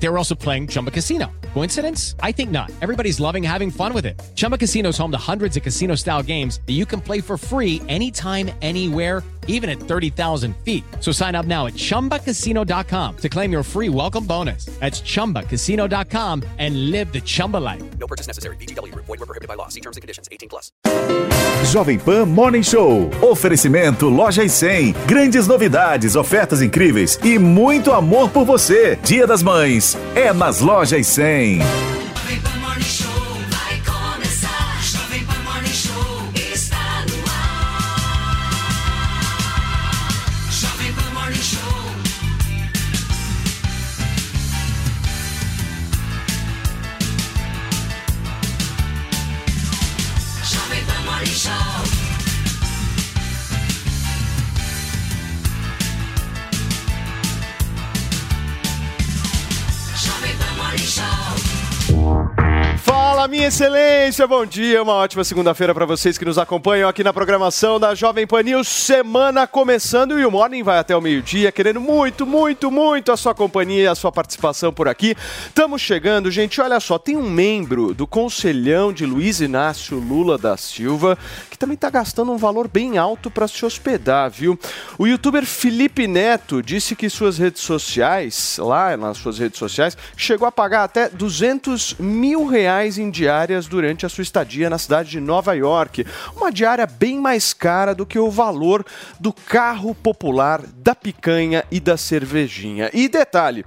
They were also playing Chumba Casino. Coincidence? I think not. Everybody's loving having fun with it. Chumba Casino is home to hundreds of casino style games that you can play for free anytime, anywhere, even at 30,000 feet. So sign up now at chumbacasino.com to claim your free welcome bonus. That's chumbacasino.com and live the Chumba life. No purchase necessary. VGW. Void were prohibited by law. See terms and conditions. 18 plus. Jovem Pan Morning Show. Oferecimento Loja e 100. Grandes novidades, ofertas incríveis e muito amor por você. Dia das Mães é nas Lojas 100. Excelência, bom dia, uma ótima segunda-feira para vocês que nos acompanham aqui na programação da Jovem Pan News. Semana começando e o Morning vai até o meio-dia, querendo muito, muito, muito a sua companhia e a sua participação por aqui. Estamos chegando, gente, olha só, tem um membro do Conselhão de Luiz Inácio Lula da Silva que também está gastando um valor bem alto para se hospedar, viu? O youtuber Felipe Neto disse que suas redes sociais, lá nas suas redes sociais, chegou a pagar até 200 mil reais em diárias durante a sua estadia na cidade de Nova York. Uma diária bem mais cara do que o valor do carro popular, da picanha e da cervejinha. E detalhe,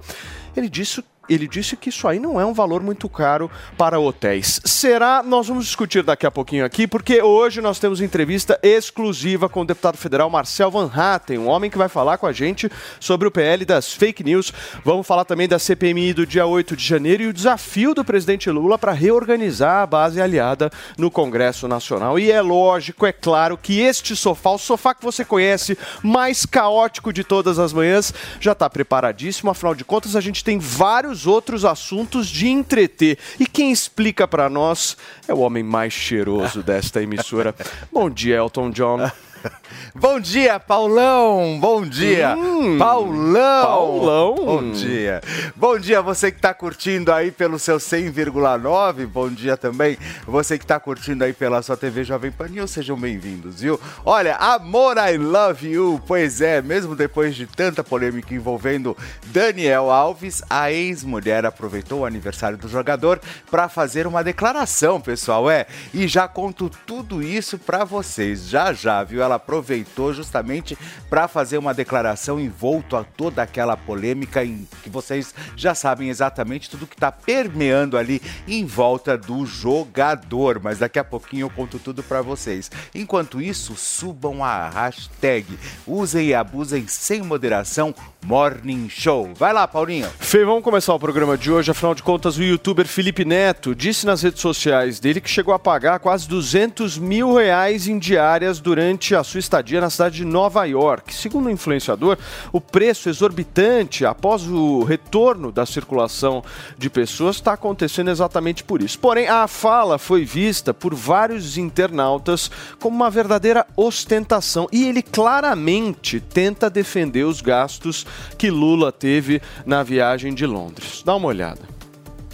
ele disse ele disse que isso aí não é um valor muito caro para hotéis. Será? Nós vamos discutir daqui a pouquinho aqui, porque hoje nós temos entrevista exclusiva com o deputado federal Marcel Van Hatten, um homem que vai falar com a gente sobre o PL das fake news. Vamos falar também da CPMI do dia 8 de janeiro e o desafio do presidente Lula para reorganizar a base aliada no Congresso Nacional. E é lógico, é claro, que este sofá, o sofá que você conhece, mais caótico de todas as manhãs, já está preparadíssimo. Afinal de contas, a gente tem vários outros assuntos de entreter. E quem explica para nós é o homem mais cheiroso desta emissora. Bom dia, Elton John. Bom dia, Paulão! Bom dia! Hum, Paulão! Paulão! Bom dia! Bom dia você que está curtindo aí pelo seu 100,9. Bom dia também você que está curtindo aí pela sua TV Jovem Pan News. Sejam bem-vindos, viu? Olha, Amor, I Love You. Pois é, mesmo depois de tanta polêmica envolvendo Daniel Alves, a ex-mulher aproveitou o aniversário do jogador para fazer uma declaração, pessoal. É, e já conto tudo isso para vocês. Já já, viu? Ela aproveitou justamente para fazer uma declaração envolto a toda aquela polêmica em que vocês já sabem exatamente tudo que está permeando ali em volta do jogador. Mas daqui a pouquinho eu conto tudo para vocês. Enquanto isso, subam a hashtag, usem e abusem sem moderação Morning Show. Vai lá, Paulinho. Fê, vamos começar o programa de hoje. Afinal de contas, o youtuber Felipe Neto disse nas redes sociais dele que chegou a pagar quase 200 mil reais em diárias durante a sua estadia na cidade de Nova York. Segundo o influenciador, o preço exorbitante após o retorno da circulação de pessoas está acontecendo exatamente por isso. Porém, a fala foi vista por vários internautas como uma verdadeira ostentação e ele claramente tenta defender os gastos que Lula teve na viagem de Londres. Dá uma olhada.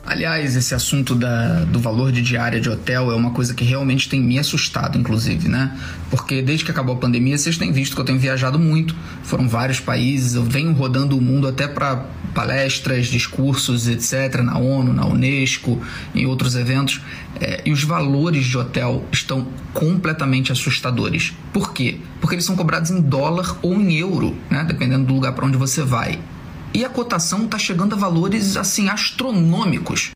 Aliás, esse assunto da, do valor de diária de hotel é uma coisa que realmente tem me assustado, inclusive, né? Porque desde que acabou a pandemia, vocês têm visto que eu tenho viajado muito. Foram vários países, eu venho rodando o mundo até para palestras, discursos, etc., na ONU, na Unesco, em outros eventos. É, e os valores de hotel estão completamente assustadores. Por quê? Porque eles são cobrados em dólar ou em euro, né? Dependendo do lugar para onde você vai. E a cotação está chegando a valores assim astronômicos.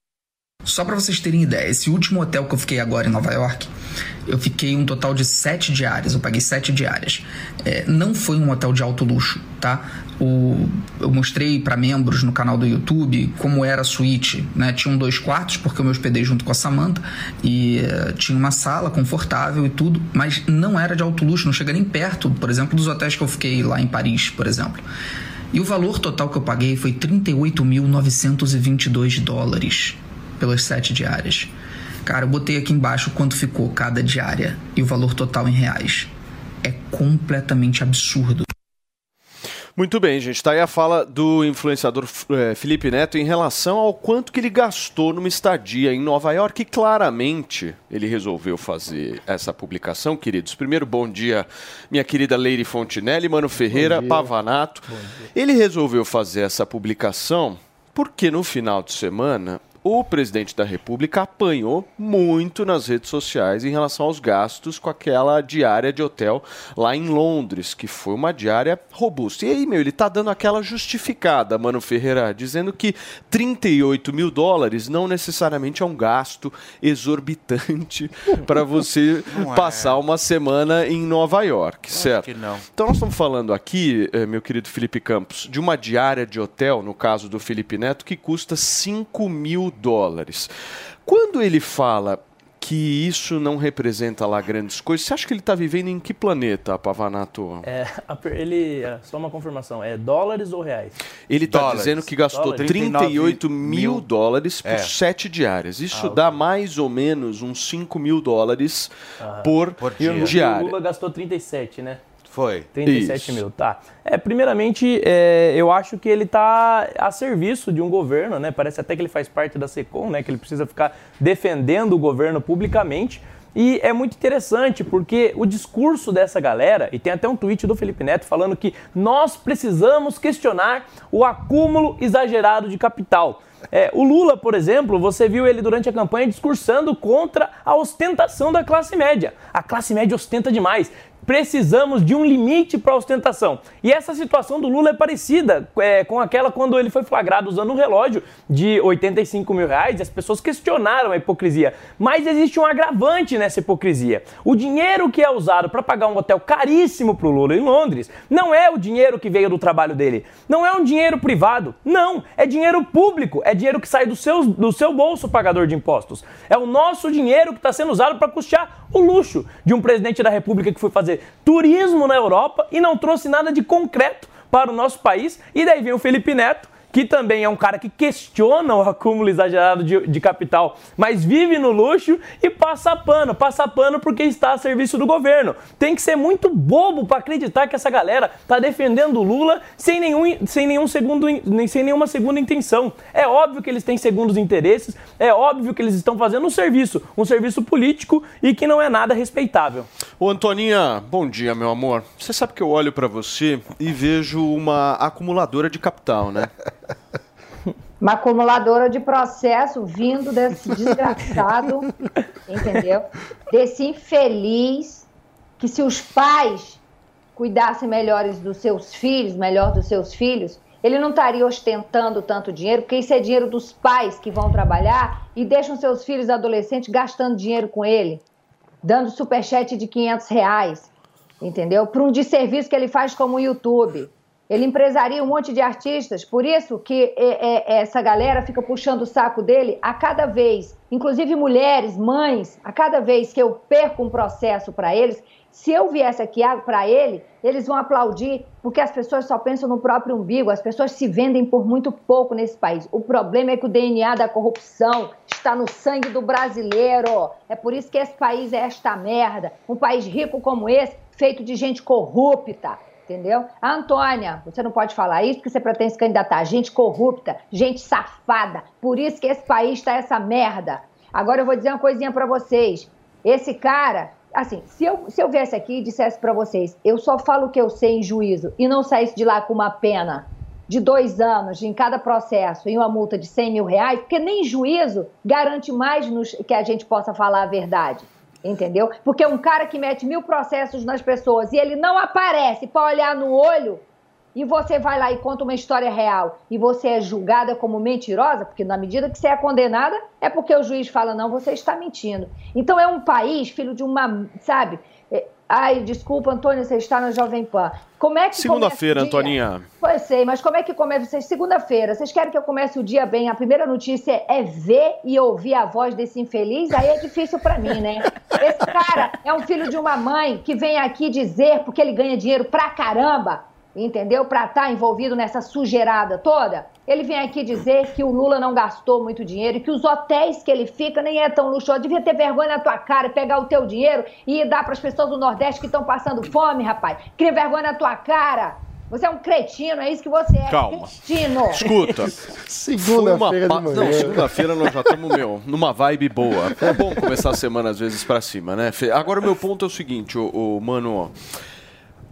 Só para vocês terem ideia, esse último hotel que eu fiquei agora em Nova York, eu fiquei um total de sete diárias, eu paguei sete diárias. É, não foi um hotel de alto luxo, tá? O, eu mostrei para membros no canal do YouTube como era a suíte, né? Tinham dois quartos, porque eu me hospedei junto com a Samantha, e uh, tinha uma sala confortável e tudo, mas não era de alto luxo, não chega nem perto, por exemplo, dos hotéis que eu fiquei lá em Paris, por exemplo. E o valor total que eu paguei foi 38.922 dólares pelas sete diárias. Cara, eu botei aqui embaixo quanto ficou cada diária e o valor total em reais. É completamente absurdo. Muito bem, gente. Tá aí a fala do influenciador eh, Felipe Neto em relação ao quanto que ele gastou numa estadia em Nova York. E claramente ele resolveu fazer essa publicação, queridos. Primeiro, bom dia, minha querida Leire Fontinelli, Mano Ferreira, Pavanato. Ele resolveu fazer essa publicação porque no final de semana o presidente da República apanhou muito nas redes sociais em relação aos gastos com aquela diária de hotel lá em Londres, que foi uma diária robusta. E aí, meu, ele tá dando aquela justificada, Mano Ferreira, dizendo que 38 mil dólares não necessariamente é um gasto exorbitante para você é. passar uma semana em Nova York, certo? que não. Então nós estamos falando aqui, eh, meu querido Felipe Campos, de uma diária de hotel, no caso do Felipe Neto, que custa 5 mil dólares. Quando ele fala que isso não representa lá grandes coisas, você acha que ele está vivendo em que planeta, Pavanato? É, ele, é, só uma confirmação, é dólares ou reais? Ele está dizendo que gastou Dólares. 38 39 mil dólares por É. sete diárias. Isso Ah, dá mais ou menos uns 5 mil dólares por, Por dia. E o. Lula gastou 37, né? Foi. 37 Isso. mil, tá. É, primeiramente, é, eu acho que ele está a serviço de um governo, né? Parece até que ele faz parte da SECOM, né? Que ele precisa ficar defendendo o governo publicamente. E é muito interessante porque o discurso dessa galera, e tem até um tweet do Felipe Neto falando que nós precisamos questionar o acúmulo exagerado de capital. É, o Lula, por exemplo, você viu ele durante a campanha discursando contra a ostentação da classe média. A classe média ostenta demais. Precisamos de um limite para a ostentação. E essa situação do Lula é parecida é, com aquela quando ele foi flagrado usando um relógio de 85 mil reais e as pessoas questionaram a hipocrisia. Mas existe um agravante nessa hipocrisia. O dinheiro que é usado para pagar um hotel caríssimo para o Lula em Londres não é o dinheiro que veio do trabalho dele. Não é um dinheiro privado. Não. É dinheiro público. É dinheiro que sai do seu, do seu bolso, pagador de impostos. É o nosso dinheiro que está sendo usado para custear o luxo de um presidente da República que foi fazer turismo na Europa e não trouxe nada de concreto para o nosso país. E daí vem o Felipe Neto, que também é um cara que questiona o acúmulo exagerado de, de capital, mas vive no luxo e passa pano. Passa pano porque está a serviço do governo. Tem que ser muito bobo para acreditar que essa galera tá defendendo o Lula sem, nenhum, sem, nenhum segundo, nem- sem nenhuma segunda intenção. É óbvio que eles têm segundos interesses, é óbvio que eles estão fazendo um serviço, um serviço político e que não é nada respeitável. Ô Antoninha, bom dia, meu amor. Você sabe que eu olho pra você e vejo uma acumuladora de capital, né? Uma acumuladora de processo vindo desse desgraçado, entendeu? Desse infeliz, que se os pais cuidassem melhores dos seus filhos, melhor dos seus filhos, ele não estaria ostentando tanto dinheiro, porque isso é dinheiro dos pais que vão trabalhar e deixam seus filhos adolescentes gastando dinheiro com ele, dando superchat de 500 reais, entendeu? Para um desserviço que ele faz como o YouTube. Ele empresaria um monte de artistas, por isso que é, é, essa galera fica puxando o saco dele a cada vez, inclusive mulheres, mães, a cada vez que eu perco um processo para eles, se eu viesse aqui para ele, eles vão aplaudir, porque as pessoas só pensam no próprio umbigo, as pessoas se vendem por muito pouco nesse país. O problema é que o DNA da corrupção está no sangue do brasileiro. É por isso que esse país é esta merda. Um país rico como esse, feito de gente corrupta. Entendeu? A Antônia, você não pode falar isso porque você pretende se candidatar. Gente corrupta, gente safada. Por isso que esse país está essa merda. Agora eu vou dizer uma coisinha para vocês. Esse cara, assim, se eu, se eu viesse aqui e dissesse para vocês, eu só falo o que eu sei em juízo e não saísse de lá com uma pena de dois anos em cada processo e uma multa de 100 mil reais, porque nem juízo garante mais nos, que a gente possa falar a verdade. Entendeu? Porque um cara que mete mil processos nas pessoas e ele não aparece para olhar no olho, e você vai lá e conta uma história real e você é julgada como mentirosa, porque na medida que você é condenada, é porque o juiz fala, não, você está mentindo. Então é um país, filho de uma, sabe? Ai, desculpa, Antônio, você está na Jovem Pan. Como é que Segunda-feira? Antoninha. Pois sei, mas como é que começa? Vocês, segunda-feira, vocês querem que eu comece o dia bem? A primeira notícia é ver e ouvir a voz desse infeliz? Aí é difícil pra mim, né? Esse cara é um filho de uma mãe que vem aqui dizer, porque ele ganha dinheiro pra caramba, entendeu? Para estar envolvido nessa sujeirada toda. Ele vem aqui dizer que o Lula não gastou muito dinheiro e que os hotéis que ele fica nem é tão luxuoso. Devia ter vergonha na tua cara, pegar o teu dinheiro e dar para as pessoas do Nordeste que estão passando fome, rapaz. Cria vergonha na tua cara. Você é um cretino, é isso que você é. Calma. Cretino. Escuta. Segunda-feira de pa- manhã. Não, segunda-feira nós já estamos, meu, numa vibe boa. É bom começar a semana às vezes pra cima, né? Fê? Agora o meu ponto é o seguinte, o, mano, ó,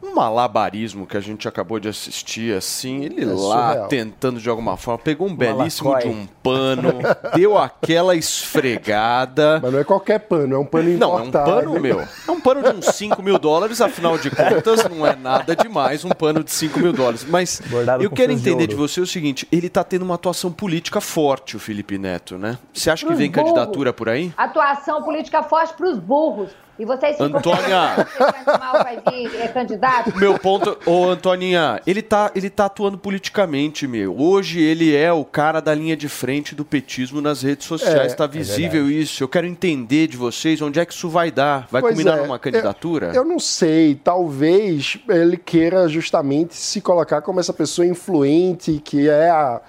um malabarismo que a gente acabou de assistir, assim, ele É lá surreal. tentando de alguma forma, pegou um belíssimo Malacói. de um pano, deu aquela esfregada. Mas não é qualquer pano, é um pano Não, é um importado. pano, meu. É um pano de uns 5 mil dólares, afinal de contas, não é nada demais um pano de 5 mil dólares. Mas Bordado eu quero de entender de ouro. você o seguinte: ele tá tendo uma atuação política forte, o Felipe Neto, né? Você acha que Pros vem burros. candidatura por aí? Atuação política forte para os burros. E vocês ficam Antônia. mal vai vir é, candidato. Meu ponto, ô Antoninha, ele tá, ele tá atuando politicamente, meu. Hoje ele é o cara da linha de frente do petismo nas redes sociais. É, tá é visível isso. Eu quero entender de vocês onde é que isso vai dar. Vai Pois culminar é, numa candidatura? Eu, eu não sei, talvez ele queira justamente se colocar como essa pessoa influente que é a,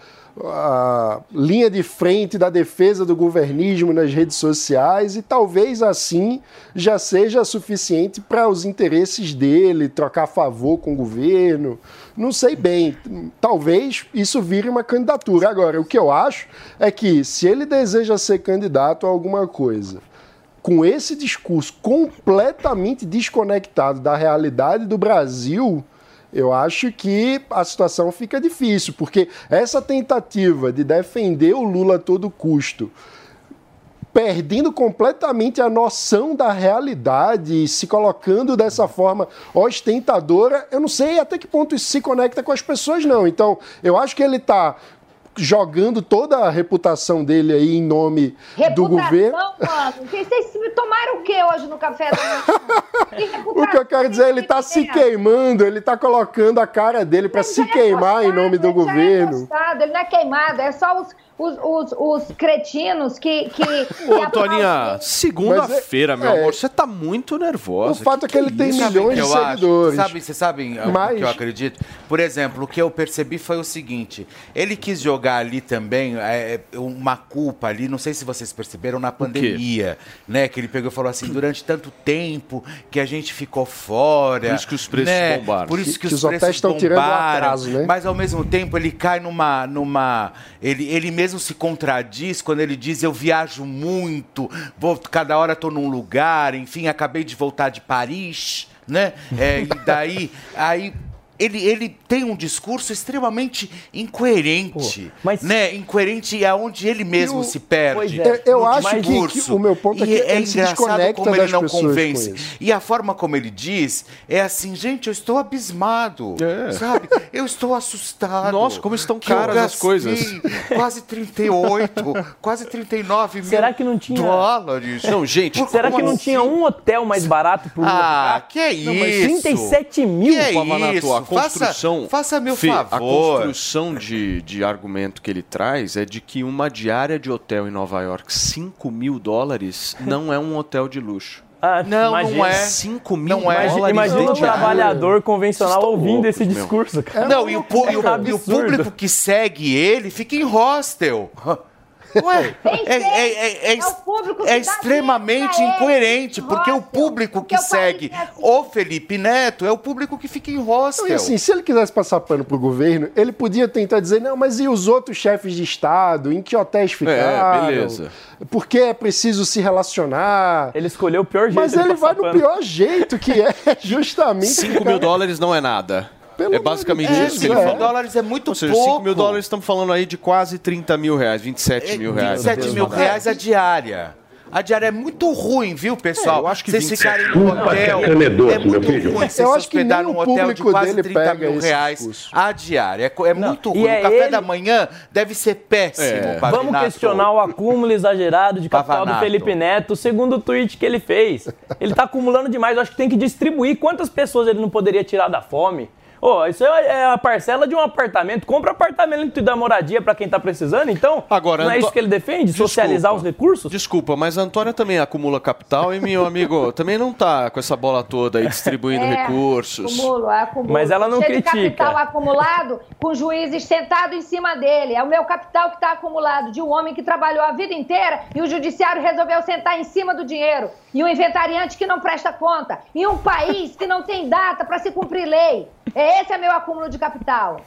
a linha de frente da defesa do governismo nas redes sociais e talvez assim já seja suficiente para os interesses dele, trocar favor com o governo. Não sei bem, talvez isso vire uma candidatura. Agora, o que eu acho é que se ele deseja ser candidato a alguma coisa com esse discurso completamente desconectado da realidade do Brasil, eu acho que a situação fica difícil, porque essa tentativa de defender o Lula a todo custo, perdendo completamente a noção da realidade e se colocando dessa forma ostentadora, eu não sei até que ponto isso se conecta com as pessoas, não. Então, eu acho que ele está jogando toda a reputação dele aí em nome do governo. Reputação, mano. Vocês tomaram o que hoje no café da manhã? O que eu quero dizer, ele está se reputação queimando, ele está colocando a cara dele para se é queimar em nome do é governo. tostado, ele não é queimado, é só os, os, os, os cretinos que. que, que Ô, Antoninha, aplaudem. segunda-feira, é- meu é. amor, você tá muito nervosa. O fato é que ele tem Sabe o milhões que de acho? seguidores. Sabe, vocês sabem o Mas- que eu acredito? Por exemplo, o que eu percebi foi o seguinte: ele quis jogar ali também é, uma culpa ali, não sei se vocês perceberam, na pandemia, né? Que ele pegou e falou assim: durante tanto tempo que a gente ficou fora. Por isso que os preços né? bombaram. Por isso Que- que, que os, os preços estão tirando o bombaram. atraso, né? Mas ao mesmo tempo ele cai numa. numa ele, ele mesmo se contradiz quando ele diz: eu viajo muito, vou, cada hora estou num lugar, enfim, acabei de voltar de Paris, né? É, e daí. Aí. Ele, ele tem um discurso extremamente incoerente, Pô, mas- né? Incoerente aonde ele mesmo o- se perde. Pois é. Eu acho que- que o meu ponto é E que ele se engraçado desconecta como ele das não com convence. isso. E a forma como ele diz é assim, gente, eu estou abismado, É. sabe? Eu estou assustado. Nossa, como estão caras as coisas. Quase 38, quase 39 mil Será que não tinha- dólares. Não, gente, Por- Será que não assim? tinha um hotel mais barato pro Lula Ah, que é Não, mas isso? 37 mil, Que é isso? A construção. Faça, faça meu Fê, favor. A construção de, de argumento que ele traz é de que uma diária de hotel em Nova York, 5 mil dólares, não é um hotel de luxo. Ah, Não, imagina. não é. 5 mil Não é. Imagina, dólares imagina um trabalhador convencional ouvindo loucos, esse meu. discurso, cara. Não, e o, e É e o público que segue ele fica em hostel. Ué, é, é- é- é é é extremamente incoerente, porque o público porque que segue é assim. o Felipe Neto é o público que fica em hostel. Então, e assim, se ele quisesse passar pano pro governo, ele podia tentar dizer, não, mas e os outros chefes de Estado? Em que hotéis ficaram? beleza. Por que é preciso se relacionar? Ele escolheu o pior jeito Mas ele vai no pano. pior jeito, que é justamente... 5 ficar- mil dólares não é nada. Pelo é basicamente de isso que ele é. falou. dólares é muito Ou seja, pouco. 5 mil dólares estamos falando aí de quase 30 mil reais, 27 mil reais. 27 mil reais a diária. A diária é muito ruim, viu, pessoal? É, eu acho que Vocês 27 ficarem no hotel. É doce, é meu muito filho. ruim vocês Eu se acho que hospedar nem num hotel de público quase dele 30 pega mil reais discurso. a diária. É, é Não, muito e ruim. é o café ele- da manhã deve ser péssimo. É. Vamos questionar o acúmulo exagerado de capital do Pavanato. Felipe Neto, segundo o tweet que ele fez. Ele tá acumulando demais, eu acho que tem que distribuir. Quantas pessoas ele não poderia tirar da fome? Ô, isso é é a parcela de um apartamento. Compra apartamento da moradia pra quem tá precisando, então? Agora, não é Anto- isso que ele defende? Desculpa. Socializar os recursos? Desculpa, mas a Antônia também acumula capital e meu amigo também não tá com essa bola toda aí distribuindo É, recursos. Acumulo, acumulo. Mas ela não Cheio critica. de capital acumulado com juízes sentados em cima dele. É o meu capital que está acumulado de um homem que trabalhou a vida inteira e o judiciário resolveu sentar em cima do dinheiro. E um inventariante que não presta conta. E um país que não tem data para se cumprir lei. É Esse é meu acúmulo de capital.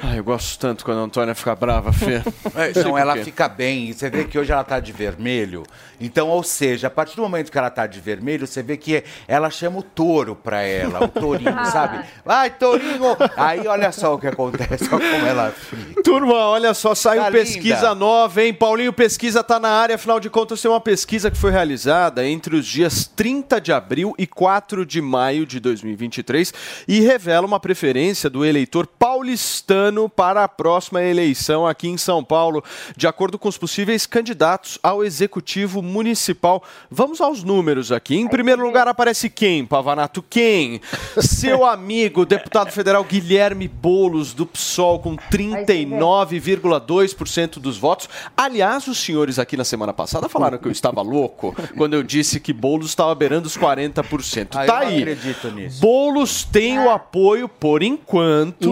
Ai, eu gosto tanto quando a Antônia fica brava, Fê. É, Não, ela fica bem. E você vê que hoje ela tá de vermelho. Então, ou seja, a partir do momento que ela tá de vermelho, você vê que ela chama o touro pra ela, o tourinho, Ah. sabe? Vai, tourinho! Aí olha só o que acontece, olha como ela fica. Turma, olha só, saiu Tá pesquisa linda. nova, hein? Paulinho Pesquisa tá na área, afinal de contas, tem uma pesquisa que foi realizada entre os dias 30 de abril e 4 de maio de 2023 e revela uma preferência do eleitor paulistano para a próxima eleição aqui em São Paulo, de acordo com os possíveis candidatos ao executivo municipal. Vamos aos números aqui. Em primeiro lugar aparece quem, Pavanato? Quem? Seu amigo, deputado federal Guilherme Boulos, do PSOL, com 39,2% dos votos. Aliás, os senhores aqui na semana passada falaram que eu estava louco quando eu disse que Boulos estava beirando os 40%. Ah, eu tá não aí. acredito nisso. Boulos tem o apoio, por enquanto.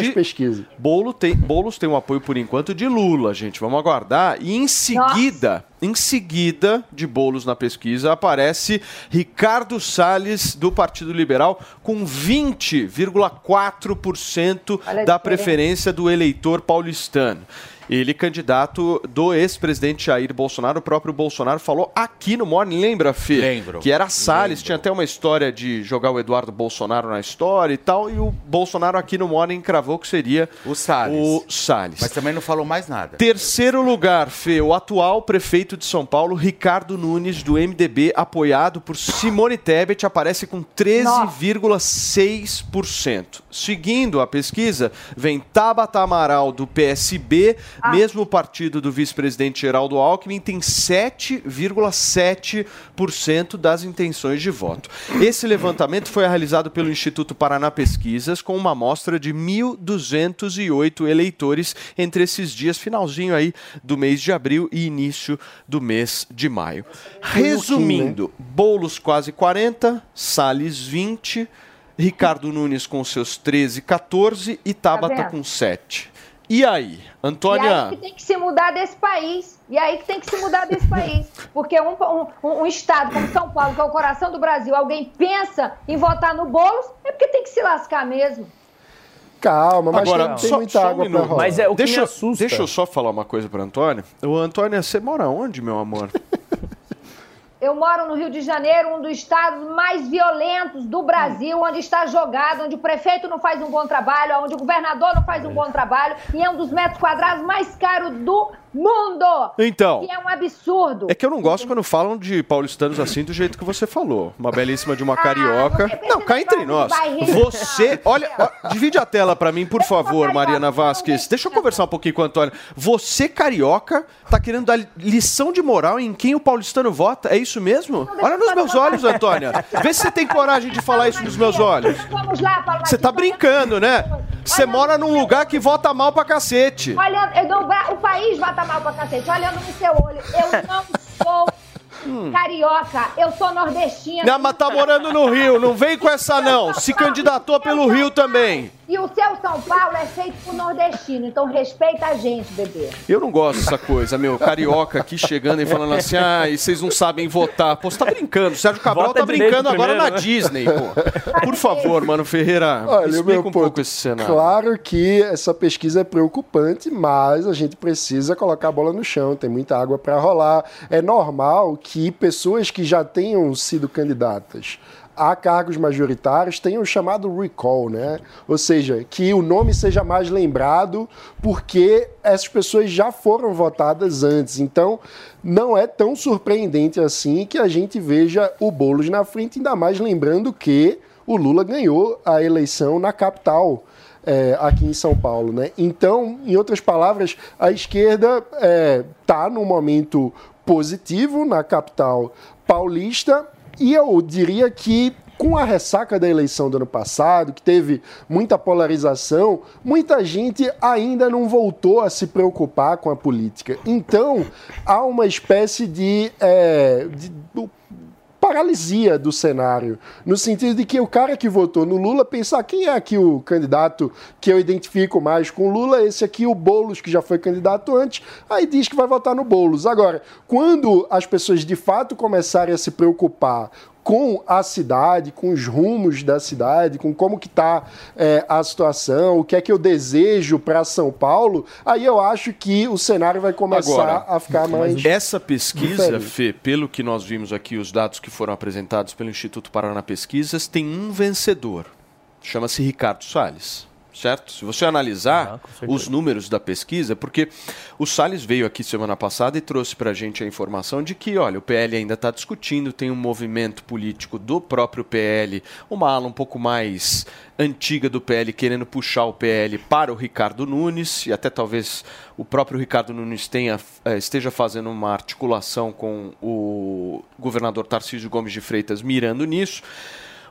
De... as pesquisas. Bolo tem, Boulos tem um apoio, por enquanto, de Lula, gente. Vamos aguardar. E em seguida, em seguida de Boulos na pesquisa, aparece Ricardo Salles, do Partido Liberal, com 20,4% Olha a da preferência do eleitor paulistano. Ele, candidato do ex-presidente Jair Bolsonaro, o próprio Bolsonaro falou aqui no Morning, lembra, Fê? Lembro. Que era Salles, Lembro. tinha até uma história de jogar o Eduardo Bolsonaro na história e tal, e o Bolsonaro aqui no Morning cravou que seria O Salles. o Salles. Mas também não falou mais nada. Terceiro lugar, Fê, o atual prefeito de São Paulo, Ricardo Nunes, do MDB, apoiado por Simone Tebet, aparece com 13,6%. Seguindo a pesquisa, vem Tabata Amaral, do PSB, mesmo partido do vice-presidente Geraldo Alckmin, tem 7,7% das intenções de voto. Esse levantamento foi realizado pelo Instituto Paraná Pesquisas, com uma amostra de 1.208 eleitores entre esses dias, finalzinho aí do mês de abril e início do mês de maio. Resumindo, Boulos quase 40, Salles 20, Ricardo Nunes com seus 13, 14 e Tabata com 7. E aí, E aí Antônia? que tem que se mudar desse país. E aí que tem que se mudar desse país. Porque um, um- um estado como São Paulo, que é o coração do Brasil, alguém pensa em votar no Boulos, é porque tem que se lascar mesmo. Calma, mas Agora, tem, tem só- muita só um água pra minuto. rolar. Mas é o que deixa, me assusta. deixa eu só falar uma coisa para Antônia. O Antônia, você mora onde, meu amor? Eu moro no Rio de Janeiro, um dos estados mais violentos do Brasil, onde está jogado, onde o prefeito não faz um bom trabalho, onde o governador não faz um bom trabalho, e é um dos metros quadrados mais caros do mundo. Então. E é um absurdo. É que eu não gosto quando falam de paulistanos assim do jeito que você falou. Uma belíssima de uma Ah, carioca. pensa Não, cá que entre nós. Você, olha, ó, divide a tela pra mim, por favor, Mariana Vasquez. Deixa eu conversar um pouquinho com a Antônia. Você, carioca, tá querendo dar lição de moral em quem o paulistano vota? É isso mesmo? Olha nos meus olhos, Antônia. Vê se você tem coragem de falar isso nos meus olhos. Vamos lá, Paulo Você tá brincando, né? Você mora num lugar que vota mal pra cacete. Eu não, o país estar mal pra cacete. Olhando no seu olho, eu não sou carioca, eu sou nordestina. Não, mas tá morando no Rio, não vem com essa não. Se candidatou pelo Rio também. E o seu São Paulo é feito por nordestino, então respeita a gente, bebê. Eu não gosto dessa coisa, meu. Carioca aqui chegando e falando assim, ah, e vocês não sabem votar. Pô, você tá brincando. Sérgio Cabral Vota tá brincando agora primeiro, na né? Disney, pô. Por favor, mano, Ferreira, Olha, explica um ponto, pouco esse cenário. Claro que essa pesquisa é preocupante, mas a gente precisa colocar a bola no chão, tem muita água para rolar. É normal que pessoas que já tenham sido candidatas a cargos majoritários tenham chamado recall, né? Ou seja, que o nome seja mais lembrado porque essas pessoas já foram votadas antes. Então, não é tão surpreendente assim que a gente veja o Boulos na frente, ainda mais lembrando que o Lula ganhou a eleição na capital. é, aqui em São Paulo, né? Então, em outras palavras, a esquerda está num momento positivo na capital paulista e eu diria que com a ressaca da eleição do ano passado, que teve muita polarização, muita gente ainda não voltou a se preocupar com a política. Então, há uma espécie de, é, de- paralisia do cenário, no sentido de que o cara que votou no Lula pensar quem é aqui o candidato que eu identifico mais com Lula, esse aqui o Boulos que já foi candidato antes, aí diz que vai votar no Boulos. Agora, quando as pessoas de fato começarem a se preocupar com a cidade, com os rumos da cidade, com como que está a situação, o que é que eu desejo para São Paulo, aí eu acho que o cenário vai começar Agora, a ficar mais Essa pesquisa, diferente. Fê, pelo que nós vimos aqui, os dados que foram apresentados pelo Instituto Paraná Pesquisas, tem um vencedor. Chama-se Ricardo Salles. Certo? Se você analisar os números da pesquisa, porque o Salles veio aqui semana passada e trouxe para a gente a informação de que, olha, o PL ainda está discutindo, tem um movimento político do próprio PL, uma ala um pouco mais antiga do PL querendo puxar o PL para o Ricardo Nunes, e até talvez o próprio Ricardo Nunes tenha, eh, esteja fazendo uma articulação com o governador Tarcísio Gomes de Freitas mirando nisso.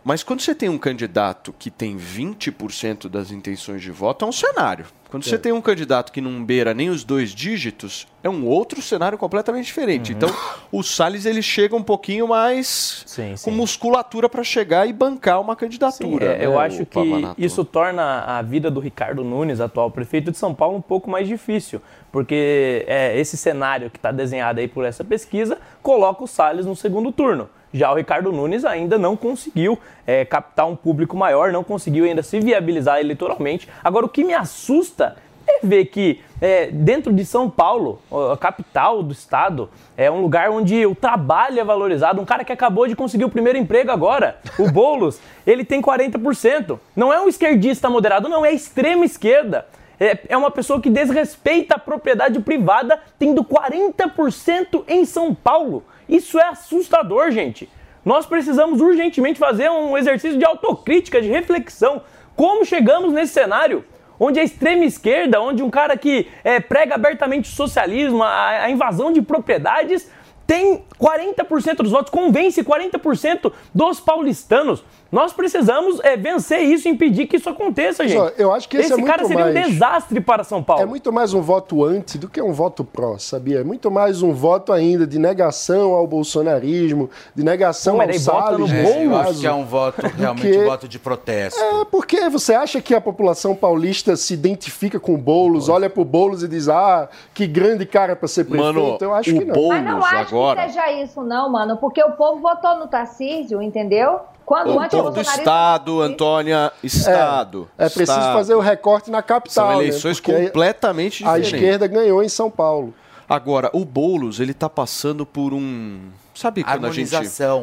Mas quando você tem um candidato que tem 20% das intenções de voto, é um cenário. Quando você É. tem um candidato que não beira nem os dois dígitos, é um outro cenário completamente diferente. Uhum. Então, o Salles ele chega um pouquinho mais com musculatura para chegar e bancar uma candidatura. É, né, eu acho que Pavanato? isso torna a vida do Ricardo Nunes, atual prefeito de São Paulo, um pouco mais difícil, porque é, esse cenário que está desenhado aí por essa pesquisa coloca o Salles no segundo turno. Já o Ricardo Nunes ainda não conseguiu é, captar um público maior, não conseguiu ainda se viabilizar eleitoralmente. Agora, o que me assusta é ver que é, dentro de São Paulo, a capital do estado, é um lugar onde o trabalho é valorizado. Um cara que acabou de conseguir o primeiro emprego agora, o Boulos, ele tem 40%. Não é um esquerdista moderado, não, é extrema esquerda. É, é uma pessoa que desrespeita a propriedade privada, tendo 40% em São Paulo. Isso é assustador, gente. Nós precisamos urgentemente fazer um exercício de autocrítica, de reflexão. Como chegamos nesse cenário? Onde a extrema esquerda, onde um cara que é, prega abertamente o socialismo, a, a invasão de propriedades, tem 40% dos votos, convence 40% dos paulistanos. Nós precisamos é, vencer isso, impedir que isso aconteça, gente. Só, eu acho que esse é cara muito seria um mais- desastre para São Paulo. É muito mais um voto anti do que um voto pró, sabia? É muito mais um voto ainda de negação ao bolsonarismo, de negação Pô, ao Salles. no É, eu acho que é um voto, realmente Porque- um voto de protesto. É, porque você acha que a população paulista se identifica com o Boulos, olha pro Boulos e diz, ah, que grande cara para ser prefeito? Mano, eu acho o que não. Boulos Mas não acho que seja isso, não, mano. Porque o povo votou no Tarcísio, entendeu? Quando O antes do Estado, Antônia, Estado. É preciso Estado. fazer o recorte na capital. São né? eleições Porque completamente A diferentes. esquerda ganhou em São Paulo. Agora, o Boulos, ele tá passando por um. Sabe quando a gente.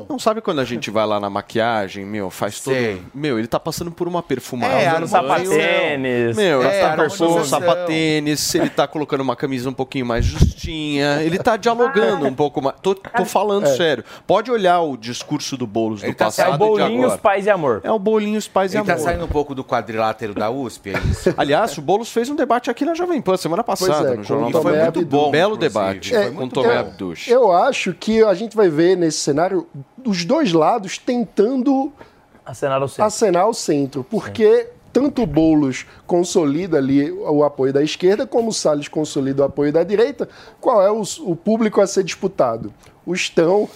Não sabe quando a gente vai lá na maquiagem, meu, faz todo. Sei. Meu, ele tá passando por uma perfumada. É, usando sapatênis. Meu, É, ele tá perfume, sapatênis, ele tá colocando uma camisa um pouquinho mais justinha, ele tá dialogando um pouco mais. Tô, tô falando É. sério. Pode olhar o discurso do Boulos do Ele tá É passado o e de Bolinhos. Paz e Amor. É o Bolinhos Paz e Ele tá Amor. saindo um pouco do quadrilátero da USP, é isso? Aliás, o Boulos fez um debate aqui na Jovem Pan semana passada, é, no Jornal o da E foi muito Abdu. bom. Belo inclusive. debate Foi com muito Tomé bom. Abduch. Eu acho que a gente vai ver nesse cenário os dois lados tentando Acenar o centro. acenar centro, porque tanto o Boulos consolida ali o apoio da esquerda, como o Salles consolida o apoio da direita. Qual é o, o público a ser disputado? Os tão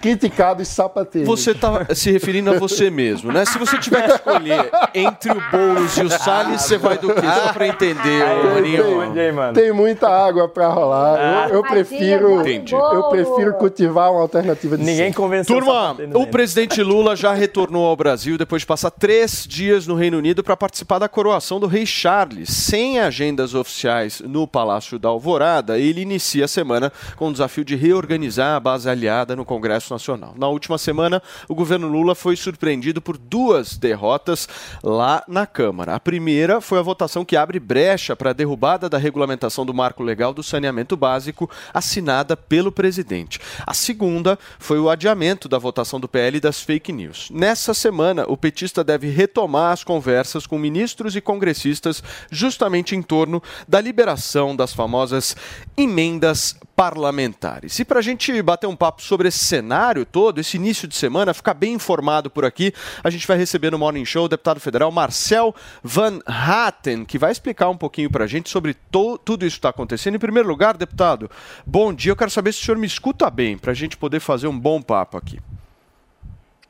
criticados sapateiros. Você tá se referindo a você mesmo, né? Se você tiver que escolher entre o Boulos e o Salles, você vai do quê? Só pra entender, Tem-. Onde aí, mano? Tem muita água para rolar. eu, eu Tadinho, prefiro, eu prefiro cultivar uma alternativa de Ninguém convenceu Turma, o presidente Lula já retornou ao Brasil depois de passar três dias no Reino Unido para participar da coroação do rei Charles. Sem agendas oficiais no Palácio da Alvorada, ele inicia a semana com o desafio de reorganizar a base aliada no Congresso Nacional. Na última semana, o governo Lula foi surpreendido por duas derrotas lá na Câmara. A primeira foi a votação que abre brecha para a derrubada da regulamentação do marco legal do saneamento básico, assinada pelo presidente. A segunda foi o adiamento da votação do PL das fake news. Nessa semana, o petista deve retomar as conversas com ministros e congressistas justamente em torno da liberação das famosas emendas parlamentares. E para a gente bater um papo sobre esse cenário todo, esse início de semana, ficar bem informado por aqui, a gente vai receber no Morning Show o deputado federal Marcel Van Hatten, que vai explicar um pouquinho para a gente sobre tudo isso que está acontecendo. Em primeiro lugar, deputado, bom dia. Eu quero saber se o senhor me escuta bem, para a gente poder fazer um bom papo aqui.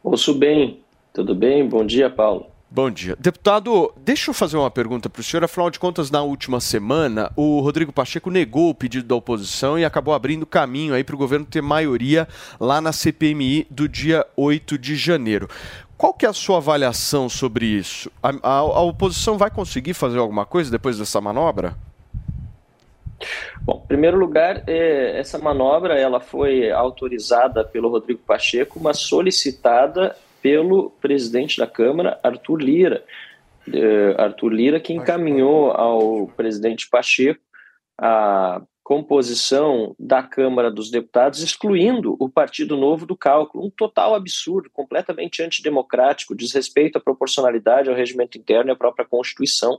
Ouço bem. Tudo bem? Bom dia, Paulo. Bom dia. Deputado, deixa eu fazer uma pergunta para o senhor. Afinal de contas, na última semana, o Rodrigo Pacheco negou o pedido da oposição e acabou abrindo caminho aí para o governo ter maioria lá na CPMI do dia 8 de janeiro. Qual que é a sua avaliação sobre isso? A, a- a oposição vai conseguir fazer alguma coisa depois dessa manobra? Bom, em primeiro lugar, eh, essa manobra ela foi autorizada pelo Rodrigo Pacheco, mas solicitada pelo presidente da Câmara, Arthur Lira. Eh, Arthur Lira que encaminhou ao presidente Pacheco a composição da Câmara dos Deputados, excluindo o Partido Novo do cálculo. Um total absurdo, completamente antidemocrático, desrespeito à proporcionalidade, ao regimento interno e à própria Constituição.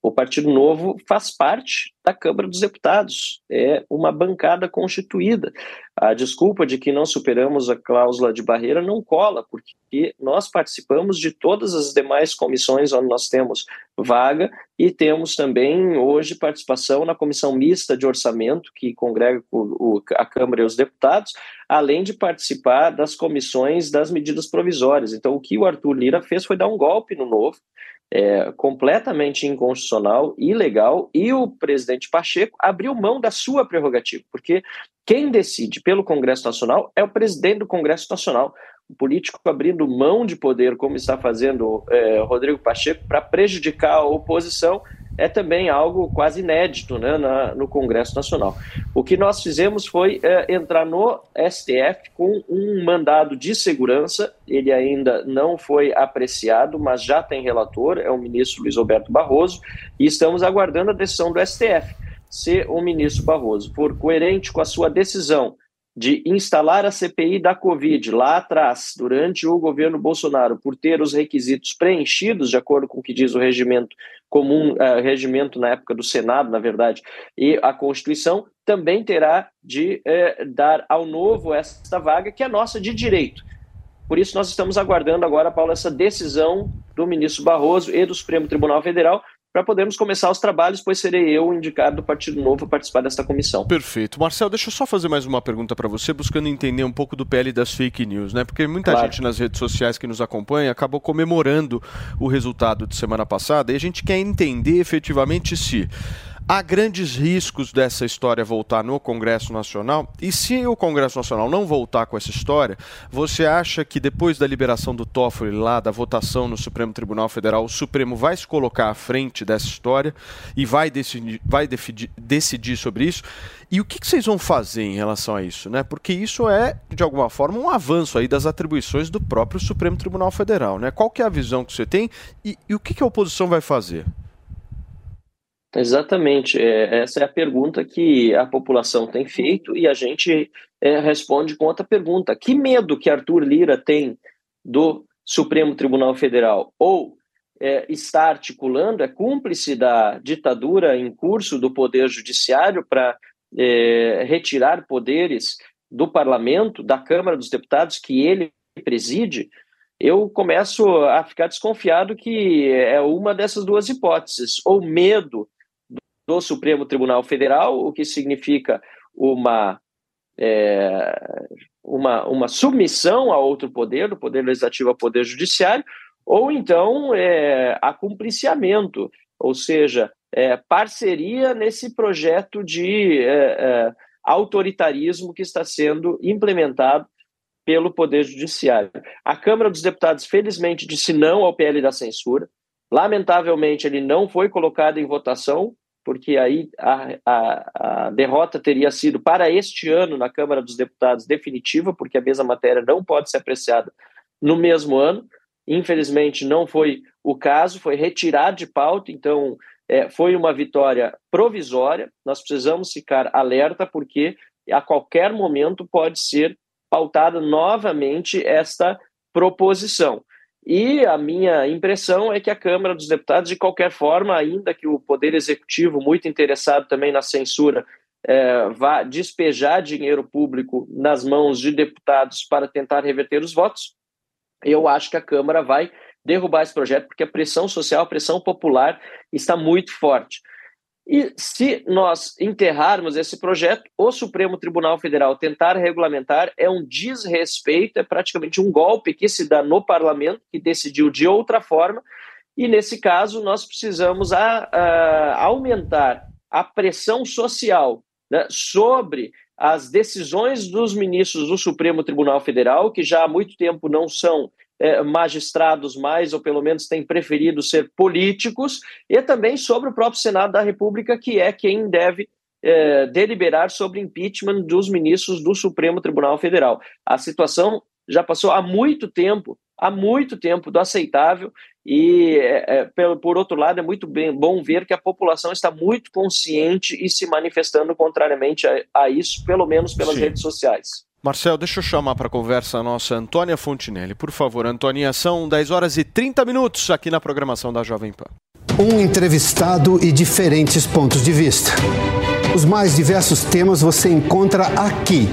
O Partido Novo faz parte da Câmara dos Deputados, é uma bancada constituída. A desculpa de que não superamos a cláusula de barreira não cola, porque nós participamos de todas as demais comissões onde nós temos vaga e temos também hoje participação na comissão mista de orçamento, que congrega a Câmara e os deputados, além de participar das comissões das medidas provisórias. Então, o que o Arthur Lira fez foi dar um golpe no novo é, completamente inconstitucional, ilegal, e o presidente Pacheco abriu mão da sua prerrogativa, porque quem decide pelo Congresso Nacional é o presidente do Congresso Nacional. O político abrindo mão de poder, como está fazendo é, Rodrigo Pacheco, para prejudicar a oposição, é também algo quase inédito né, na- no Congresso Nacional. O que nós fizemos foi é, entrar no STF com um mandado de segurança, ele ainda não foi apreciado, mas já tem relator, é o ministro Luiz Roberto Barroso, e estamos aguardando a decisão do STF. Se o ministro Barroso for coerente com a sua decisão de instalar a CPI da Covid lá atrás, durante o governo Bolsonaro, por ter os requisitos preenchidos, de acordo com o que diz o regimento comum, eh, regimento na época do Senado, na verdade, e a Constituição, também terá de eh, dar ao novo esta vaga, que é nossa de direito. Por isso, nós estamos aguardando agora, Paulo, essa decisão do ministro Barroso e do Supremo Tribunal Federal para podermos começar os trabalhos, pois serei eu o indicado do Partido Novo a participar desta comissão. Perfeito. Marcel, deixa eu só fazer mais uma pergunta para você, buscando entender um pouco do PL das fake news, né? Porque muita Claro. gente nas redes sociais que nos acompanha acabou comemorando o resultado de semana passada e a gente quer entender efetivamente se há grandes riscos dessa história voltar no Congresso Nacional e se o Congresso Nacional não voltar com essa história, você acha que depois da liberação do Toffoli lá, da votação no Supremo Tribunal Federal, o Supremo vai se colocar à frente dessa história e vai decidir, vai decidir sobre isso? E o que, que vocês vão fazer em relação a isso, né? Porque isso é, de alguma forma, um avanço aí das atribuições do próprio Supremo Tribunal Federal, né? Qual que é a visão que você tem e, e o que, que a oposição vai fazer? Exatamente, é, essa é a pergunta que a população tem feito e a gente é, responde com outra pergunta. Que medo que Arthur Lira tem do Supremo Tribunal Federal? Ou é, está articulando, é cúmplice da ditadura em curso do Poder Judiciário para é, retirar poderes do Parlamento, da Câmara dos Deputados, que ele preside? Eu começo a ficar desconfiado que é uma dessas duas hipóteses, ou medo do Supremo Tribunal Federal, o que significa uma, é, uma, uma submissão a outro poder, do Poder Legislativo ao Poder Judiciário, ou então é, acumpliciamento, ou seja, é, parceria nesse projeto de é, é, autoritarismo que está sendo implementado pelo Poder Judiciário. A Câmara dos Deputados, felizmente, disse não ao PL da censura. Lamentavelmente, ele não foi colocado em votação, porque aí a, a, a derrota teria sido para este ano na Câmara dos Deputados definitiva, porque a mesma matéria não pode ser apreciada no mesmo ano. Infelizmente, não foi o caso, foi retirado de pauta, então é, foi uma vitória provisória. Nós precisamos ficar alerta, porque a qualquer momento pode ser pautada novamente esta proposição. E a minha impressão é que a Câmara dos Deputados, de qualquer forma, ainda que o Poder Executivo, muito interessado também na censura, eh, vá despejar dinheiro público nas mãos de deputados para tentar reverter os votos, eu acho que a Câmara vai derrubar esse projeto, porque a pressão social, a pressão popular está muito forte. E se nós enterrarmos esse projeto, o Supremo Tribunal Federal tentar regulamentar é um desrespeito, é praticamente um golpe que se dá no parlamento, que decidiu de outra forma, e nesse caso nós precisamos a, a, aumentar a pressão social né, sobre as decisões dos ministros do Supremo Tribunal Federal, que já há muito tempo não são eh, magistrados mais, ou pelo menos têm preferido ser políticos, e também sobre o próprio Senado da República, que é quem deve eh, deliberar sobre impeachment dos ministros do Supremo Tribunal Federal. A situação já passou há muito tempo, há muito tempo do aceitável, e é, por, por outro lado é muito bem, bom ver que a população está muito consciente e se manifestando contrariamente a, a isso, pelo menos pelas Sim. redes sociais. Marcel, deixa eu chamar para conversa a nossa Antônia Fontinelli. Por favor, Antônia, são 10 horas e 30 minutos aqui na programação da Jovem Pan. Um entrevistado e diferentes pontos de vista. Os mais diversos temas você encontra aqui,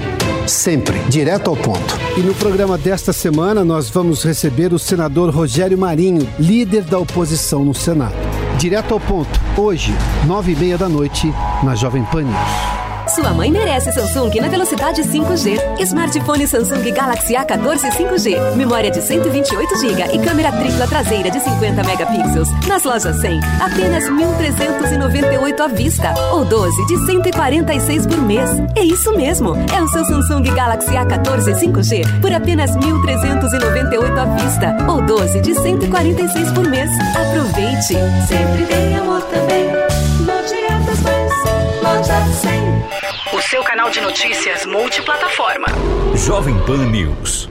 sempre, direto ao ponto. E no programa desta semana nós vamos receber o senador Rogério Marinho, líder da oposição no Senado. Direto ao ponto, hoje, nove e meia da noite, na Jovem Pan News. Sua mãe merece Samsung na velocidade 5G. Smartphone Samsung Galaxy A14 5G. Memória de 128 GB e câmera tripla traseira de 50 megapixels. Nas lojas 100, apenas 1.398 à vista. Ou 12 de 146 por mês. É isso mesmo. É o seu Samsung Galaxy A14 5G por apenas 1.398 à vista. Ou 12 de 146 por mês. Aproveite. Sempre tem amor também. O seu canal de notícias multiplataforma. Jovem Pan News.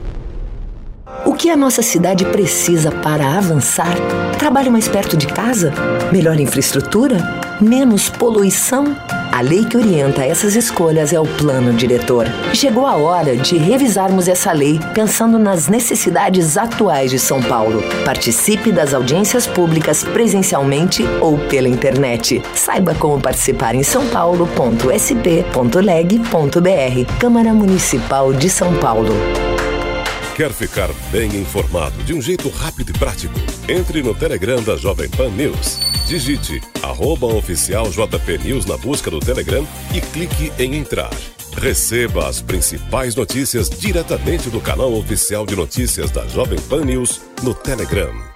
O que a nossa cidade precisa para avançar? Trabalho mais perto de casa? Melhor infraestrutura? Menos poluição? A lei que orienta essas escolhas é o Plano Diretor. Chegou a hora de revisarmos essa lei pensando nas necessidades atuais de São Paulo. Participe das audiências públicas presencialmente ou pela internet. Saiba como participar em sãopaulo.sp.leg.br. Câmara Municipal de São Paulo. Quer ficar bem informado de um jeito rápido e prático? Entre no Telegram da Jovem Pan News. Digite arroba oficial JP News na busca do Telegram e clique em entrar. Receba as principais notícias diretamente do canal oficial de notícias da Jovem Pan News no Telegram.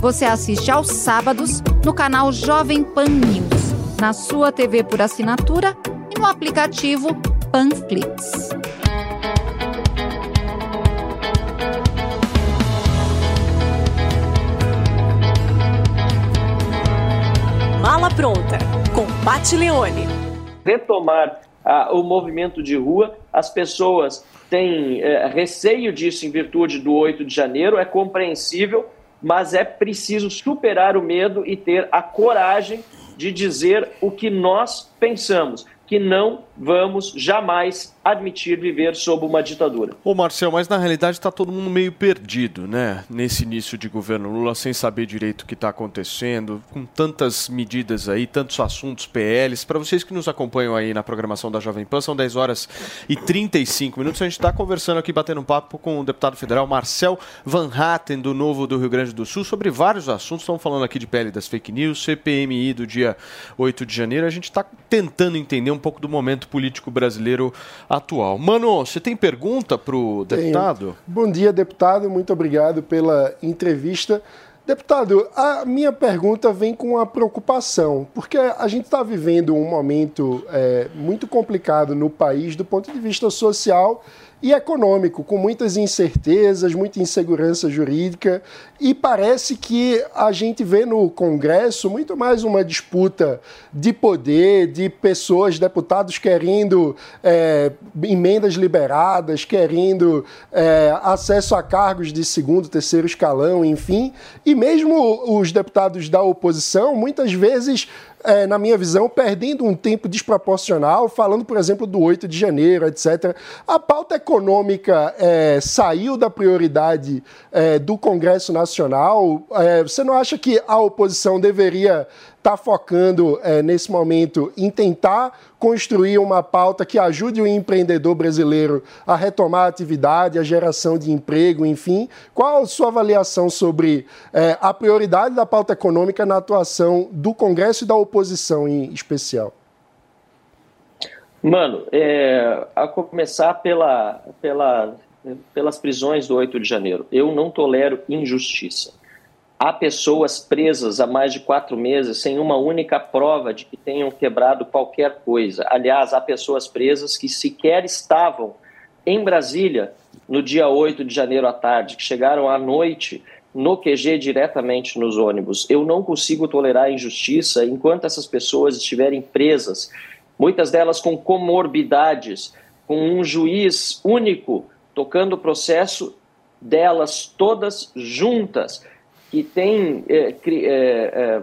Você assiste aos sábados no canal Jovem Pan News, na sua TV por assinatura e no aplicativo Panflix. Mala Pronta, com Pat Leone. retomar ah, o movimento de rua. As pessoas têm eh, receio disso em virtude do 8 de janeiro, é compreensível, mas é preciso superar o medo e ter a coragem de dizer o que nós pensamos, que não vamos jamais admitir viver sob uma ditadura. Ô Marcel, mas na realidade está todo mundo meio perdido, né? Nesse início de governo Lula, sem saber direito o que está acontecendo, com tantas medidas aí, tantos assuntos, PLs. Para vocês que nos acompanham aí na programação da Jovem Pan, são 10 horas e 35 minutos. A gente está conversando aqui, batendo um papo com o deputado federal Marcel Van Hatten, do Novo do Rio Grande do Sul, sobre vários assuntos. Estamos falando aqui de PL das fake news, CPMI do dia 8 de janeiro. A gente está tentando entender um pouco do momento político brasileiro atual. Mano, você tem pergunta para o deputado? Bom dia, deputado. Muito obrigado pela entrevista. Deputado, a minha pergunta vem com uma preocupação, porque a gente está vivendo um momento é, muito complicado no país do ponto de vista social e econômico, com muitas incertezas, muita insegurança jurídica, e parece que a gente vê no Congresso muito mais uma disputa de poder, de pessoas, deputados querendo é, emendas liberadas, querendo é, acesso a cargos de segundo, terceiro escalão, enfim, e mesmo os deputados da oposição, muitas vezes é, na minha visão, perdendo um tempo desproporcional, falando, por exemplo, do 8 de janeiro, etc. A pauta econômica é, saiu da prioridade é, do Congresso Nacional. É, você não acha que a oposição deveria estar focando é, nesse momento em tentar construir uma pauta que ajude o empreendedor brasileiro a retomar a atividade, a geração de emprego, enfim. Qual a sua avaliação sobre é, a prioridade da pauta econômica na atuação do Congresso e da oposição em especial? Mano, é, a começar pela, pela, pelas prisões do 8 de janeiro. Eu não tolero injustiça. Há pessoas presas há mais de quatro meses sem uma única prova de que tenham quebrado qualquer coisa. Aliás, há pessoas presas que sequer estavam em Brasília no dia 8 de janeiro à tarde, que chegaram à noite no QG diretamente nos ônibus. Eu não consigo tolerar injustiça enquanto essas pessoas estiverem presas, muitas delas com comorbidades, com um juiz único tocando o processo delas todas juntas que tem é, é, é,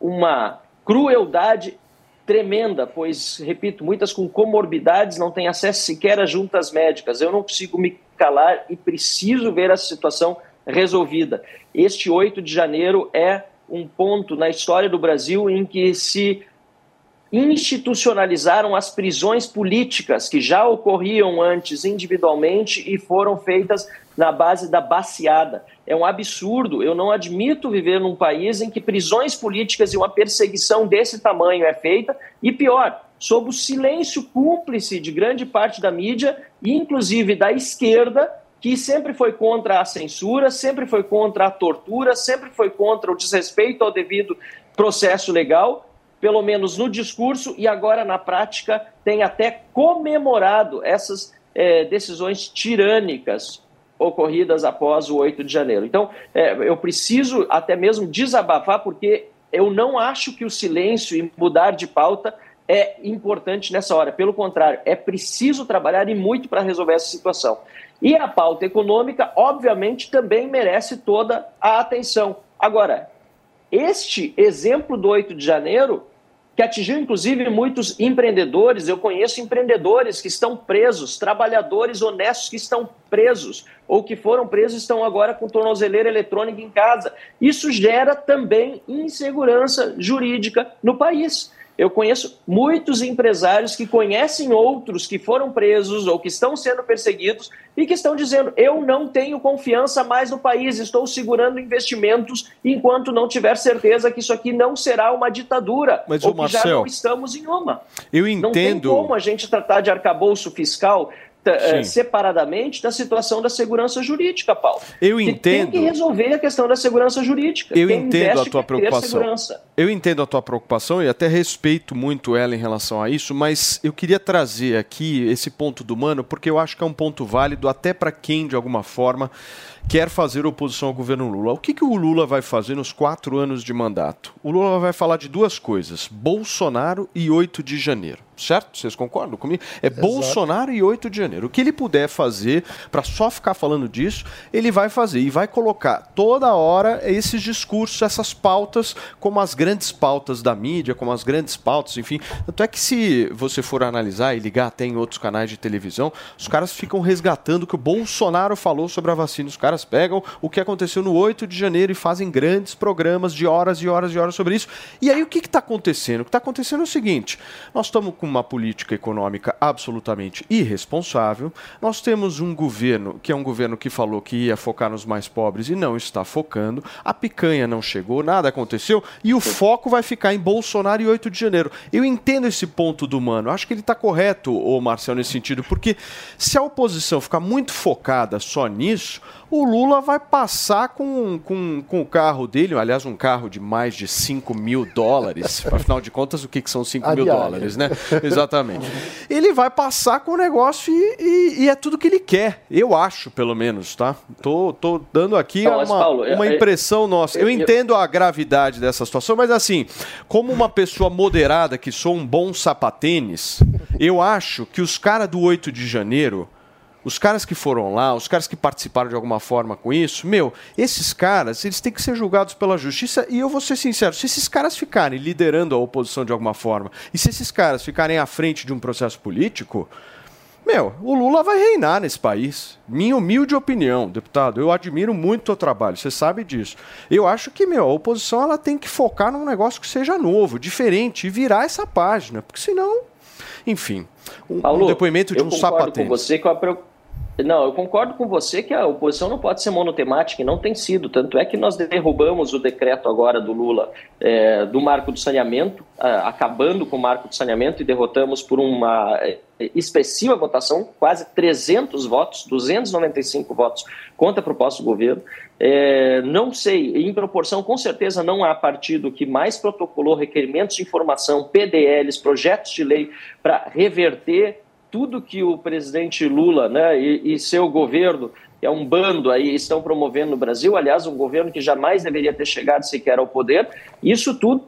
uma crueldade tremenda, pois, repito, muitas com comorbidades não têm acesso sequer a juntas médicas. Eu não consigo me calar e preciso ver essa situação resolvida. Este 8 de janeiro é um ponto na história do Brasil em que se institucionalizaram as prisões políticas que já ocorriam antes individualmente e foram feitas na base da baseada. É um absurdo. Eu não admito viver num país em que prisões políticas e uma perseguição desse tamanho é feita e pior, sob o silêncio cúmplice de grande parte da mídia inclusive da esquerda que sempre foi contra a censura, sempre foi contra a tortura, sempre foi contra o desrespeito ao devido processo legal, pelo menos no discurso, e agora na prática tem até comemorado essas eh, decisões tirânicas ocorridas após o 8 de janeiro. Então, eh, eu preciso até mesmo desabafar, porque eu não acho que o silêncio e mudar de pauta é importante nessa hora. Pelo contrário, é preciso trabalhar e muito para resolver essa situação. E a pauta econômica, obviamente, também merece toda a atenção. Agora, este exemplo do 8 de janeiro, que atingiu inclusive muitos empreendedores, eu conheço empreendedores que estão presos, trabalhadores honestos que estão presos, ou que foram presos estão agora com tornozeleira eletrônica em casa. Isso gera também insegurança jurídica no país. Eu conheço muitos empresários que conhecem outros que foram presos ou que estão sendo perseguidos e que estão dizendo: eu não tenho confiança mais no país, estou segurando investimentos enquanto não tiver certeza que isso aqui não será uma ditadura Mas, ou que já Marcel, não estamos em uma. Eu Não tem entendo. como a gente tratar de arcabouço fiscal Sim. separadamente da situação da segurança jurídica, Paulo. Eu entendo. Tem que resolver a questão da segurança jurídica. Eu Quem entendo a tua preocupação. Eu entendo a tua preocupação e até respeito muito ela em relação a isso, mas eu queria trazer aqui esse ponto do Mano, porque eu acho que é um ponto válido até para quem, de alguma forma, quer fazer oposição ao governo Lula. O que, que o Lula vai fazer nos quatro anos de mandato? O Lula vai falar de duas coisas: Bolsonaro e 8 de janeiro. Certo? Vocês concordam comigo? É Bolsonaro e 8 de janeiro. O que ele puder fazer para só ficar falando disso, ele vai fazer e vai colocar toda hora esses discursos, essas pautas, como as grandes pautas da mídia, como as grandes pautas, enfim. Tanto é que se você for analisar e ligar até em outros canais de televisão, os caras ficam resgatando o que o Bolsonaro falou sobre a vacina. Os caras pegam o que aconteceu no 8 de janeiro e fazem grandes programas de horas e horas e horas sobre isso. E aí o que está acontecendo? O que está acontecendo é o seguinte: nós estamos com uma política econômica absolutamente irresponsável. Nós temos um governo que é um governo que falou que ia focar nos mais pobres e não está focando. A picanha não chegou, nada aconteceu e o foco vai ficar em Bolsonaro e 8 de janeiro. Eu entendo esse ponto do mano. Acho que ele está correto, ô Marcel, nesse sentido, porque se a oposição ficar muito focada só nisso, o Lula vai passar com, com, com o carro dele, aliás, um carro de mais de 5 mil dólares. Afinal de contas, o que, que são 5 A mil dólares, né? Exatamente. Ele vai passar com o negócio e, e- e é tudo que ele quer. Eu acho, pelo menos, tá? Tô, tô dando aqui Não, uma, Paulo, eu- uma eu- impressão nossa. Eu eu- entendo a gravidade dessa situação, mas assim, como uma pessoa moderada que sou um bom sapatênis, eu acho que os caras do 8 de janeiro. Os caras que foram lá, os caras que participaram de alguma forma com isso, meu, esses caras, eles têm que ser julgados pela justiça. E eu vou ser sincero, se esses caras ficarem liderando a oposição de alguma forma, e se esses caras ficarem à frente de um processo político, meu, o Lula vai reinar nesse país. Minha humilde opinião, deputado. Eu admiro muito o teu trabalho, você sabe disso. Eu acho que, meu, a oposição ela tem que focar num negócio que seja novo, diferente, e virar essa página. Porque senão, enfim, um, um Paulo, depoimento de eu um concordo com sapatênis. você que a preo- Não, eu concordo com você que a oposição não pode ser monotemática e não tem sido. Tanto é que nós derrubamos o decreto agora do Lula é, do marco do saneamento, acabando com o marco do saneamento e derrotamos por uma é, expressiva votação, quase 300 votos, 295 votos contra a proposta do governo. É, não sei, em proporção, com certeza não há partido que mais protocolou requerimentos de informação, PDLs, projetos de lei para reverter tudo que o presidente Lula né, e, e seu governo, é um bando aí, estão promovendo no Brasil, aliás, um governo que jamais deveria ter chegado sequer ao poder, isso tudo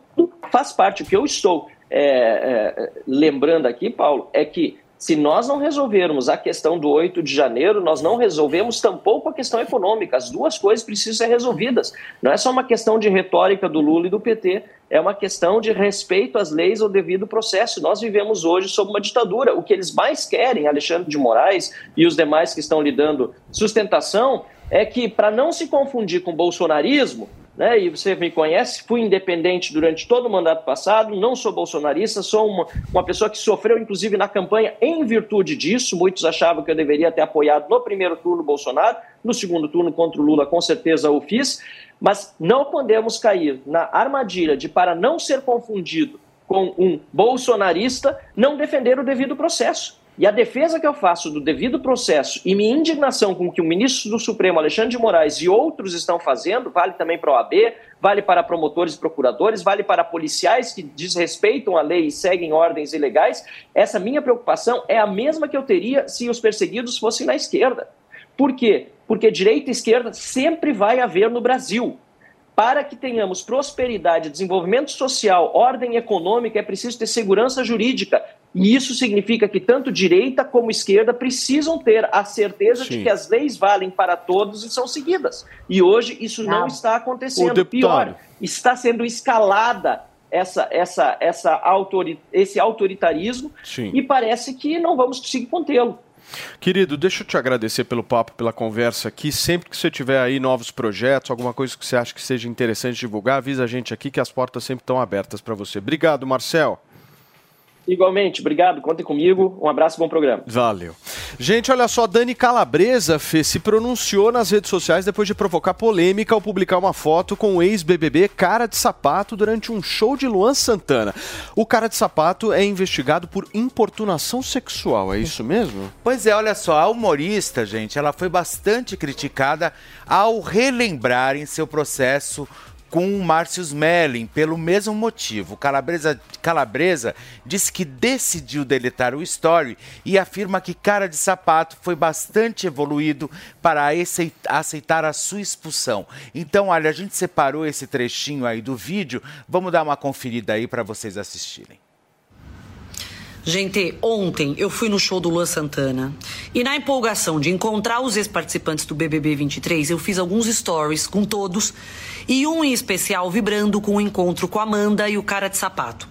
faz parte. O que eu estou é, é, lembrando aqui, Paulo, é que se nós não resolvermos a questão do 8 de janeiro, nós não resolvemos tampouco a questão econômica. As duas coisas precisam ser resolvidas. Não é só uma questão de retórica do Lula e do PT, é uma questão de respeito às leis ao devido processo. Nós vivemos hoje sob uma ditadura. O que eles mais querem, Alexandre de Moraes e os demais que estão lhe dando sustentação, é que, para não se confundir com bolsonarismo, né, e você me conhece, fui independente durante todo o mandato passado, não sou bolsonarista, sou uma, uma pessoa que sofreu, inclusive, na campanha em virtude disso. Muitos achavam que eu deveria ter apoiado no primeiro turno Bolsonaro, no segundo turno contra o Lula, com certeza o fiz, mas não podemos cair na armadilha de, para não ser confundido com um bolsonarista, não defender o devido processo. E a defesa que eu faço do devido processo e minha indignação com o que o ministro do Supremo, Alexandre de Moraes, e outros estão fazendo, vale também para a OAB, vale para promotores e procuradores, vale para policiais que desrespeitam a lei e seguem ordens ilegais. Essa minha preocupação é a mesma que eu teria se os perseguidos fossem na esquerda. Por quê? Porque direita e esquerda sempre vai haver no Brasil. Para que tenhamos prosperidade, desenvolvimento social, ordem econômica, é preciso ter segurança jurídica. E isso significa que tanto direita como esquerda precisam ter a certeza de Sim. que as leis valem para todos e são seguidas. E hoje isso não, Não. está acontecendo. Deputado. Pior, está sendo escalada essa, essa, essa autori esse autoritarismo Sim. e parece que não vamos conseguir contê-lo. Querido, deixa eu te agradecer pelo papo, pela conversa aqui. Sempre que você tiver aí novos projetos, alguma coisa que você acha que seja interessante divulgar, avisa a gente aqui que as portas sempre estão abertas para você. Obrigado, Marcel. Igualmente, obrigado, contem comigo. Um abraço, bom programa. Valeu. Gente, olha só, Dani Calabresa Fê, se pronunciou nas redes sociais depois de provocar polêmica ao publicar uma foto com o ex-BBB Cara de Sapato durante um show de Luan Santana. O Cara de Sapato é investigado por importunação sexual, é isso mesmo? Pois é, olha só, a humorista, gente, ela foi bastante criticada ao relembrar em seu processo com o Márcio Smelling, pelo mesmo motivo. Calabresa, Calabresa disse que decidiu deletar o story e afirma que Cara de Sapato foi bastante evoluído para aceit- aceitar a sua expulsão. Então, olha, a gente separou esse trechinho aí do vídeo, vamos dar uma conferida aí para vocês assistirem. Gente, ontem eu fui no show do Luan Santana e na empolgação de encontrar os ex-participantes do BBB 23, eu fiz alguns stories com todos e um em especial vibrando com o encontro com a Amanda e o cara de sapato.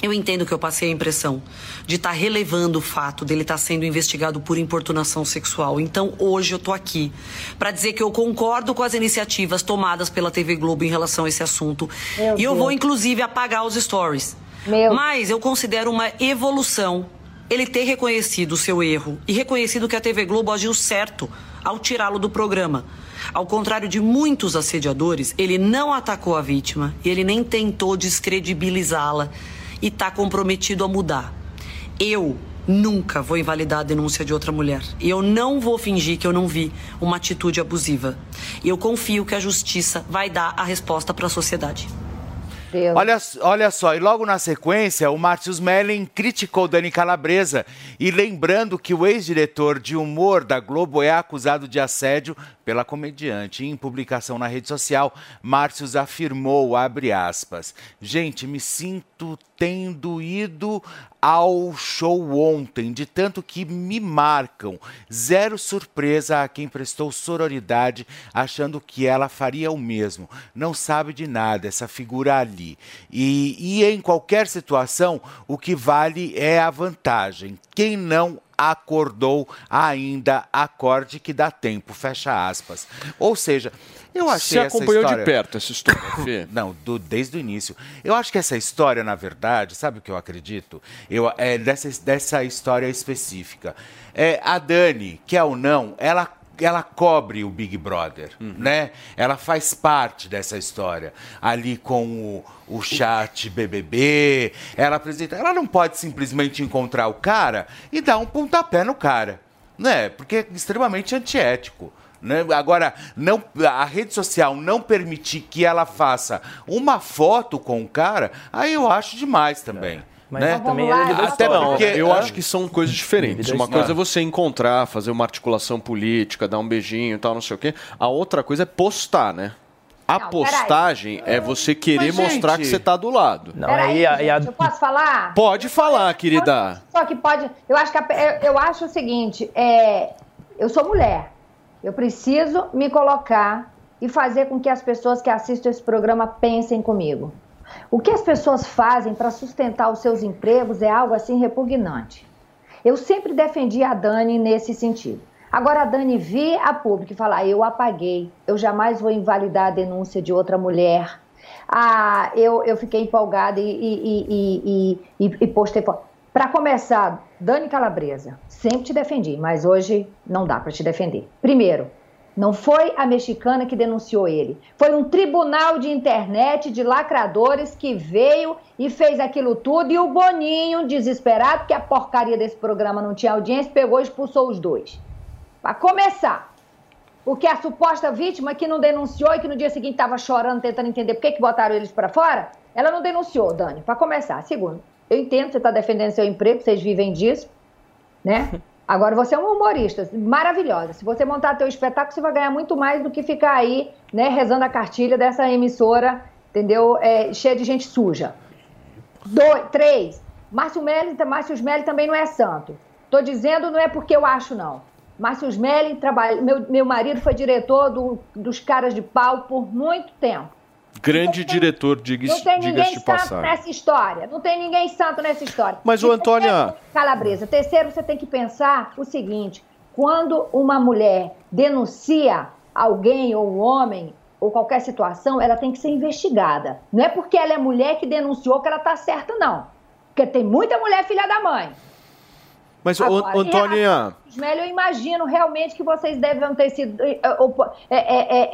Eu entendo que eu passei a impressão de estar relevando o fato dele estar sendo investigado por importunação sexual. Então, hoje eu tô aqui para dizer que eu concordo com as iniciativas tomadas pela TV Globo em relação a esse assunto. Meu e eu vou inclusive apagar os stories. Meu. Mas eu considero uma evolução ele ter reconhecido o seu erro e reconhecido que a TV Globo agiu certo ao tirá-lo do programa. Ao contrário de muitos assediadores, ele não atacou a vítima e ele nem tentou descredibilizá-la e está comprometido a mudar. Eu nunca vou invalidar a denúncia de outra mulher. E eu não vou fingir que eu não vi uma atitude abusiva. E eu confio que a justiça vai dar a resposta para a sociedade. Olha, olha só, e logo na sequência, o Márcio Smelling criticou Dani Calabresa e lembrando que o ex-diretor de humor da Globo é acusado de assédio pela comediante. Em publicação na rede social, Márcio afirmou, abre aspas, gente, me sinto tendo ido ao show ontem, de tanto que me marcam. Zero surpresa a quem prestou sororidade, achando que ela faria o mesmo. Não sabe de nada, essa figura ali. E, e em qualquer situação, o que vale é a vantagem. Quem não acordou ainda, acorde que dá tempo, fecha aspas. Ou seja, eu achei Você acompanhou de história- perto essa história, Fê? Não, do- desde o início. Eu acho que essa história, na verdade, sabe o que eu acredito? Eu, é dessa, dessa história específica. É, a Dani, quer ou não, ela ela cobre o Big Brother, né? Ela faz parte dessa história. Ali com o, o chat BBB, ela apresenta. Ela não pode simplesmente encontrar o cara e dar um pontapé no cara, né? Porque é extremamente antiético. Né? Agora, não, a rede social não permitir que ela faça uma foto com o cara, aí eu acho demais também. Mas né? também é Até porque eu É. acho que são coisas diferentes. Uma coisa é você encontrar, fazer uma articulação política, dar um beijinho e tal, não sei o quê. A outra coisa é postar, né? A Não, postagem é você querer Mas, mostrar gente- que você tá do lado. Peraí, gente, eu posso falar? Pode falar, querida. Só que pode. Eu acho que a- eu, eu acho o seguinte: é, eu sou mulher. Eu preciso me colocar e fazer com que as pessoas que assistem esse programa pensem comigo. O que as pessoas fazem para sustentar os seus empregos é algo assim repugnante. Eu sempre defendi a Dani nesse sentido. Agora a Dani vir a público e falar: eu apaguei, eu jamais vou invalidar a denúncia de outra mulher. Ah, eu, eu fiquei empolgada e, e, e, e, e, postei foto. Para começar, Dani Calabresa, sempre te defendi, mas hoje não dá para te defender. Primeiro, não foi a mexicana que denunciou ele. Foi um tribunal de internet de lacradores que veio e fez aquilo tudo. E o Boninho, desesperado, porque a porcaria desse programa não tinha audiência, pegou e expulsou os dois. Para começar. Porque a suposta vítima que não denunciou e que no dia seguinte estava chorando, tentando entender por que, que botaram eles para fora, ela não denunciou, Dani, para começar. Segundo, eu entendo, você está defendendo seu emprego, vocês vivem disso, né? Agora, você é uma humorista maravilhosa. Se você montar teu espetáculo, você vai ganhar muito mais do que ficar aí, né, rezando a cartilha dessa emissora, entendeu? É, cheia de gente suja. Dois, três, Márcio Melli, Márcio Smelly também não é santo. Tô dizendo, não é porque eu acho, não. Márcio Smelly, trabalha, meu, meu marido foi diretor do- dos caras de pau por muito tempo. Grande diretor, Não diga-se tem diga ninguém de santo passagem. nessa história. Não tem ninguém santo nessa história. Mas, E ô, Antônia- Calabresa, terceiro, você tem que pensar o seguinte: quando uma mulher denuncia alguém ou um homem ou qualquer situação, ela tem que ser investigada. Não é porque ela é mulher que denunciou que ela está certa, não. Porque tem muita mulher filha da mãe. Mas, Agora, Antônia, Smelly, eu imagino realmente que vocês devem ter sido. é, é,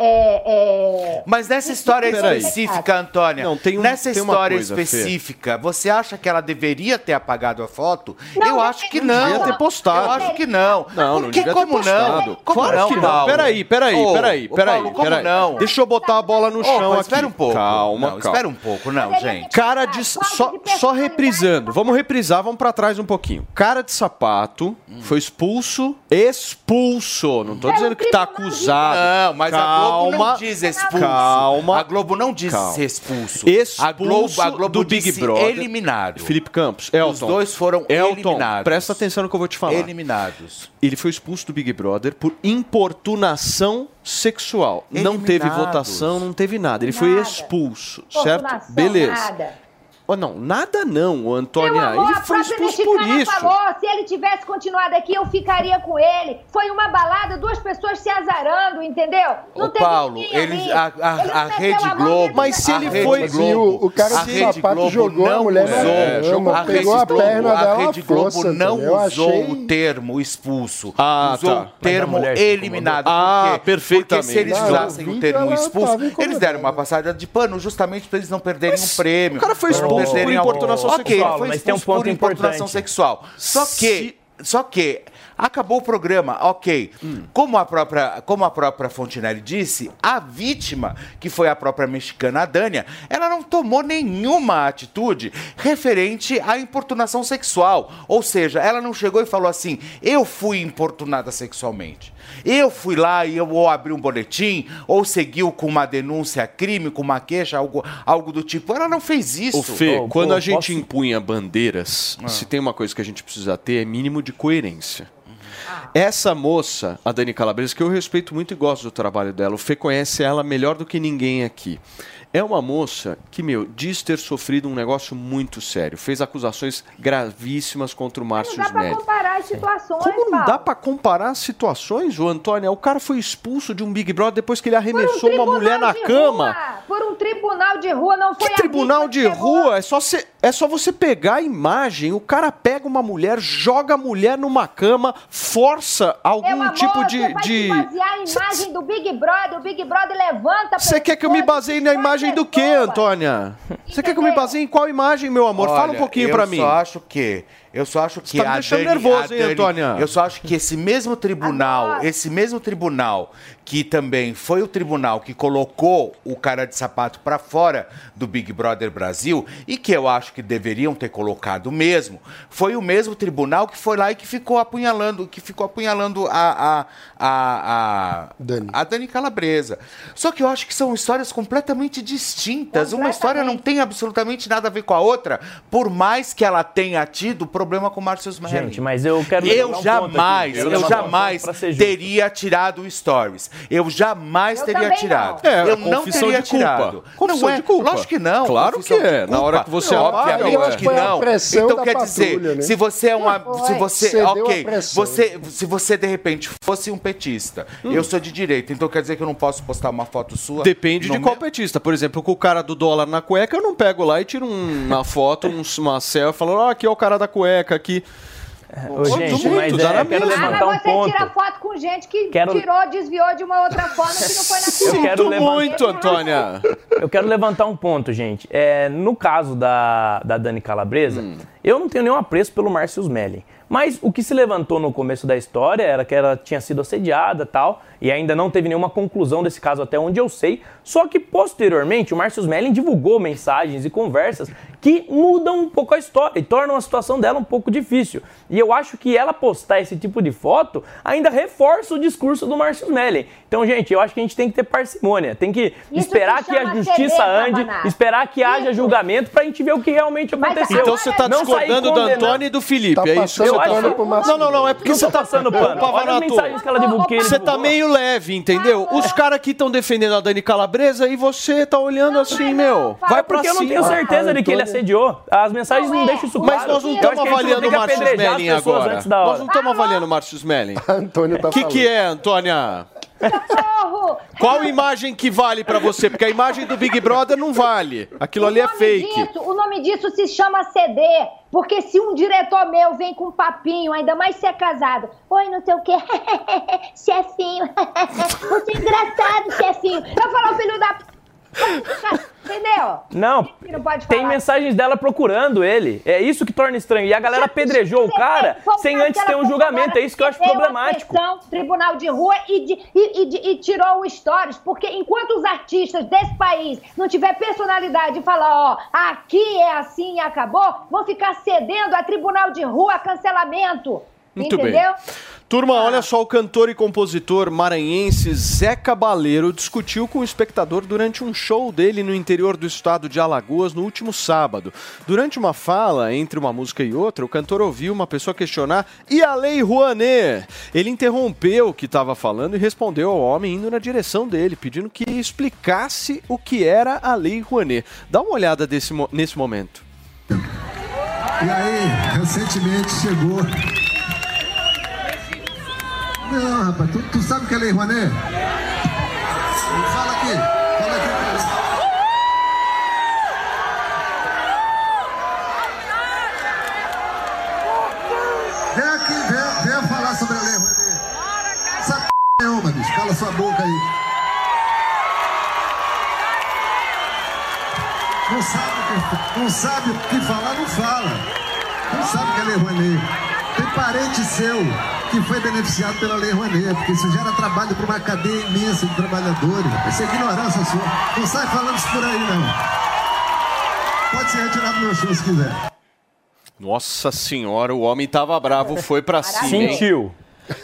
é, Mas nessa história Peraí. específica, Antônia, Não, tem um- nessa tem uma história coisa, Fê. específica, você acha que ela deveria ter apagado a foto? Não, eu não acho que não. Devia ter postado. Eu acho que não. Não, não Porque devia ter como postado. não? Como claro não, que não. Peraí, peraí, Ô, peraí, peraí. Paulo, como peraí. não? Deixa eu botar a bola no Ô, chão aqui. espera um pouco. Calma, Não, calma. espera um pouco, não, gente. Cara de. Só, só reprisando. Vamos reprisar, vamos pra trás um pouquinho. Cara de sapato Hum. foi expulso. Expulso. Não tô dizendo que tá acusado. Não, mas a Globo não Calma. diz expulso. Calma. A Globo não diz Calma. expulso. Expulso a Globo, a Globo do Big disse Brother. eliminado. Felipe Campos, Elton. Os dois foram Elton, eliminados. presta atenção no que eu vou te falar. Eliminados. Ele foi expulso do Big Brother por importunação sexual. Não teve Eliminados. votação, não teve nada. Ele foi Nada. expulso, certo? Beleza. nada. Oh, não, nada não, Antônia. Amor, ele a foi expulso por isso. falou, se ele tivesse continuado aqui, eu ficaria com ele. Foi uma balada, duas pessoas se azarando, entendeu? Não Ô, Paulo, eles, ali. a, a, Ele a Rede a Globo. Mas se a ele Rede foi- Globo, o cara a de Rede Globo jogou a não mulher usou, na cama, a Rede a perna Globo, a Rede Globo não? Eu usou achei- o termo expulso. Ah, usou tá. o termo eliminado. Ah, Por quê? perfeitamente. Porque se eles usassem o termo expulso, eles deram uma passada de pano justamente para eles não perderem um prêmio. o cara foi pra expulso por algum- importunação sexual, foi mas tem um expulso por ponto importunação importante. sexual. Só que, só que acabou o programa, ok. Como a própria, como a própria Fontinelli disse, a vítima, que foi a própria mexicana a Dânia, ela não tomou nenhuma atitude referente à importunação sexual. Ou seja, ela não chegou e falou assim: eu fui importunada sexualmente. Eu fui lá e eu ou abri um boletim, ou seguiu com uma denúncia crime, com uma queixa, algo, algo do tipo. Ela não fez isso. Ô, Fê, Ô, quando pô, a gente posso- empunha bandeiras, se tem uma coisa que a gente precisa ter é mínimo de coerência. Ah. Essa moça, a Dani Calabresa, que eu respeito muito e gosto do trabalho dela, o Fê conhece ela melhor do que ninguém aqui. É uma moça que, meu, diz ter sofrido um negócio muito sério. Fez acusações gravíssimas contra o Não Márcio dá pra Smelly. comparar as situações, Como não Paulo. dá pra comparar as situações, ô Antônia? O cara foi expulso de um Big Brother depois que ele Por um arremessou uma mulher na cama. rua, por um tribunal de rua, não foi Que a tribunal de pegou. rua? É só, cê- é só você pegar a imagem, o cara pega uma mulher, joga a mulher numa cama, força algum Meu amor, tipo de. você de... se basear em imagem do Big Brother, o Big Brother levanta Você quer que eu me baseie na expõe imagem do quê, pessoas. Antônia? Você quer que eu me baseie em qual imagem, meu amor? Fala um Olha, pouquinho eu pra mim. só acho que. Eu só acho que tá me a deixando Dani- nervoso, a hein, Dani- Antônia? Eu só acho que esse mesmo tribunal, esse mesmo tribunal que também foi o tribunal que colocou o cara de sapato pra fora do Big Brother Brasil e que eu acho que deveriam ter colocado mesmo, foi o mesmo tribunal que foi lá e que ficou apunhalando, que ficou apunhalando a a a, a, Dani. a Dani Calabresa. Só que eu acho que são histórias completamente distintas. Uma história não tem absolutamente nada a ver com a outra, por mais que ela tenha tido problema com o Márcio Smelly. Gente, mas eu quero Eu um jamais, eu um jamais teria tirado o Stories. Eu jamais Eu teria tirado. não. É, eu não confissão teria de culpa. tirado. Confissão não é, de culpa. Lógico que não. Claro que é. Na hora que você Obviamente apaga, que não. Então quer dizer, patrulha, né? se você é uma, Não se você, ok, você, se você de repente fosse um petista, Hum. eu sou de direita, então quer dizer que eu não posso postar uma foto sua? Depende de qual meu- petista. Por exemplo, com o cara do dólar na cueca, eu não pego lá e tiro um- uma foto, um- uma selfie, falando, ó, aqui é o cara da cueca, aqui. Ô, gente, muito, mas é, eu quero mesma. Ah, levantar um mas você ponto. tira foto com gente que Quero- tirou, desviou de uma outra forma que não foi na Eu sua. quero Sinto levantar- muito, Antônia. Eu quero levantar um ponto, gente. É, no caso da, da Dani Calabresa, Hum. eu não tenho nenhum apreço pelo Márcio Smelling. Mas o que se levantou no começo da história era que ela tinha sido assediada tal, e ainda não teve nenhuma conclusão desse caso até onde eu sei. Só que posteriormente o Márcio Smelling divulgou mensagens e conversas que mudam um pouco a história e tornam a situação dela um pouco difícil. E eu acho que ela postar esse tipo de foto ainda reforça o discurso do Márcio Smelling. Então, gente, eu acho que a gente tem que ter parcimônia, tem que Isso esperar que a justiça ande, esperar que haja Isso. julgamento pra gente ver o que realmente Mas aconteceu. Então você tá Não discordando do Antônio e do Felipe, Tá é isso? que tá Márcio Não, não, não, é porque Não você tá passando pano. Olha as Pavanato, mensagens que ela divulgou. que ele Você tá meio leve, entendeu? Os caras aqui estão defendendo a Dani Calabresa e você tá olhando assim, meu. Vai pra Porque eu não tenho cima. certeza de que ele assediou. As mensagens não, Não é. deixam isso Mas claro. nós não estamos acho que avaliando o que Márcio Smelling pessoas agora. antes da hora. Nós não estamos avaliando o Márcio Smelling. Antônio tá O que, que é, Antônia? Socorro! Qual imagem que vale pra você? Porque a imagem do Big Brother não vale. Aquilo ali é O fake. disso- o nome disso se chama CD. Porque se um diretor meu vem com um papinho, ainda mais se é casado, oi, não sei o quê, chefinho, você é engraçado, chefinho. Eu falo, filho da. Entendeu? Não, não tem mensagens dela procurando ele. É isso que torna estranho. E a galera apedrejou o cara sem antes ter um julgamento. É isso que eu acho problemático. pressão, tribunal de rua e, de- e- e de- e tirou o stories, porque enquanto os artistas desse país não tiver personalidade e falar, ó, aqui é assim e acabou, vão ficar cedendo a tribunal de rua, cancelamento. Muito entendeu? bem. Turma, olha só, o cantor e compositor maranhense Zé Cabaleiro discutiu com o espectador durante um show dele no interior do estado de Alagoas no último sábado. Durante uma fala, entre uma música e outra, o cantor ouviu uma pessoa questionar e a Lei Rouanet? Ele interrompeu o que estava falando e respondeu ao homem indo na direção dele, pedindo que explicasse o que era a Lei Rouanet. Dá uma olhada desse nesse momento. E aí, recentemente chegou. Não, rapaz, tu, tu sabe o que é Lei Rouanet? Fala aqui, fala aqui. Vem aqui, vem, vem falar sobre a Lei Rouanet. Sabe nenhuma, bicho, cala sua boca aí. Não sabe, não sabe o que falar, não fala. Não sabe o que é Lei Rouanet. Tem parente seu que foi beneficiado pela Lei Rouanet, porque isso gera trabalho para uma cadeia imensa de trabalhadores. Isso é ignorância sua. Não sai falando isso por aí, não. Pode se retirar do meu show se quiser. Nossa senhora, o homem tava bravo, foi pra cima. Sentiu.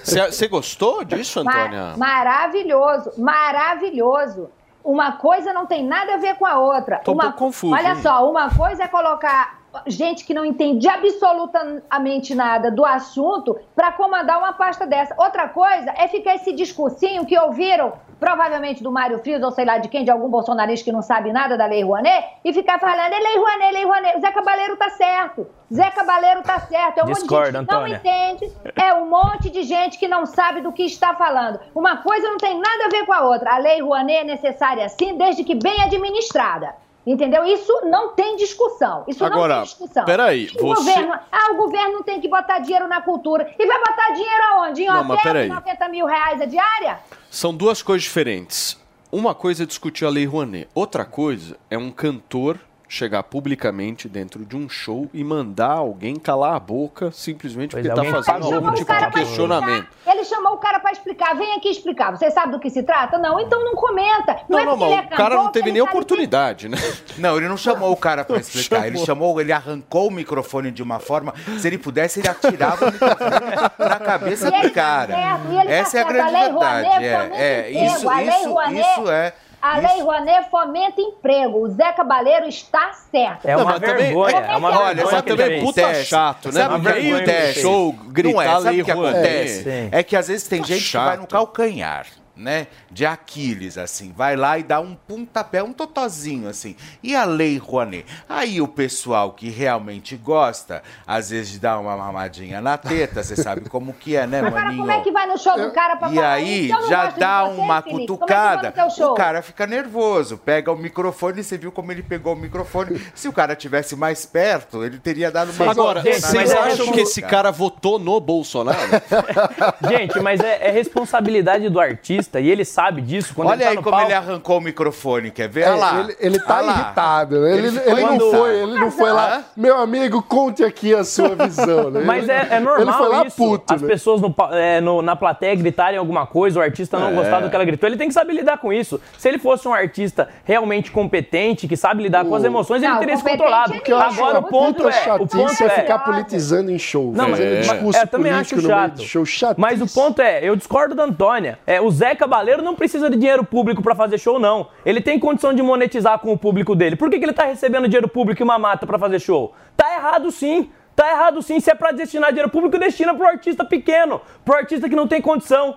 Você gostou disso, Antônia? maravilhoso, maravilhoso. Uma coisa não tem nada a ver com a outra. Tô um uma, pouco confuso, Olha hein? só, uma coisa é colocar gente que não entende absolutamente nada do assunto para comandar uma pasta dessa. Outra coisa é ficar esse discursinho que ouviram, provavelmente do Mário Frias ou sei lá de quem, de algum bolsonarista que não sabe nada da Lei Rouanet, e ficar falando, é Lei Rouanet, Lei Rouanet. Zé Cabaleiro tá certo. Zé Cabaleiro tá certo. É um monte de gente que não entende. É um monte de gente que não sabe do que está falando. Uma coisa não tem nada a ver com a outra. A Lei Rouanet é necessária sim, desde que bem administrada. Entendeu? Isso não tem discussão. Isso Agora, não tem discussão. peraí, o você- governo, ah, o governo tem que botar dinheiro na cultura. E vai botar dinheiro aonde? Em Não, hotel peraí. de 90 mil reais a diária? São duas coisas diferentes. Uma coisa é discutir a Lei Rouanet. Outra coisa é um cantor chegar publicamente dentro de um show e mandar alguém calar a boca simplesmente Pois porque é, tá alguém fazendo algum tipo de questionamento. Ele chamou o cara pra explicar. Vem aqui explicar. Você sabe do que se trata? Não, então não comenta. Não, Não, é não, é mas o cara não teve que nem oportunidade, né? Não, ele não chamou o cara pra explicar. Ele Chamou. chamou, ele arrancou o microfone de uma forma. Se ele pudesse, ele atirava o microfone na cabeça E do ele tá cara. certo, e ele tá Essa é a certo. grande A Lei verdade. Rouanet É, é, isso, A Lei isso, isso é. A Lei Rouanet fomenta emprego. O Zé Cabaleiro está certo. É uma vergonha, é uma Olha, vergonha ele também puta Acontece. chato, né? Sabe o que acontece? show, gritar não é, sabe Lei o que acontece? Sim. É que às vezes tem Tá gente que vai no chato. calcanhar. Né? De Aquiles, assim, vai lá e dá um pontapé, um totozinho, assim. E a Lei Rouanet? Aí o pessoal que realmente gosta, às vezes de dar uma mamadinha na teta, você sabe como que é, né, Agora, maninho? como é que vai no show do cara pra E falar aí isso? Já dá você, uma Felipe. cutucada, é teu show? o cara fica nervoso, pega o microfone, você viu como ele pegou o microfone. Se o cara tivesse mais perto, ele teria dado uma Agora, vocês mas é acham que esse cara votou no Bolsonaro? Gente, mas é, é responsabilidade do artista e ele sabe disso. Quando Olha ele tá aí no como palco. ele arrancou o microfone, quer ver? É, Olha lá. ele, ele tá Olha lá. irritado. Ele, Ele ele, ficou não irritado. foi, ele não foi lá. Meu amigo, conte aqui a sua visão. Né? Mas Ele- é, é normal Ele foi lá isso. puto. As né? pessoas no é, no- na plateia gritarem alguma coisa, o artista não É. gostar do que ela gritou. Ele tem que saber lidar com isso. Se ele fosse um artista realmente competente, que sabe lidar com as emoções, ele Não, teria se controlado. é O que eu acho Agora o ponto é, o ponto é é ficar politizando em show. Não, mas fazendo é, discurso eu também acho chato. show. Chatice. Mas o ponto é, eu discordo da Antônia. É, o Zé Cabaleiro não precisa de dinheiro público pra fazer show, não. Ele tem condição de monetizar com o público dele. Por que, que ele tá recebendo dinheiro público e uma mata pra fazer show? Tá errado sim. Tá errado sim. Se é pra destinar dinheiro público, destina pro artista pequeno, pro artista que não tem condição.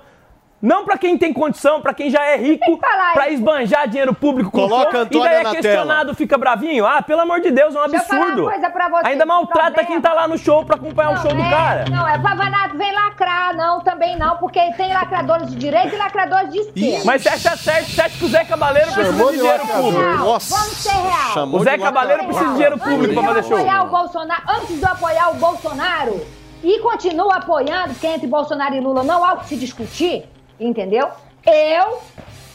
Não pra quem tem condição, pra quem já é rico, pra esbanjar dinheiro público com Coloca show, e daí é na questionado, fica bravinho. Ah, pelo amor de Deus, é um Deixa eu falar absurdo. uma coisa pra você, Ainda maltrata problema- quem tá lá no show pra acompanhar o show do é, cara. Não, é Pavanato vem lacrar, não, também não, porque tem lacradores de direita e lacradores de esquerda. Mas você acha certo, você acha que o Zé Cabaleiro precisa Chamou de de dinheiro lacrador. público? Não, Nossa. vamos ser real. O Zé Cabaleiro precisa de dinheiro público pra fazer show. apoiar o Bolsonaro, antes de eu apoiar o Bolsonaro e continuo apoiando, porque entre Bolsonaro e Lula não há o que se discutir, entendeu? Eu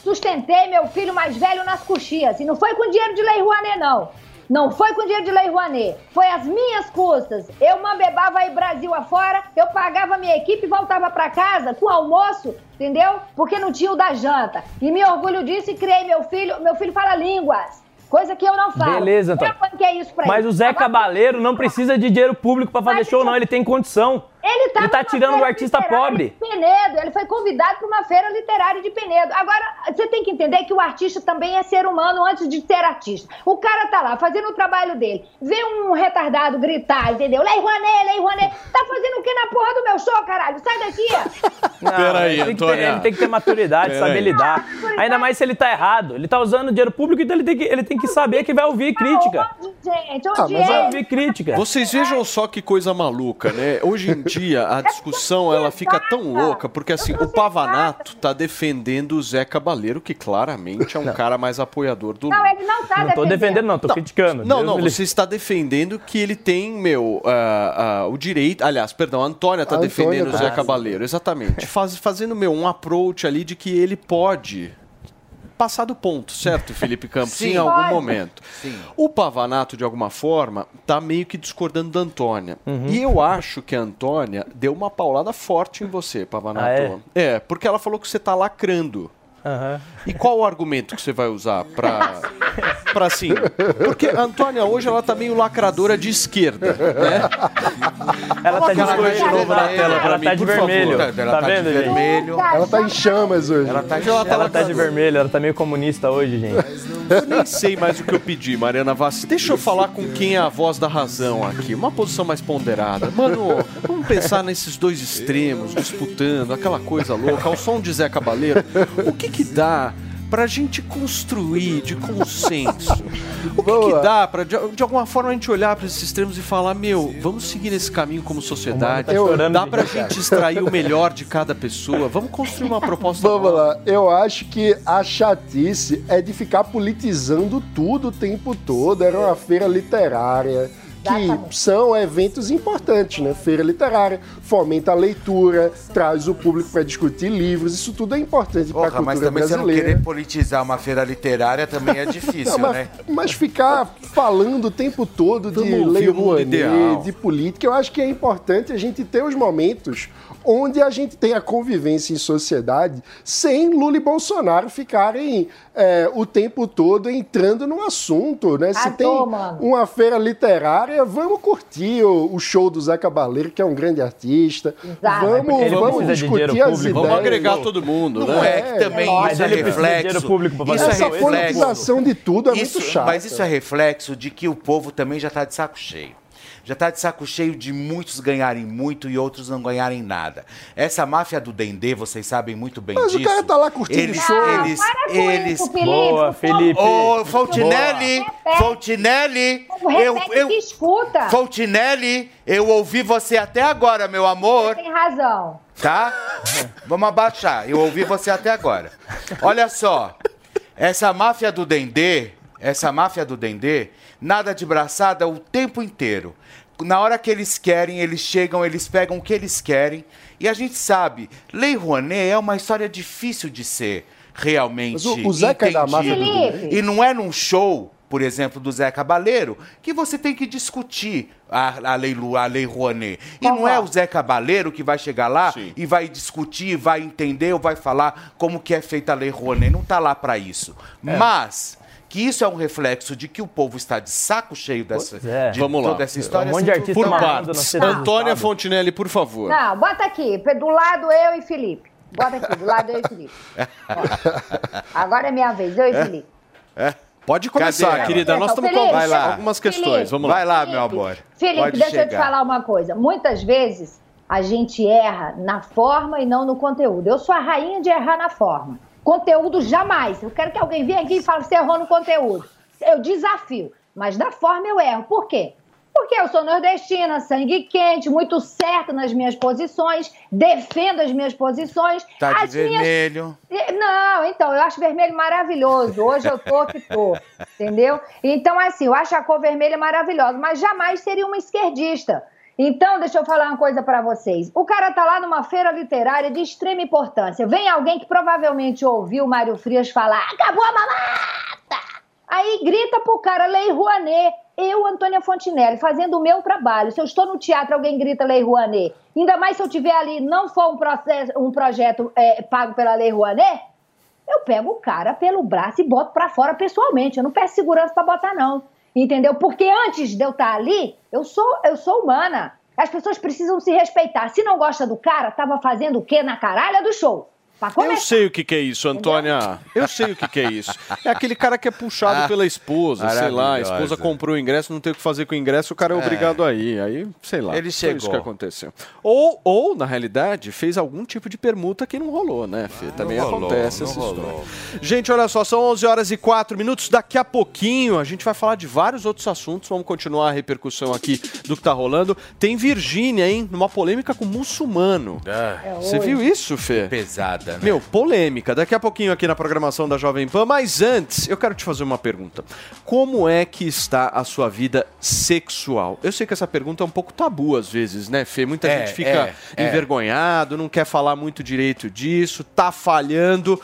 sustentei meu filho mais velho nas coxias. E não foi com dinheiro de Lei Rouanet, não. Não foi com dinheiro de Lei Rouanet. Foi às minhas custas. Eu mambebava aí Brasil afora, eu pagava minha equipe e voltava pra casa com almoço, entendeu? Porque não tinha o da janta. E me orgulho disso e criei meu filho. Meu filho fala línguas. Coisa que eu não falo. Beleza, Antônio. Pra Mas ele. o Zé Cabaleiro não precisa de dinheiro público pra fazer show, não. Ele tem condição. Ele, Ele tá numa tirando o artista pobre. de Penedo, ele foi convidado para uma feira literária de Penedo. Agora, você tem que entender que o artista também é ser humano antes de ser artista. O cara tá lá fazendo o trabalho dele, vê um retardado gritar, entendeu? Lei Rouanet, Lei Rouanet. Tá fazendo o que na porra do meu show, caralho? Sai daqui, ó. Não, Peraí, ele tem que ter- Antônia. Ele tem que ter maturidade, Peraí. saber lidar. Ainda mais se ele tá errado. Ele tá usando dinheiro público, então ele tem que, ele tem que saber que vai ouvir crítica. Gente, Ah, onde mas é? a- Ouvir crítica. Vocês vejam só que coisa maluca, né? Hoje em dia a discussão ela fica tão louca porque assim o Pavanato tá defendendo o Zé Cabaleiro que claramente é um cara mais apoiador do Não, ele não tá Não tô defendendo, não, tô criticando. Não, Deus não, livre. você está defendendo que ele tem, meu, ah, ah, o direito. Aliás, perdão, a Antônia está A Antônia defendendo o tá Zé defendendo. Cabaleiro, exatamente. Faz- fazendo, meu, um approach ali de que ele pode passar do ponto, certo, Felipe Campos? Sim. em algum Pode. momento. Sim. O Pavanato, de alguma forma, tá meio que discordando da Antônia. Uhum. E eu acho que a Antônia deu uma paulada forte em você, Pavanato. Ah, é? porque ela falou que você tá lacrando. Aham. E qual o argumento que você vai usar pra, pra assim? Porque a Antônia hoje ela tá meio lacradora de esquerda, né? Ela tá de vermelho. de novo na tela pra Ela mim, tá de por favor. vermelho. Ela Tá tá de vendo, gente? vermelho. Ela tá em chamas hoje. Ela tá, Ela tá de vermelho, ela tá meio comunista hoje, gente. Eu nem sei mais o que eu pedi, Mariana Vassi. Deixa eu falar com quem é a voz da razão aqui. Uma posição mais ponderada. Mano, vamos pensar nesses dois extremos, disputando, aquela coisa louca, ao som de Zé Cabaleiro. O que que dá pra gente construir de consenso? O que, que dá pra, de, de alguma forma, a gente olhar pra esses extremos e falar, meu, vamos seguir nesse caminho como sociedade? tá dá pra rir, gente extrair o melhor de cada pessoa? Vamos construir uma proposta Vamos lá, eu acho que a chatice é de ficar politizando tudo o tempo todo. Era uma feira literária, que são eventos importantes, né? Feira literária, fomenta a leitura, traz o público para discutir livros, isso tudo é importante para a Porra, mas cultura também você não brasileira. querer politizar uma feira literária também é difícil, Não, mas, né? mas ficar falando o tempo todo de Vamos lei. Rouanet, de política, eu acho que é importante a gente ter os momentos onde a gente tem a convivência em sociedade sem Lula e Bolsonaro ficarem é, o tempo todo entrando no assunto, né? Se Ah, tem uma feira literária, vamos curtir o, o show do Zé Cabaleiro, que é um grande artista. Exato. Vamos, ele vamos discutir as público. ideias. Vamos agregar todo mundo, Não né? é que também Mas isso é reflexo. público pra fazer Isso é Essa reflexo. politização de tudo é Isso- muito chata. Mas isso é reflexo de que o povo também já está de saco cheio. Já está de saco cheio de muitos ganharem muito e outros não ganharem nada. Essa máfia do Dendê, vocês sabem muito bem Mas o disso. cara tá lá curtindo eles, show. Eles, com eles... isso, Felipe. Boa, Felipe. Ô, Fontinelli. Fontinelli, eu, eu, que escuta. Fontinelli, eu ouvi você até agora, meu amor. Tem razão. Tá? Vamos abaixar. Eu ouvi você até agora. Olha só. Essa máfia do Dendê, essa máfia do Dendê, nada de braçada o tempo inteiro. Na hora que eles querem, eles chegam, eles pegam o que eles querem. E a gente sabe, Lei Rouanet é uma história difícil de ser realmente Mas o- o Zeca é da máfia do entendida. E não é num show, por exemplo, do Zé Cabaleiro, que você tem que discutir a, a, lei, a lei Rouanet. E não é o Zé Cabaleiro que vai chegar lá e vai discutir, vai entender ou vai falar como que é feita a lei Rouanet. Não está lá para isso. É. Mas que isso é um reflexo de que o povo está de saco cheio dessa, é. de Vamos lá. toda essa história. Um monte de assim, artista Por partes. Antônia Fontinelli, por favor. Não, bota aqui. Do lado eu e Felipe. Bota aqui, do lado eu e Felipe. Ó. Agora é minha vez, eu e Felipe. É. Pode começar, Cadê querida. Nós estamos com algumas, vai lá. algumas questões. Felipe, Vamos lá. Vai lá, meu amor. Felipe, Pode deixa eu te chegar. falar uma coisa. Muitas vezes a gente erra na forma e não no conteúdo. Eu sou a rainha de errar na forma. Conteúdo jamais. Eu quero que alguém venha aqui e fale que você errou no conteúdo. Eu desafio. Mas na forma eu erro. Por quê? Porque eu sou nordestina, sangue quente, muito certa nas minhas posições, defendo as minhas posições. Tá de As minhas- vermelho. Não, então, eu acho vermelho maravilhoso. Hoje eu tô que tô, entendeu? Então, assim, eu acho a cor vermelha maravilhosa, mas jamais seria uma esquerdista. Então, deixa eu falar uma coisa pra vocês. O cara tá lá numa feira literária de extrema importância. Vem alguém que provavelmente ouviu o Mário Frias falar: acabou a mamata! Aí grita pro cara Lei Rouanet. Eu, Antônia Fontinelli, fazendo o meu trabalho. Se eu estou no teatro, alguém grita Lei Rouanet. Ainda mais se eu tiver ali, não for um, processo, um projeto é, pago pela Lei Rouanet, eu pego o cara pelo braço e boto pra fora pessoalmente. Eu não peço segurança pra botar, não. Entendeu? Porque antes de eu estar ali, eu sou, eu sou humana. As pessoas precisam se respeitar. Se não gosta do cara, tava fazendo o quê na caralha do show? Eu sei o que, que é isso, Antônia. Eu sei o que, que é isso. É aquele cara que é puxado Ah, pela esposa, sei lá. A esposa comprou o ingresso, não tem o que fazer com o ingresso, o cara é, É. obrigado a ir. Aí, sei lá. Ele foi isso chegou. que aconteceu. Ou, ou, na realidade, fez algum tipo de permuta que não rolou, né, Fê? Também rolou, acontece não essa rolou. história. Gente, olha só, são 11 horas e 4 minutos. Daqui a pouquinho a gente vai falar de vários outros assuntos. Vamos continuar a repercussão aqui do que tá rolando. Tem Virgínia, hein? Numa polêmica com muçulmano. Você viu isso, Fê? Pesada, né? Meu, polêmica. Daqui a pouquinho aqui na programação da Jovem Pan. Mas antes, eu quero te fazer uma pergunta. Como é que está a sua vida sexual? Eu sei que essa pergunta é um pouco tabu às vezes, né, Fê? Muita É, gente fica é, é. envergonhado, não quer falar muito direito disso, tá falhando.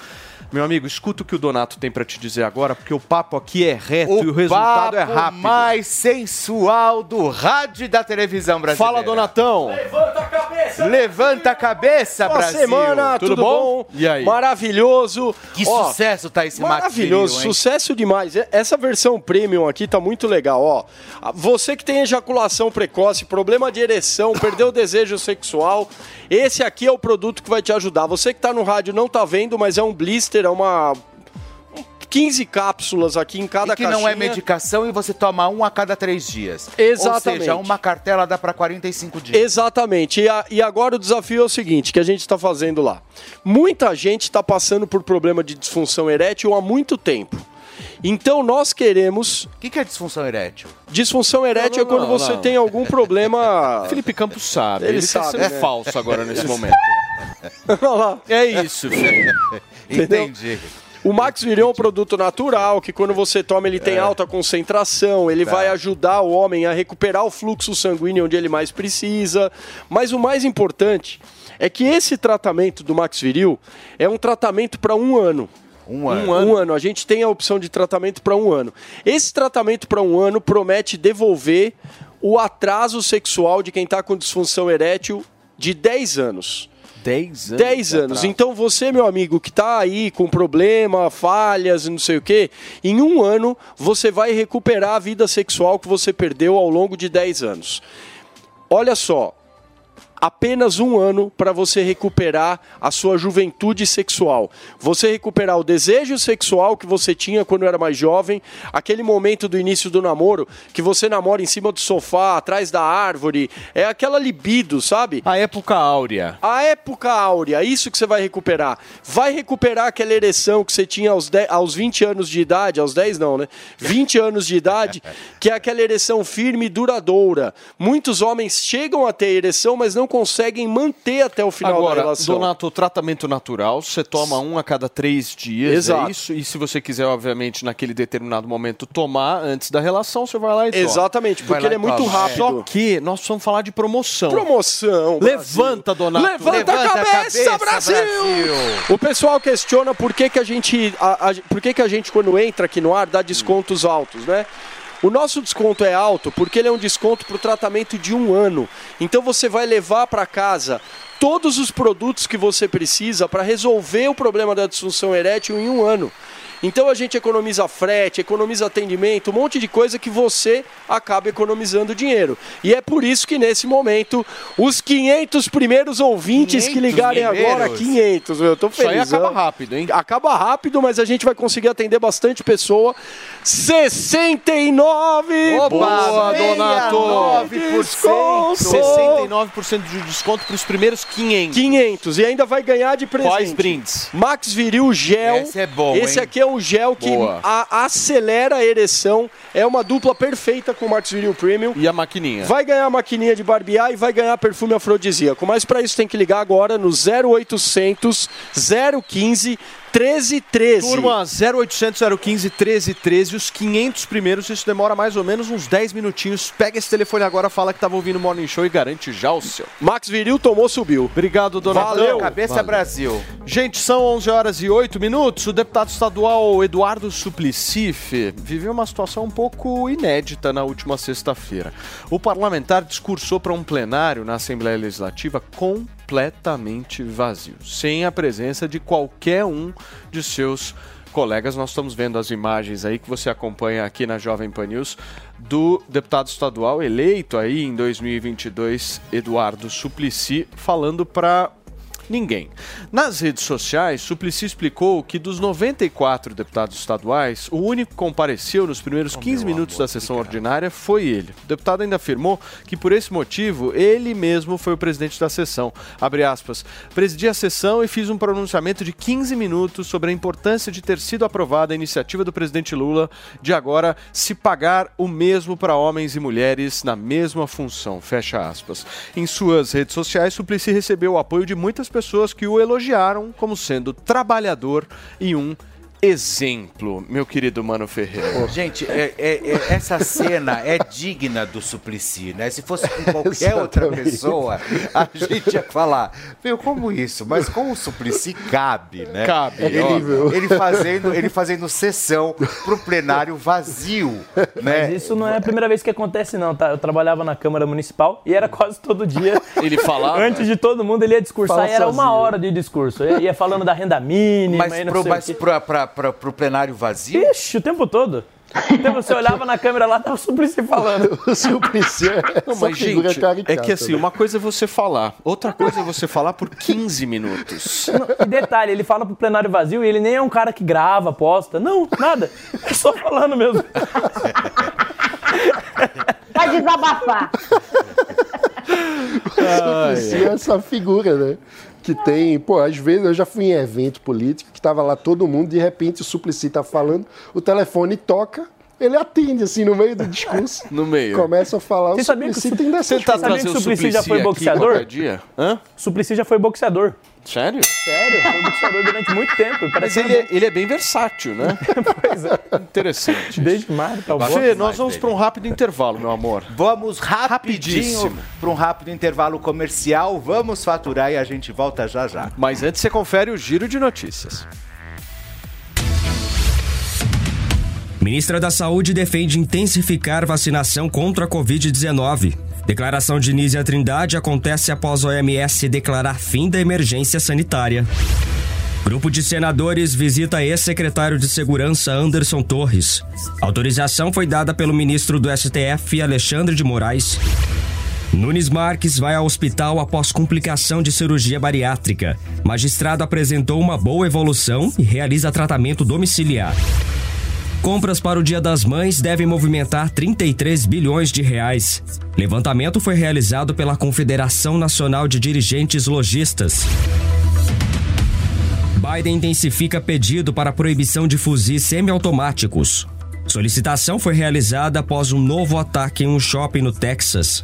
Meu amigo, escuta o que o Donato tem pra te dizer agora, porque o papo aqui é reto e o resultado é rápido. mais sensual do rádio e da televisão brasileira. Fala, Donatão. Levanta a cabeça! Levanta a cabeça, Boa Brasil! semana, tudo, bom? E aí? Maravilhoso. Que Ó, sucesso tá esse Max Maravilhoso, sucesso demais. Essa versão premium aqui tá muito legal, ó. Você que tem ejaculação precoce, problema de ereção, perdeu o desejo sexual, esse aqui é o produto que vai te ajudar. Você que tá no rádio não tá vendo, mas é um blister, é uma 15 cápsulas aqui em cada E que não é caixinha. medicação e você toma um a cada três dias. Exatamente. Ou seja, uma cartela dá pra 45 dias. Exatamente. E, a- e agora o desafio é o seguinte, que a gente está fazendo lá. Muita gente está passando por problema de disfunção erétil há muito tempo. Então nós queremos. O que, que é disfunção erétil? Disfunção erétil Não, não, é quando não, você não. tem algum problema. Felipe Campos sabe. Ele Ele, tá sabe, sendo né? falso agora nesse momento. Olha lá. É isso. Entendeu? Entendi. O Max Viril é um produto natural que quando você toma ele tem É. alta concentração, ele Tá. vai ajudar o homem a recuperar o fluxo sanguíneo onde ele mais precisa. Mas o mais importante é que esse tratamento do Max Viril é um tratamento para um ano. Um ano. Um ano. A gente tem a opção de tratamento para um ano. Esse tratamento para um ano promete devolver o atraso sexual de quem está com disfunção erétil de 10 anos. 10 anos. 10 de anos. Então você, meu amigo, que tá aí com problema, falhas, não sei o quê, em um ano você vai recuperar a vida sexual que você perdeu ao longo de 10 anos. Olha só, apenas um ano para você recuperar a sua juventude sexual. Você recuperar o desejo sexual que você tinha quando era mais jovem, aquele momento do início do namoro, que você namora em cima do sofá, atrás da árvore, é aquela libido, sabe? A época áurea. A época áurea, isso que você vai recuperar. Vai recuperar aquela ereção que você tinha aos, 10, aos 20 anos de idade, aos 10 não, né? 20 anos de idade, que é aquela ereção firme e duradoura. Muitos homens chegam a ter ereção, mas não conseguem manter até o final da Agora, relação. Donato, o tratamento natural, você toma um a cada três dias, Exato. é isso? E se você quiser, obviamente, naquele determinado momento tomar antes da relação, você vai lá e toma. Exatamente, porque ele é muito rápido. Só que nós precisamos falar de promoção. Promoção. Levanta, Donato. Levanta, a cabeça, Brasil! O pessoal questiona por que, que a gente. a- a- por que, que a gente, quando entra aqui no ar, dá descontos altos, né? O nosso desconto é alto porque ele é um desconto para o tratamento de um ano. Então você vai levar para casa todos os produtos que você precisa para resolver o problema da disfunção erétil em um ano. Então a gente economiza frete, economiza atendimento, um monte de coisa que você acaba economizando dinheiro. E é por isso que nesse momento, os 500 primeiros ouvintes que 500 ligarem agora, primeiros? 500, meu, eu tô Isso aí feliz. acaba rápido, hein? Acaba rápido, mas a gente vai conseguir atender bastante pessoa. 69! Boa, Boa, Donato! 69% de desconto para os primeiros 500. 500 e ainda vai ganhar de presente. Quais brindes? Max Viril Gel. Esse é bom, Esse hein? aqui é um gel que a- acelera a ereção. É uma dupla perfeita com o Max Viril Premium. E a maquininha? Vai ganhar a maquininha de barbear e vai ganhar perfume afrodisíaco. Mas para isso tem que ligar agora no 0800 015 1313. Turma, 0800 015 1313, os 500 primeiros, isso demora mais ou menos uns 10 minutinhos. Pega esse telefone agora, fala que estava ouvindo o Morning Show e garante já o seu. Max Viril tomou, subiu. Obrigado, dona Valeu, cabeça Brasil. Gente, são 11 horas e 8 minutos. O deputado estadual Eduardo Suplicy viveu uma situação um pouco inédita na última sexta-feira. O parlamentar discursou para um plenário na Assembleia Legislativa completamente vazio, sem a presença de qualquer um de seus colegas. Nós estamos vendo as imagens aí que você acompanha aqui na Jovem Pan News do deputado estadual eleito aí em 2022, Eduardo Suplicy, falando para Ninguém. Nas redes sociais, Suplicy explicou que dos 94 deputados estaduais, o único que compareceu nos primeiros 15 minutos da sessão ordinária foi ele. O deputado ainda afirmou que por esse motivo ele mesmo foi o presidente da sessão. Abre aspas. Presidi a sessão e fiz um pronunciamento de 15 minutos sobre a importância de ter sido aprovada a iniciativa do presidente Lula de agora se pagar o mesmo para homens e mulheres na mesma função. Fecha aspas. Em suas redes sociais, Suplicy recebeu o apoio de muitas pessoas que o elogiaram como sendo trabalhador e um exemplo, meu querido Mano Ferreira. Gente, é- é- é- essa cena é digna do Suplicy, né? Se fosse com qualquer outra pessoa, a gente ia falar, meu, como isso? Mas com o Suplicy cabe, né? Cabe, Ele, óbvio. ele fazendo, ele fazendo sessão pro plenário vazio, né? Mas isso não é a primeira vez que acontece, não, tá? Eu trabalhava na Câmara Municipal e era quase todo dia. Ele falava? Antes de todo mundo, ele ia discursar Fala e era uma sozinho. hora de discurso. Ia ia falando da renda mínima Mas, e não pro, sei o mas quê. pra, pra, pra, pro plenário vazio? Ixi, o tempo todo. Então você olhava na câmera lá, tava o Suplicy falando. O Suplicy é Não, mas, figura gente, caricata, é que assim, né? uma coisa é você falar, outra coisa é você falar por 15 minutos. E detalhe, ele fala pro plenário vazio e ele nem é um cara que grava, posta. Não, nada. É só falando mesmo. Vai desabafar. O Suplicy é essa figura, né? Que tem, pô, às vezes eu já fui em evento político que tava lá todo mundo, de repente o Suplicy tá falando, o telefone toca, ele atende assim no meio do discurso. No meio. Começa a falar, Você o sabia que o Suplicy Supli- tem dessas Você tá que o Suplicy já foi boxeador? dia? Hã? Suplicy já foi boxeador. Sério? Sério, foi boxeador durante muito tempo. Mas ele é, ele é bem versátil, né? pois é. Interessante. Desde Mário tá bom. Fê, nós vamos para um rápido intervalo, meu amor. Vamos rapidinho Rapidíssimo. para um rápido intervalo comercial. Vamos faturar e a gente volta já já. Mas antes você confere o giro de notícias. Ministra da Saúde defende intensificar vacinação contra a Covid-19. Declaração de Nízia Trindade acontece após a OMS declarar fim da emergência sanitária. Grupo de senadores visita ex-secretário de Segurança Anderson Torres. Autorização foi dada pelo ministro do STF, Alexandre de Moraes. Nunes Marques vai ao hospital após complicação de cirurgia bariátrica. Magistrado apresentou uma boa evolução e realiza tratamento domiciliar. Compras para o Dia das Mães devem movimentar 33 bilhões de reais. Levantamento foi realizado pela Confederação Nacional de Dirigentes Logistas. Biden intensifica pedido para proibição de fuzis semiautomáticos. Solicitação foi realizada após um novo ataque em um shopping no Texas.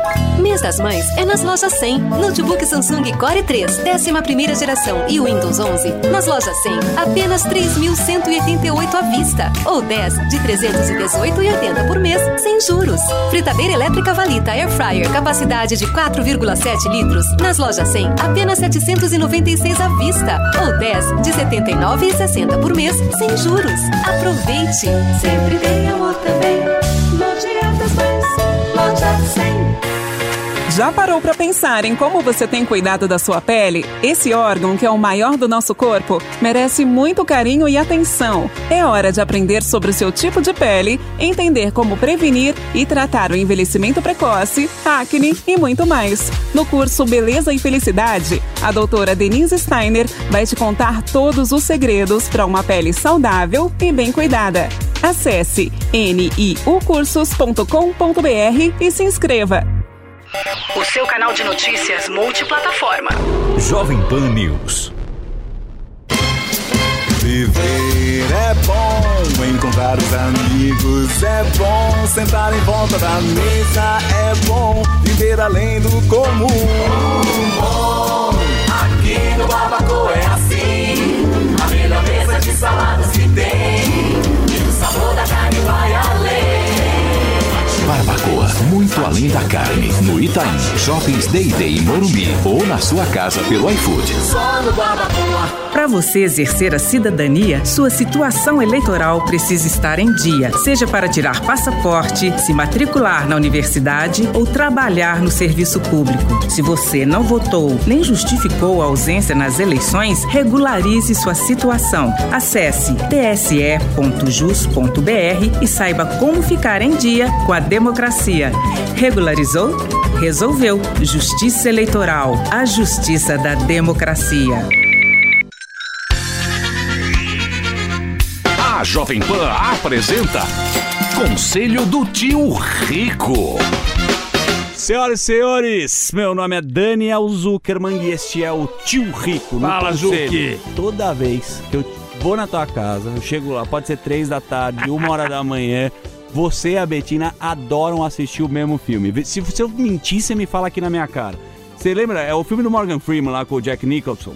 Mês das Mães é nas lojas 100. Notebook Samsung Core 3, 11ª geração e Windows 11. Nas lojas 100, apenas 3.188 à vista. Ou 10 de 318,80 por mês, sem juros. Fritadeira elétrica Valita Air Fryer, capacidade de 4,7 litros. Nas lojas 100, apenas 796 à vista. Ou 10 de 79,60 por mês, sem juros. Aproveite! Sempre tem amor também. Loja das Mães, loja 100. Já parou para pensar em como você tem cuidado da sua pele? Esse órgão, que é o maior do nosso corpo, merece muito carinho e atenção. É hora de aprender sobre o seu tipo de pele, entender como prevenir e tratar o envelhecimento precoce, acne e muito mais. No curso Beleza e Felicidade, a doutora Denise Steiner vai te contar todos os segredos para uma pele saudável e bem cuidada. Acesse niucursos.com.br e se inscreva. O seu canal de notícias multiplataforma. Jovem Pan News. Viver é bom, encontrar os amigos é bom, sentar em volta da mesa é bom, viver além do comum. Bom, aqui no Barbacoa é assim, a melhor mesa de saladas que muito além da carne. No Itaim, Shoppings Day Day em Morumbi ou na sua casa pelo iFood. Para você exercer a cidadania, sua situação eleitoral precisa estar em dia, seja para tirar passaporte, se matricular na universidade ou trabalhar no serviço público. Se você não votou nem justificou a ausência nas eleições, regularize sua situação. Acesse tse.jus.br e saiba como ficar em dia com a democracia. Regularizou? Resolveu. Justiça Eleitoral. A justiça da democracia. A Jovem Pan apresenta Conselho do Tio Rico. Senhoras e senhores, meu nome é Daniel Zuckerman e este é o Tio Rico. no Fala. Zuki. Toda vez que eu vou na tua casa, eu chego lá, pode ser três da tarde, uma hora da manhã, você e a Betina adoram assistir o mesmo filme. Se, se eu mentir, você me fala aqui na minha cara. Você lembra? É o filme do Morgan Freeman lá com o Jack Nicholson.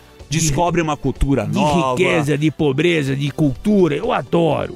Descobre uma cultura de nova. riqueza, de pobreza, de cultura. Eu adoro.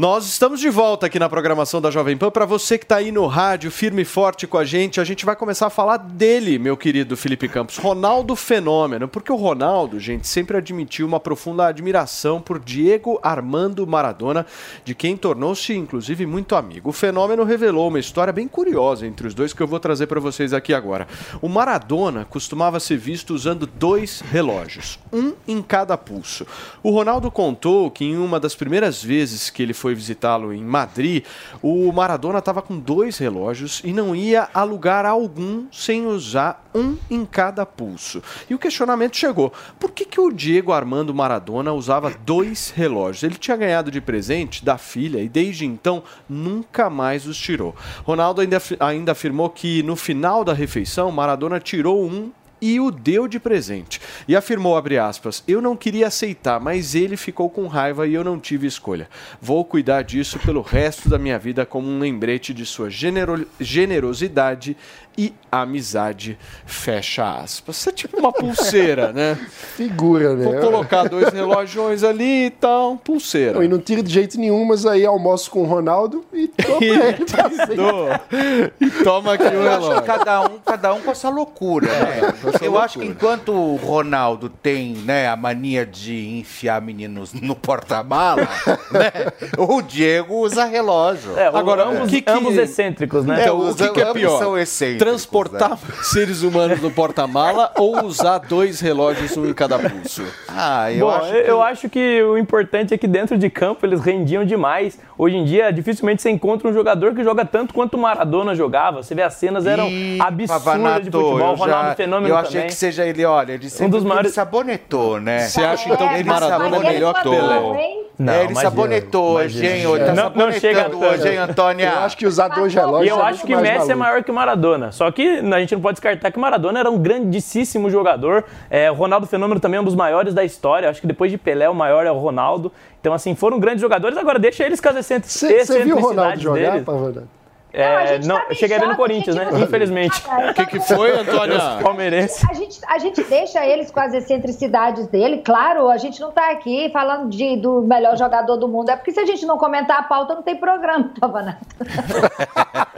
Nós estamos de volta aqui na programação da Jovem Pan. Para você que está aí no rádio, firme e forte com a gente, a gente vai começar a falar dele, meu querido Felipe Campos. Ronaldo Fenômeno. Porque o Ronaldo, gente, sempre admitiu uma profunda admiração por Diego Armando Maradona, de quem tornou-se, inclusive, muito amigo. O Fenômeno revelou uma história bem curiosa entre os dois que eu vou trazer para vocês aqui agora. O Maradona costumava ser visto usando dois relógios, um em cada pulso. O Ronaldo contou que em uma das primeiras vezes que ele foi visitá-lo em Madrid, o Maradona estava com dois relógios e não ia a lugar algum sem usar um em cada pulso. E o questionamento chegou: por que, que o Diego Armando Maradona usava dois relógios? Ele tinha ganhado de presente da filha e desde então nunca mais os tirou. Ronaldo ainda, ainda afirmou que no final da refeição, Maradona tirou um e o deu de presente. E afirmou, abre aspas, eu não queria aceitar, mas ele ficou com raiva e eu não tive escolha. Vou cuidar disso pelo resto da minha vida como um lembrete de sua genero- generosidade e amizade, fecha aspas. Isso é tipo uma pulseira, né? Figura, né? Vou colocar dois relógios ali e tal, pulseira. Não, e não tiro de jeito nenhum, mas aí almoço com o Ronaldo e tô pra ele. E toma aqui o Eu acho relógio. que cada um, cada um com essa loucura, né? Eu acho que enquanto o Ronaldo tem né, a mania de enfiar meninos no porta-mala, né? O Diego usa relógio. É, o- Agora, ambos- o que que- ambos excêntricos, né? Então, É, o que, que é ambos pior? são excêntricos, Transportar seres humanos no porta-mala ou usar dois relógios, um em cada pulso? Ah, Bom, eu, eu acho que o importante é que dentro de campo eles rendiam demais. Hoje em dia, dificilmente você encontra um jogador que joga tanto quanto o Maradona jogava. Você vê as cenas eram Ih, absurdas Pavanato, de futebol. eu O Ronaldo já- Fenômeno Eu achei também. que seja ele, olha, ele sempre dos maiores- ele sabonetou, né? Você acha, então, que Ele Maradona é melhor que. Pelé? Não, é, ele imagina, sabonetou hoje, hein? Tá Não- não chega hoje, hein, Antônia? Eu acho que usar dois relógios E eu é acho muito que Messi é maluco. maior que o Maradona. Só que a gente não pode descartar que Maradona era um grandíssimo jogador. É, o Ronaldo Fenômeno também é um dos maiores da história. Acho que depois de Pelé, o maior é o Ronaldo. Então, assim, foram grandes jogadores. Agora, deixa eles com as excêntric- Você viu o Ronaldo excentricidades jogar, deles. Pavanato? É, Não, tá cheguei no Corinthians, né? gente- Infelizmente. O que, que foi, Antônia? Deus palmeirense. A gente, a gente deixa eles com as excentricidades dele, claro, a gente não tá aqui falando de, do melhor jogador do mundo, é porque se a gente não comentar a pauta, não tem programa, Pavanato.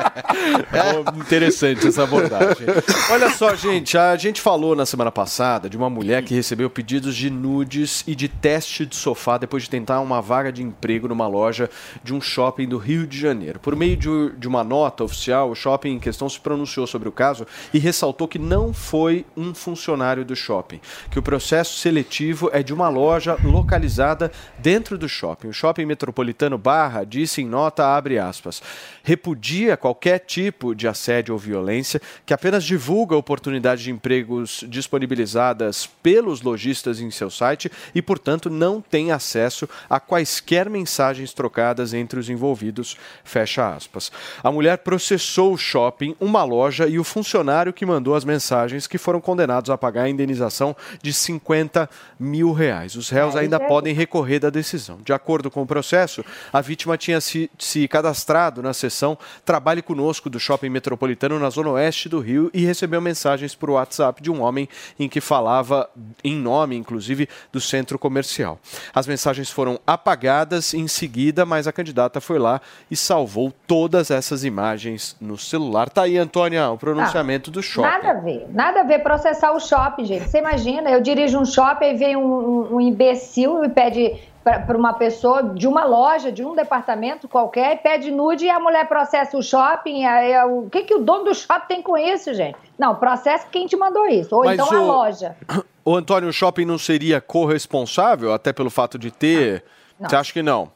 É interessante essa abordagem. Olha só, gente, a gente falou na semana passada de uma mulher que recebeu pedidos de nudes e de teste de sofá depois de tentar uma vaga de emprego numa loja de um shopping do Rio de Janeiro. Por meio de, de uma nota oficial, o shopping em questão se pronunciou sobre o caso e ressaltou que não foi um funcionário do shopping, que o processo seletivo é de uma loja localizada dentro do shopping. O shopping metropolitano Barra disse em nota, abre aspas, repudia qualquer tipo de assédio ou violência, que apenas divulga oportunidades de empregos disponibilizadas pelos lojistas em seu site e, portanto, não tem acesso a quaisquer mensagens trocadas entre os envolvidos, fecha aspas. A mulher processou o shopping, uma loja e o funcionário que mandou as mensagens que foram condenados a pagar a indenização de 50 mil reais. Os réus ainda podem recorrer da decisão. De acordo com o processo, a vítima tinha se, se cadastrado na Trabalhe Conosco do Shopping Metropolitano na zona oeste do Rio e recebeu mensagens por WhatsApp de um homem em que falava em nome, inclusive, do centro comercial. As mensagens foram apagadas em seguida, mas a candidata foi lá e salvou todas essas imagens no celular. Tá aí, Antônia, o pronunciamento do shopping. Nada a ver, nada a ver processar o shopping, gente. Você imagina, eu dirijo um shopping e vem um, um- um imbecil e pede para uma pessoa de uma loja, de um departamento qualquer, e pede nude e a mulher processa o shopping. aí é o que, que o dono do shopping tem com isso, gente? Não, processa quem te mandou isso, ou Mas então a o- loja. O Antônio, o shopping não seria corresponsável, até pelo fato de ter. Não. Você acha que não?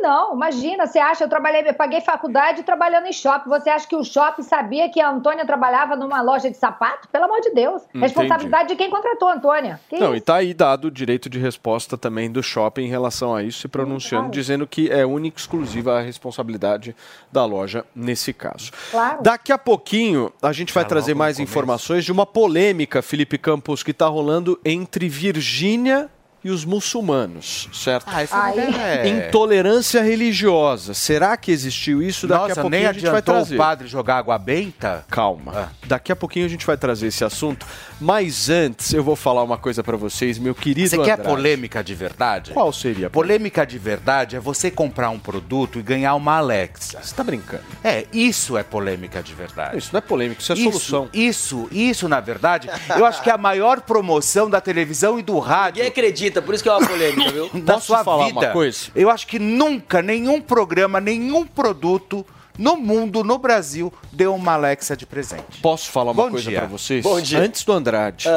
Não. Imagina, você acha, eu trabalhei, eu paguei faculdade trabalhando em shopping. Você acha que o shopping sabia que a Antônia trabalhava numa loja de sapato? Pelo amor de Deus. Entendi. Responsabilidade de quem contratou a Antônia. Que Não, isso? e tá aí dado o direito de resposta também do shopping em relação a isso, se pronunciando, claro. dizendo que é única e exclusiva a responsabilidade da loja nesse caso. Claro. Daqui a pouquinho a gente vai trazer mais informações de uma polêmica, Felipe Campos, que está rolando entre Virgínia e os muçulmanos, certo? Ah, Aí- mulher é- Intolerância religiosa. Será que existiu isso? Daqui a Nossa, pouquinho nem a gente vai trazer. o padre jogar água benta? Calma. Daqui a pouquinho a gente vai trazer esse assunto. Mas antes, eu vou falar uma coisa pra vocês, meu querido Você quer Andrade. polêmica de verdade? Qual seria? Polêmica de verdade é você comprar um produto e ganhar uma Alexa. Você tá brincando? É, isso é polêmica de verdade. Isso não é polêmica, isso é solução. Isso, isso, na verdade, eu acho que é a maior promoção da televisão e do rádio. Ninguém acredita, por isso que é uma polêmica, viu? da Posso sua falar vida. uma coisa? Eu acho que nunca nenhum programa, nenhum produto no mundo, no Brasil, deu uma Alexa de presente. Posso falar uma Bom coisa dia. pra vocês? Bom dia. Antes do Andrade.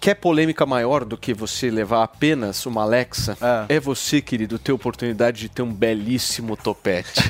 Quer polêmica maior do que você levar apenas uma Alexa? É você, querido, ter oportunidade de ter um belíssimo topete.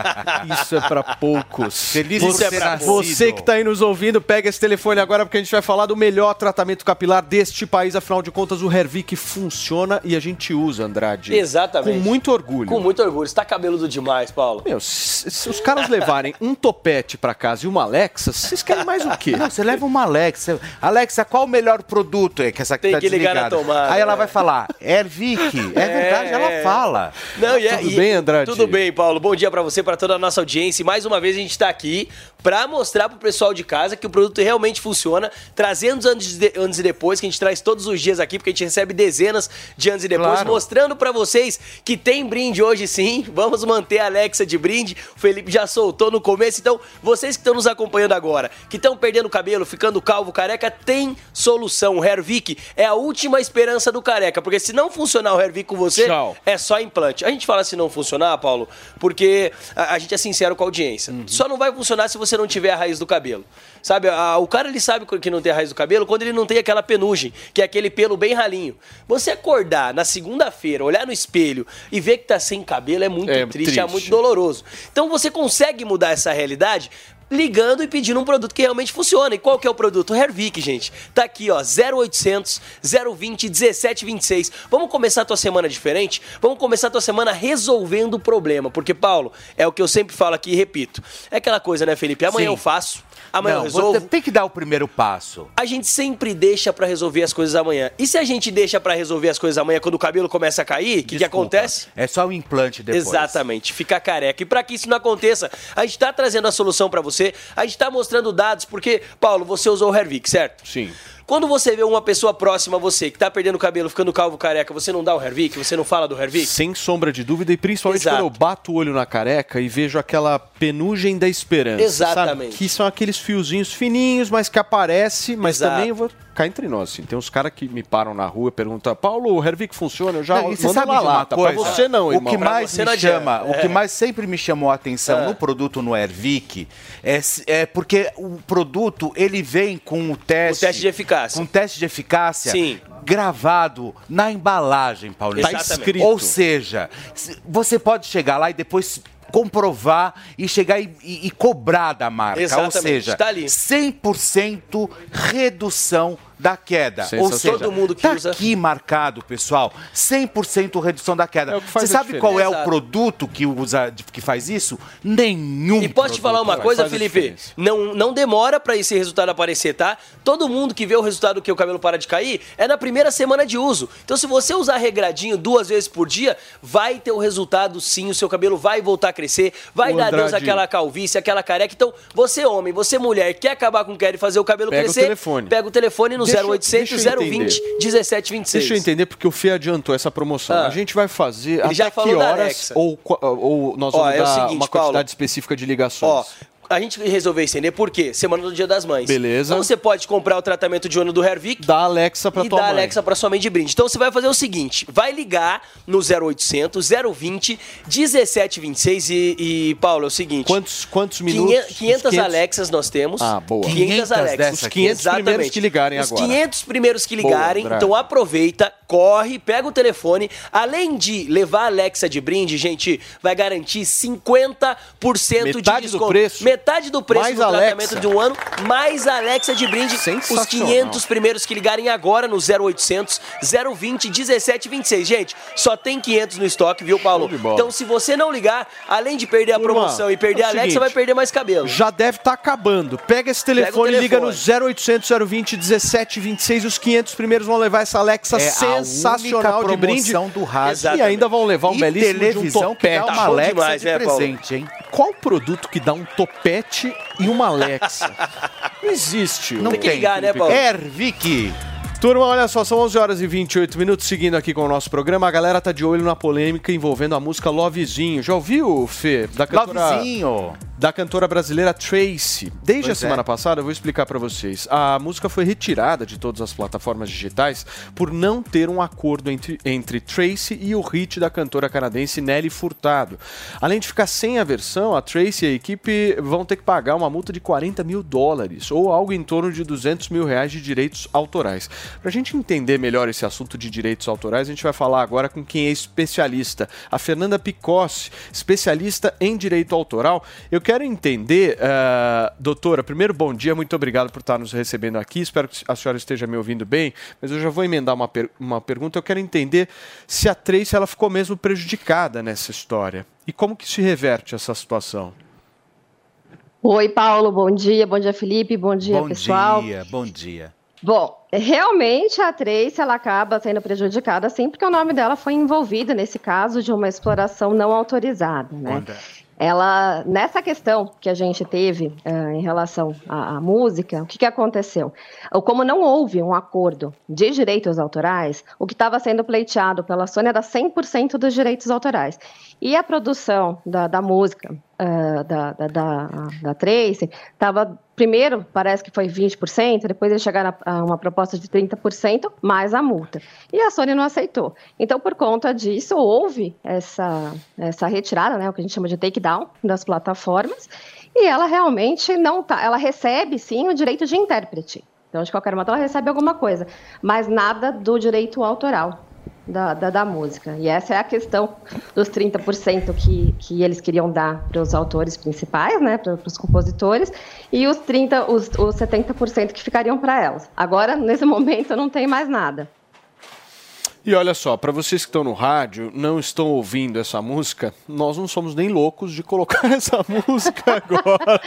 Isso é pra poucos. Feliz você, ter nascido. você que tá aí nos ouvindo, pega esse telefone agora porque a gente vai falar do melhor tratamento capilar deste país. Afinal de contas, o Hervik funciona e a gente usa, Andrade. Exatamente. Com muito orgulho. Com muito orgulho. Você tá cabeludo demais, Paulo. Meu, se, se os caras levarem um topete pra casa e uma Alexa, vocês querem mais o quê? Não, você leva uma Alexa. Alexa, qual o melhor produto? É que essa aqui Tem tá que ligar na desligada. tomada, Aí ela é. vai falar, Ervic. É, verdade, ela fala. Não, e é- Tudo e- bem, Andrade? Tudo bem, Paulo. Bom dia pra você, pra toda a nossa audiência. E mais uma vez a gente tá aqui pra mostrar pro pessoal de casa que o produto realmente funciona, trazendo antes, de, antes e depois, que a gente traz todos os dias aqui, porque a gente recebe dezenas de antes e depois, Claro. mostrando pra vocês que tem brinde hoje sim. Vamos manter a Alexa de brinde. O Felipe já soltou no começo. Então, vocês que estão nos acompanhando agora, que estão perdendo cabelo, ficando calvo, careca, tem solução. O Hervik é a última esperança do careca, porque se não funcionar o Hervik com você, Tchau. é só implante. A gente fala se não funcionar, Paulo, porque a, a gente é sincero com a audiência. Uhum. Só não vai funcionar se você não tiver a raiz do cabelo. Sabe, a- o cara ele sabe que não tem a raiz do cabelo quando ele não tem aquela penugem, que é aquele pelo bem ralinho. Você acordar na segunda-feira, olhar no espelho e ver que tá sem cabelo é muito É triste, é triste. muito doloroso. Então você consegue mudar essa realidade ligando e pedindo um produto que realmente funciona. E qual que é o produto? O Hervik, gente. Tá aqui, ó, 0800 020 1726. Vamos começar a tua semana diferente? Vamos começar a tua semana resolvendo o problema. Porque, Paulo, é o que eu sempre falo aqui e repito. É aquela coisa, né, Felipe? Amanhã Sim. eu faço, amanhã Não, eu resolvo. você tem que dar o primeiro passo. A gente sempre deixa pra resolver as coisas amanhã. E se a gente deixa pra resolver as coisas amanhã quando o cabelo começa a cair, o que, que acontece? É só o implante depois. Exatamente, ficar careca. E para que isso não aconteça, a gente tá trazendo a solução para você, a gente tá mostrando dados, porque, Paulo, você usou o Hervik, certo? Sim. Quando você vê uma pessoa próxima a você que tá perdendo cabelo, ficando calvo careca, você não dá o Hervik? Você não fala do Hervik? Sem sombra de dúvida, e principalmente Exato. quando eu bato o olho na careca e vejo aquela penugem da esperança. Exatamente. sabe? Que são aqueles fiozinhos fininhos, mas que aparece, mas Exato. também eu vou cá entre nós. Assim, tem uns caras que me param na rua e perguntam, Paulo, o Hervik funciona? Eu já Não, você sabe lata. coisa? Pra você não, o irmão. que mais me chama, o É. que mais sempre me chamou a atenção É. no produto no Ervic é, é porque o produto ele vem com o teste, O teste de eficácia. Com teste de eficácia Sim. gravado na embalagem, Paulinho. Tá escrito. Ou seja, se- você pode chegar lá e depois comprovar e chegar e, e- e cobrar da marca. Exatamente, Ou seja, tá ali. 100% redução da queda. Ou seja, Todo mundo que tá usa. aqui marcado, pessoal, 100% redução da queda. É o Você sabe qual é o produto que usa que faz isso? Nenhum. E posso te falar uma coisa, Felipe? Não, não demora pra esse resultado aparecer, tá? Todo mundo que vê o resultado que o cabelo para de cair é na primeira semana de uso. Então, se você usar regradinho duas vezes por dia, vai ter o resultado sim. O seu cabelo vai voltar a crescer, vai Ô, dar Andrade. àquela calvície, aquela careca. Então, você homem, você mulher, quer acabar com quer e fazer o cabelo Pega o crescer, telefone. pega o telefone no Deixa eu- 0800 deixa eu 020 entender. 1726. Deixa eu entender porque o Fê adiantou essa promoção. Ah. A gente vai fazer Ele até já que horas ou, ou nós Ó, vamos é o dar seguinte, uma Paulo. quantidade específica de ligações. Ó, a gente resolveu estender por quê? Semana do Dia das Mães. Beleza. Então você pode comprar o tratamento de ano do Hervik. Da Alexa pra e tua da mãe. Alexa pra sua mãe de brinde. Então você vai fazer o seguinte: vai ligar no 0800 020 1726 e, e Paulo, é o seguinte. Quantos, quantos minutos? 500, 500 500? Alexas nós temos. Ah, boa. 500, 500 Alexas. Os 500 primeiros que ligarem Os agora. 500 primeiros que Boa, ligarem. André. então aproveita, corre, pega o telefone. Além de levar a Alexa de brinde, gente, vai garantir 50% de Metade do desconto. preço. Metade do preço Mais do Alexa. tratamento de um ano, mais a Alexa de brinde. Os Sensacional. 500 primeiros que ligarem agora no 0800 020 1726. Gente, só tem 500 no estoque, viu, Paulo? Então, se você não ligar, além de perder a Turma, promoção e perder é a Alexa, seguinte, vai perder mais cabelo. Já deve estar acabando. Pega esse telefone, Pega o liga no telefone. 0800 020 1726. Os 500 primeiros vão levar essa Alexa É a sensacional única de brinde. do rádio. E ainda vão levar um E belíssimo de um televisão que dá uma Alexa de presente, hein? Qual produto que dá um topete e uma Alexa? Não existe. Não tem, né, Felipe. Ervic. Turma, olha só, são 11 horas e 28 minutos seguindo aqui com o nosso programa. A galera tá de olho na polêmica envolvendo a música Lovezinho. Já ouviu, Fê? Da cantora, Lovezinho. Da cantora brasileira Tracy. Desde Pois a semana é. passada, eu vou explicar pra vocês. A música foi retirada de todas as plataformas digitais por não ter um acordo entre, entre Tracy e o hit da cantora canadense Nelly Furtado. Além de ficar sem a versão, a Tracy e a equipe vão ter que pagar uma multa de 40 mil dólares ou algo em torno de 200 mil reais de direitos autorais. Pra gente entender melhor esse assunto de direitos autorais, a gente vai falar agora com quem é especialista, a Fernanda Picossi, especialista em direito autoral. Eu quero entender, ah, doutora, primeiro bom dia, muito obrigado por estar nos recebendo aqui, espero que a senhora esteja me ouvindo bem, mas eu já vou emendar uma, per- uma pergunta, eu quero entender se a Tracy ela ficou mesmo prejudicada nessa história e como que se reverte essa situação. Oi, Paulo, bom dia. Bom dia, Felipe. Bom dia, bom pessoal. dia, bom dia. Bom, realmente a Tracy ela acaba sendo prejudicada sim, porque o nome dela foi envolvido nesse caso de uma exploração não autorizada, né? Ela, nessa questão que a gente teve eh, em relação à, à música, o que, que aconteceu? Como não houve um acordo de direitos autorais, o que estava sendo pleiteado pela Sony era 100% dos direitos autorais. E a produção da, da música eh, da, da, da, da Tracy estava, primeiro, parece que foi 20%, depois eles chegaram a, a uma proposta de 30% mais a multa. E a Sony não aceitou. Então, por conta disso, houve essa, essa retirada, né, o que a gente chama de takedown das plataformas, e ela realmente não tá. Ela recebe sim o direito de intérprete. Então, de qualquer modo, ela recebe alguma coisa, mas nada do direito autoral. Da, da, da música. E essa é a questão dos 30% que, que eles queriam dar para os autores principais, né, para os compositores, e os 30%, os, os 70% que ficariam para elas. Agora, nesse momento, não tem mais nada. E olha só, para vocês que estão no rádio, não estão ouvindo essa música, nós não somos nem loucos de colocar essa música agora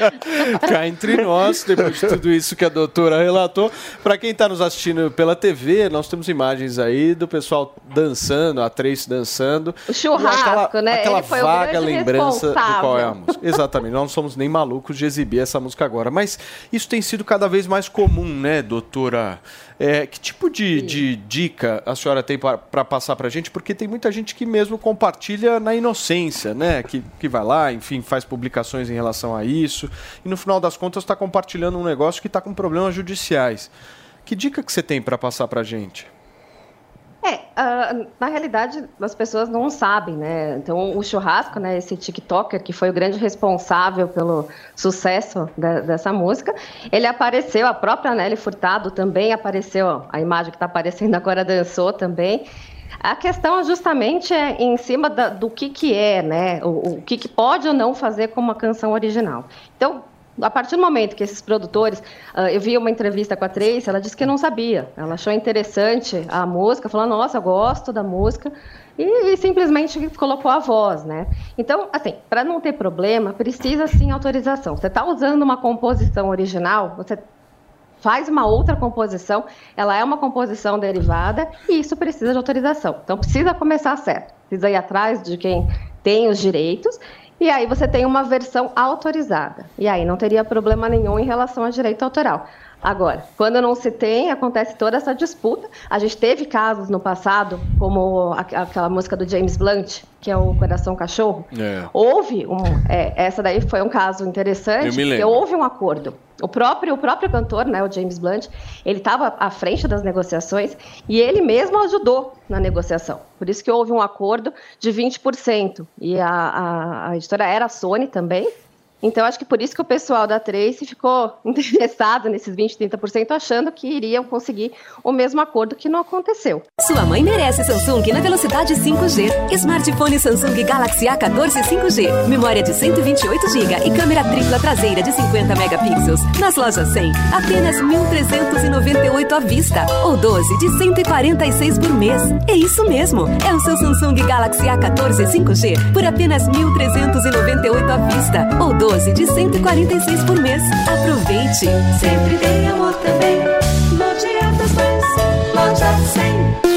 cá entre nós, depois de tudo isso que a doutora relatou. Para quem está nos assistindo pela TV, nós temos imagens aí do pessoal dançando, a Trace dançando. O churrasco, aquela, né? Aquela vaga lembrança do qual é a música. Exatamente, nós não somos nem malucos de exibir essa música agora. Mas isso tem sido cada vez mais comum, né, doutora? É, que tipo de, de dica a senhora tem para passar para a gente? Porque tem muita gente que mesmo compartilha na inocência, né? Que, que vai lá, enfim, faz publicações em relação a isso e no final das contas está compartilhando um negócio que está com problemas judiciais. Que dica que você tem para passar para a gente? É, ah, na realidade, as pessoas não sabem, né? Então, o churrasco, né, esse TikToker que foi o grande responsável pelo sucesso dessa música, ele apareceu, a própria Nelly Furtado também apareceu, a imagem que está aparecendo agora dançou também. A questão justamente é em cima da- do que, que é, né? O, o que, que pode ou não fazer com uma canção original. Então, a partir do momento que esses produtores, ah, eu vi uma entrevista com a Tracy, ela disse que não sabia, ela achou interessante a música, falou, nossa, eu gosto da música, e, e simplesmente colocou a voz, né? Então, assim, para não ter problema, precisa sim autorização. Você está usando uma composição original, você faz uma outra composição, ela é uma composição derivada e isso precisa de autorização. Então precisa começar certo, precisa ir atrás de quem tem os direitos e aí você tem uma versão autorizada. E aí não teria problema nenhum em relação ao direito autoral. Agora, quando não se tem, acontece toda essa disputa. A gente teve casos no passado, como aquela música do James Blunt, que é o Coração Cachorro. É. Houve um. é, essa daí foi um caso interessante, Eu me porque lembro. houve um acordo. O próprio, o próprio cantor, né, o James Blunt, ele estava à frente das negociações e ele mesmo ajudou na negociação. Por isso que houve um acordo de 20%. E a, a, a editora era a Sony também. Então, acho que por isso que o pessoal da Trace ficou interessado nesses 20%, 30%, achando que iriam conseguir o mesmo acordo que não aconteceu. Sua mãe merece Samsung na velocidade 5G. Smartphone Samsung Galaxy A14 5G. Memória de 128 GB e câmera tripla traseira de 50 megapixels. Nas lojas 100, apenas 1.398 à vista. Ou 12 de 146 por mês. É isso mesmo. É o seu Samsung Galaxy A14 5G por apenas 1.398 à vista. Ou 12 de 146 por mês. Aproveite. Sempre tem amor também. Loja das Mães. Loja 100.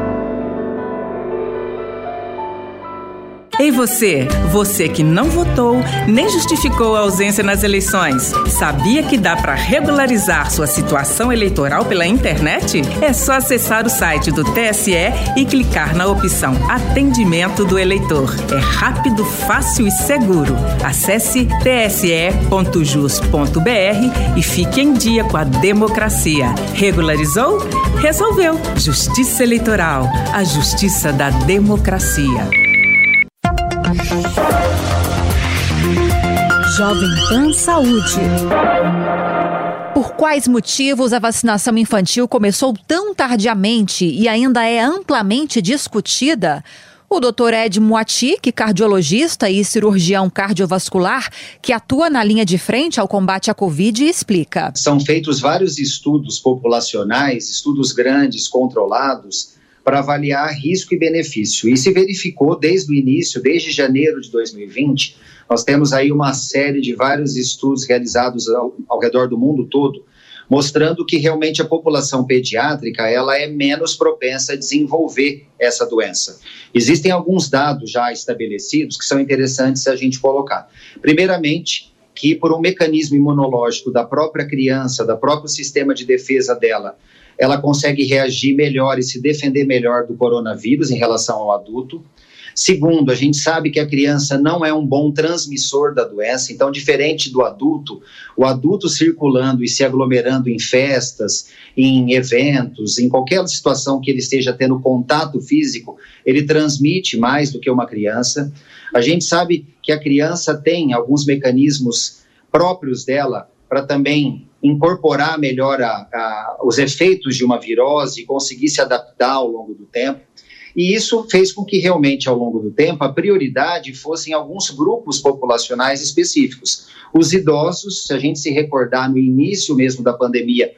Ei você, você que não votou nem justificou a ausência nas eleições, sabia que dá para regularizar sua situação eleitoral pela internet? É só acessar o site do TSE e clicar na opção Atendimento do Eleitor. É rápido, fácil e seguro. Acesse tse.jus.br e fique em dia com a democracia. Regularizou? Resolveu. Justiça Eleitoral, a justiça da democracia. Jovem Pan Saúde. Por quais motivos a vacinação infantil começou tão tardiamente e ainda é amplamente discutida? O Dr. Ed Moati, que é cardiologista e cirurgião cardiovascular, que atua na linha de frente ao combate à Covid, explica. São feitos vários estudos populacionais, estudos grandes, controlados, para avaliar risco e benefício. E se verificou desde o início, desde janeiro de 2020, nós temos aí uma série de vários estudos realizados ao, ao redor do mundo todo, mostrando que realmente a população pediátrica ela é menos propensa a desenvolver essa doença. Existem alguns dados já estabelecidos que são interessantes a gente colocar. Primeiramente, que por um mecanismo imunológico da própria criança, da próprio sistema de defesa dela, ela consegue reagir melhor e se defender melhor do coronavírus em relação ao adulto. Segundo, a gente sabe que a criança não é um bom transmissor da doença, então, diferente do adulto, o adulto circulando e se aglomerando em festas, em eventos, em qualquer situação que ele esteja tendo contato físico, ele transmite mais do que uma criança. A gente sabe que a criança tem alguns mecanismos próprios dela para também incorporar melhor a, a, os efeitos de uma virose e conseguir se adaptar ao longo do tempo. E isso fez com que realmente, ao longo do tempo, a prioridade fossem alguns grupos populacionais específicos. Os idosos, se a gente se recordar no início mesmo da pandemia,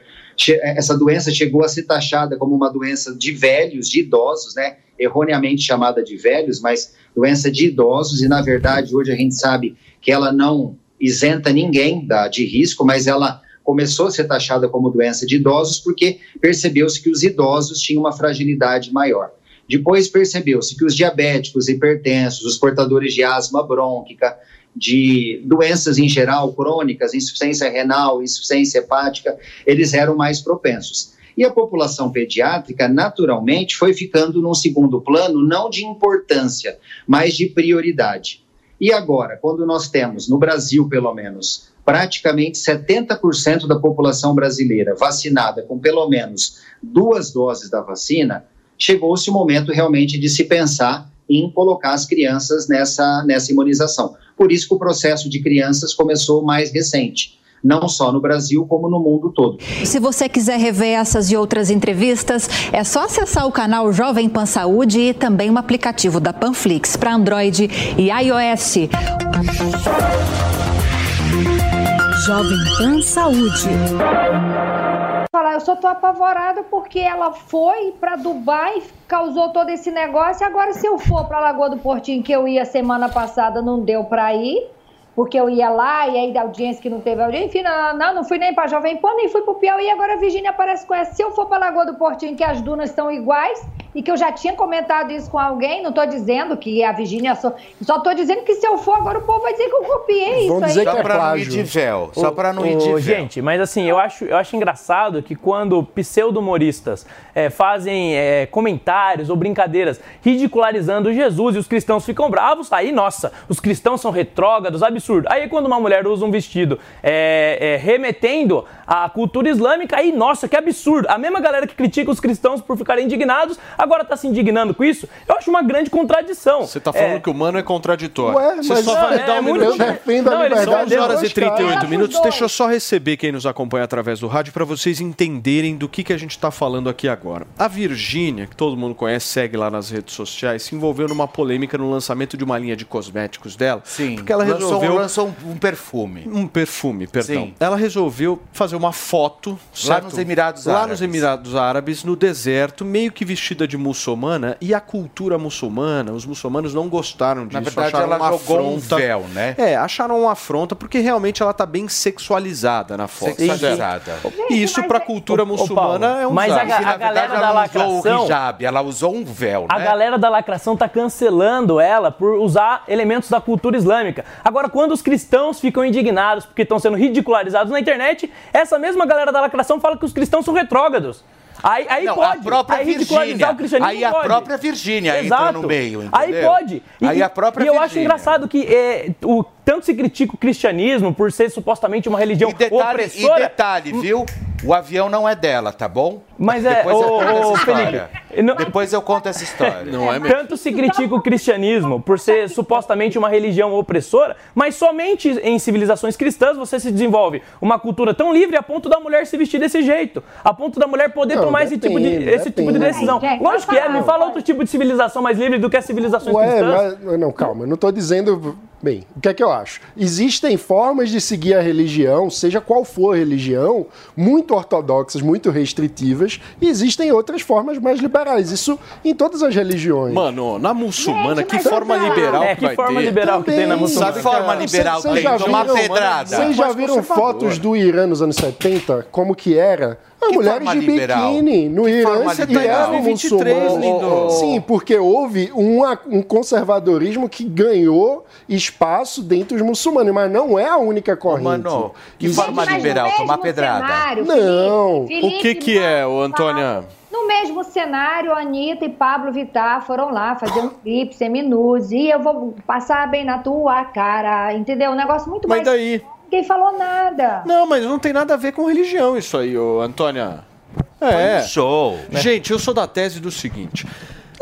essa doença chegou a ser taxada como uma doença de velhos, de idosos, né? Erroneamente chamada de velhos, mas doença de idosos, e na verdade hoje a gente sabe que ela não isenta ninguém da, de risco, mas ela começou a ser taxada como doença de idosos porque percebeu-se que os idosos tinham uma fragilidade maior. Depois percebeu-se que os diabéticos, hipertensos, os portadores de asma brônquica, de doenças em geral crônicas, insuficiência renal, insuficiência hepática, eles eram mais propensos. E a população pediátrica, naturalmente, foi ficando num segundo plano, não de importância, mas de prioridade. E agora, quando nós temos, no Brasil pelo menos, praticamente 70% da população brasileira vacinada com pelo menos duas doses da vacina, chegou-se o momento realmente de se pensar em colocar as crianças nessa, nessa imunização. Por isso que o processo de crianças começou mais recente não só no Brasil, como no mundo todo. Se você quiser rever essas e outras entrevistas, é só acessar o canal Jovem Pan Saúde e também o aplicativo da Panflix para Android e iOS. Jovem Pan Saúde. Falar, eu só tô apavorada porque ela foi para Dubai, causou todo esse negócio. Agora, se eu for para Lagoa do Portinho, que eu ia semana passada, não deu para ir porque eu ia lá e aí da audiência que não teve audiência, enfim, não, não, não fui nem para Jovem Pan, nem fui para o Piauí, agora a Virgínia aparece com essa. Se eu for para Lagoa do Portinho, que as dunas estão iguais, e que eu já tinha comentado isso com alguém, não estou dizendo que a Virgínia só, só estou dizendo que se eu for agora o povo vai dizer que eu copiei Vão isso dizer aí. que é Só pra não ir de véu, só pra não ir de véu. Gente, mas assim, eu acho, eu acho engraçado que quando pseudo-humoristas é, fazem é, comentários ou brincadeiras ridicularizando Jesus e os cristãos ficam bravos, aí, nossa, os cristãos são retrógrados, absurdo. Aí quando uma mulher usa um vestido é, é, remetendo à cultura islâmica, aí, nossa, que absurdo. A mesma galera que critica os cristãos por ficarem indignados, agora está se indignando com isso. Eu acho uma grande contradição. Você tá falando que o mano é contraditório. Ué, Você mas só vai é dar um muito- minuto. eu defendo a Não, são liberdade 11 horas e 38 caras. minutos. Deixa eu só receber quem nos acompanha através do rádio para vocês entenderem do que, que a gente está falando aqui agora. A Virgínia, que todo mundo conhece, segue lá nas redes sociais, se envolveu numa polêmica no lançamento de uma linha de cosméticos dela. Sim, Porque ela lançou, resolveu. lançou um, um perfume. Um perfume, perdão. Sim. Ela resolveu fazer uma foto Lá certo? nos Emirados Lá Árabes. nos Emirados Árabes, no deserto, meio que vestida de muçulmana, e a cultura muçulmana, os muçulmanos não gostaram disso, Na verdade, acharam ela uma jogou um afronta. véu, né? É, acharam uma afronta porque realmente ela tá bem sexualizada na foto. Sexualizada. E isso pra cultura muçulmana é um mas a, desastre. Na a galera verdade, da ela não usou lacração. o hijab, ela usou um véu, A né? galera da lacração tá cancelando ela por usar elementos da cultura islâmica. Agora, quando os cristãos ficam indignados porque estão sendo ridicularizados na internet, essa mesma galera da lacração fala que os cristãos são retrógrados. Aí, aí Não, pode. a própria aí Virgínia. o cristianismo Aí a pode. própria Virgínia entra Exato. no meio, Aí entendeu? pode. E, Aí a própria e eu acho engraçado que é, o, tanto se critica o cristianismo por ser supostamente uma religião E detalhe, e opressora. detalhe, viu? O avião não é dela, tá bom? Mas é, Depois eu ô, conto ô, essa história. Felipe, não- Depois eu conto essa história. Não é Tanto se critica o cristianismo por ser supostamente uma religião opressora, mas somente em civilizações cristãs você se desenvolve uma cultura tão livre a ponto da mulher se vestir desse jeito, a ponto da mulher poder Não, tomar esse, tipo de, depende, esse tipo de depende. decisão. Gente, Lógico que é, me não, fala outro tipo de civilização mais livre do que as civilizações Ué, cristãs. mas, não, calma, eu não estou dizendo. Bem, o que é que eu acho? Existem formas de seguir a religião, seja qual for a religião, muito ortodoxas, muito restritivas, e existem outras formas mais liberais. Isso em todas as religiões. Mano, na muçulmana, Gente, que forma não. liberal É, que que vai forma ter? liberal que tem na Também. muçulmana? Sabe forma Cê- liberal cê tem? já Tomar viram- pedrada. Vocês já viram fotos do Irã nos anos 70? Como que era? As Que mulheres forma de liberal? biquíni no Que Irã forma que liberal? eram 2023, muçulmanos. lindo. Sim, porque houve uma- um conservadorismo que ganhou espaço dentre os muçulmanos, mas não é a única corrente. Mano, que Existe- forma liberal, tomar pedrada. cenário, Não. Felipe, O que que é, ô, Antônia? No mesmo cenário, a Anitta e Pablo Vittar foram lá fazer um clipe semi-nudes e eu vou passar bem na tua cara, entendeu? Um negócio muito Mas mais... daí? Ninguém falou nada. Não, mas não tem nada a ver com religião isso aí, ô Antônia. É. Show. Gente, eu sou da tese do seguinte.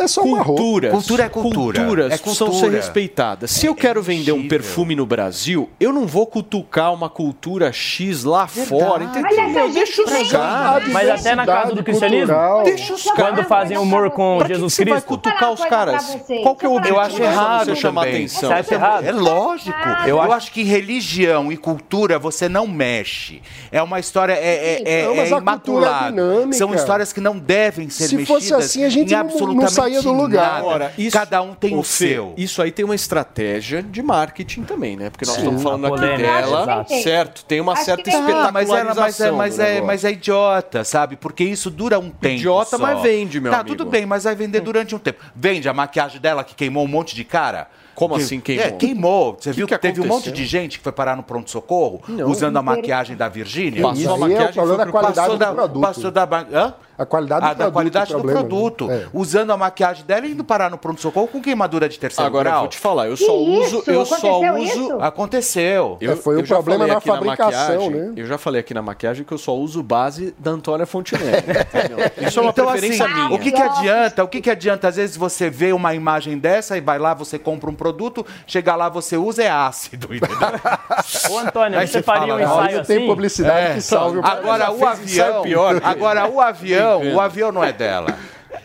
É só uma roupa. Cultura é cultura. culturas É precisam cultura. ser respeitadas. Se eu quero vender um perfume no Brasil, eu não vou cutucar uma cultura X lá fora, entendeu? Deixa os caras. Mas até na casa do cristianismo. Deixa os eu caras. quando fazem humor com Pra que Jesus que você vai Cristo, cutucar os caras? Qual que é o Eu objetivo? acho disso? errado Você chamar também. atenção. Você errado? É lógico. Ah, Eu, eu acho que religião e cultura você não mexe. É uma história é, é, é, Não, é é imaculada. São histórias que não devem ser Se mexidas fosse assim, a gente em não, não absolutamente saía do lugar. Agora, isso, Cada um tem o, Fê, seu. Isso aí tem uma estratégia de marketing também, né? Porque nós Sim. estamos falando aqui polêmica. dela, certo? Tem uma Acho certa que tem. Ah, mas, é, espetacularização mas, é, mas, do é, negócio. mas é idiota, sabe? Porque isso dura um tempo. Idiota, só. mas vende, meu tá, amigo. tudo bem, mas vai vender durante um tempo. Vende a maquiagem dela que queimou um monte de cara. Como Que- assim queimou? É, queimou. Você Que viu que que, teve um monte aconteceu? de gente que foi parar no pronto-socorro usando a maquiagem da Virgínia? Passou Isso a aí é o maquiagem, problema da qualidade passou do da, produto. Passou da, hã? A qualidade do Ah, da produto. qualidade o do problema, né? produto. É. Usando a maquiagem dela e indo parar no pronto-socorro com queimadura de terceiro Agora, eu grau. vou te falar, eu só uso... Eu só uso... Aconteceu. Eu, É, foi já problema falei na aqui fabricação, maquiagem, né? Eu já falei aqui na maquiagem que eu só uso base da Antônia Fontenelle. Isso é uma então, preferência assim, minha. O que, que adianta? O que, que adianta? Às vezes você vê uma imagem dessa e vai lá, você compra um produto, chega lá, você usa, é ácido, entendeu? Ô, Antônio, Aí você faria um fala, ensaio Não tem assim? publicidade que salve o Agora o avião, pior que- agora o avião, o avião não é dela.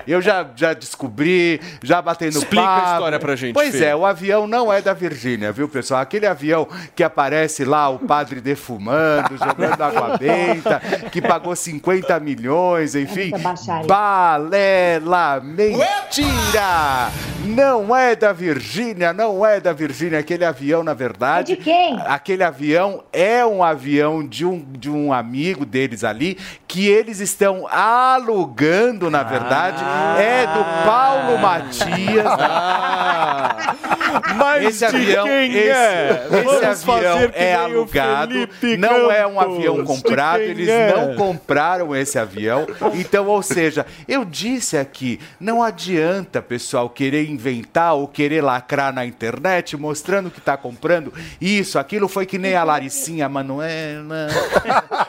Eu já, já descobri, já batei no Explica a papo. história pra gente, Pois Fê. é, o avião não é da Virgínia, viu, pessoal? Aquele avião que aparece lá, o padre defumando, jogando água benta, que pagou 50 milhões, enfim. Balela, mentira! Não é da Virgínia, não é da Virgínia. Aquele avião, na verdade... É de quem? Aquele avião é um avião de um, de um amigo deles ali, que eles estão alugando, na verdade. É do Paulo Matias. Mas esse avião, quem esse, é? esse avião é alugado, não é um avião comprado, eles é? não compraram esse avião. Então, ou seja, eu disse aqui, não adianta, pessoal, querer inventar ou querer lacrar na internet mostrando que está comprando isso, aquilo foi que nem a Laricinha Manuela,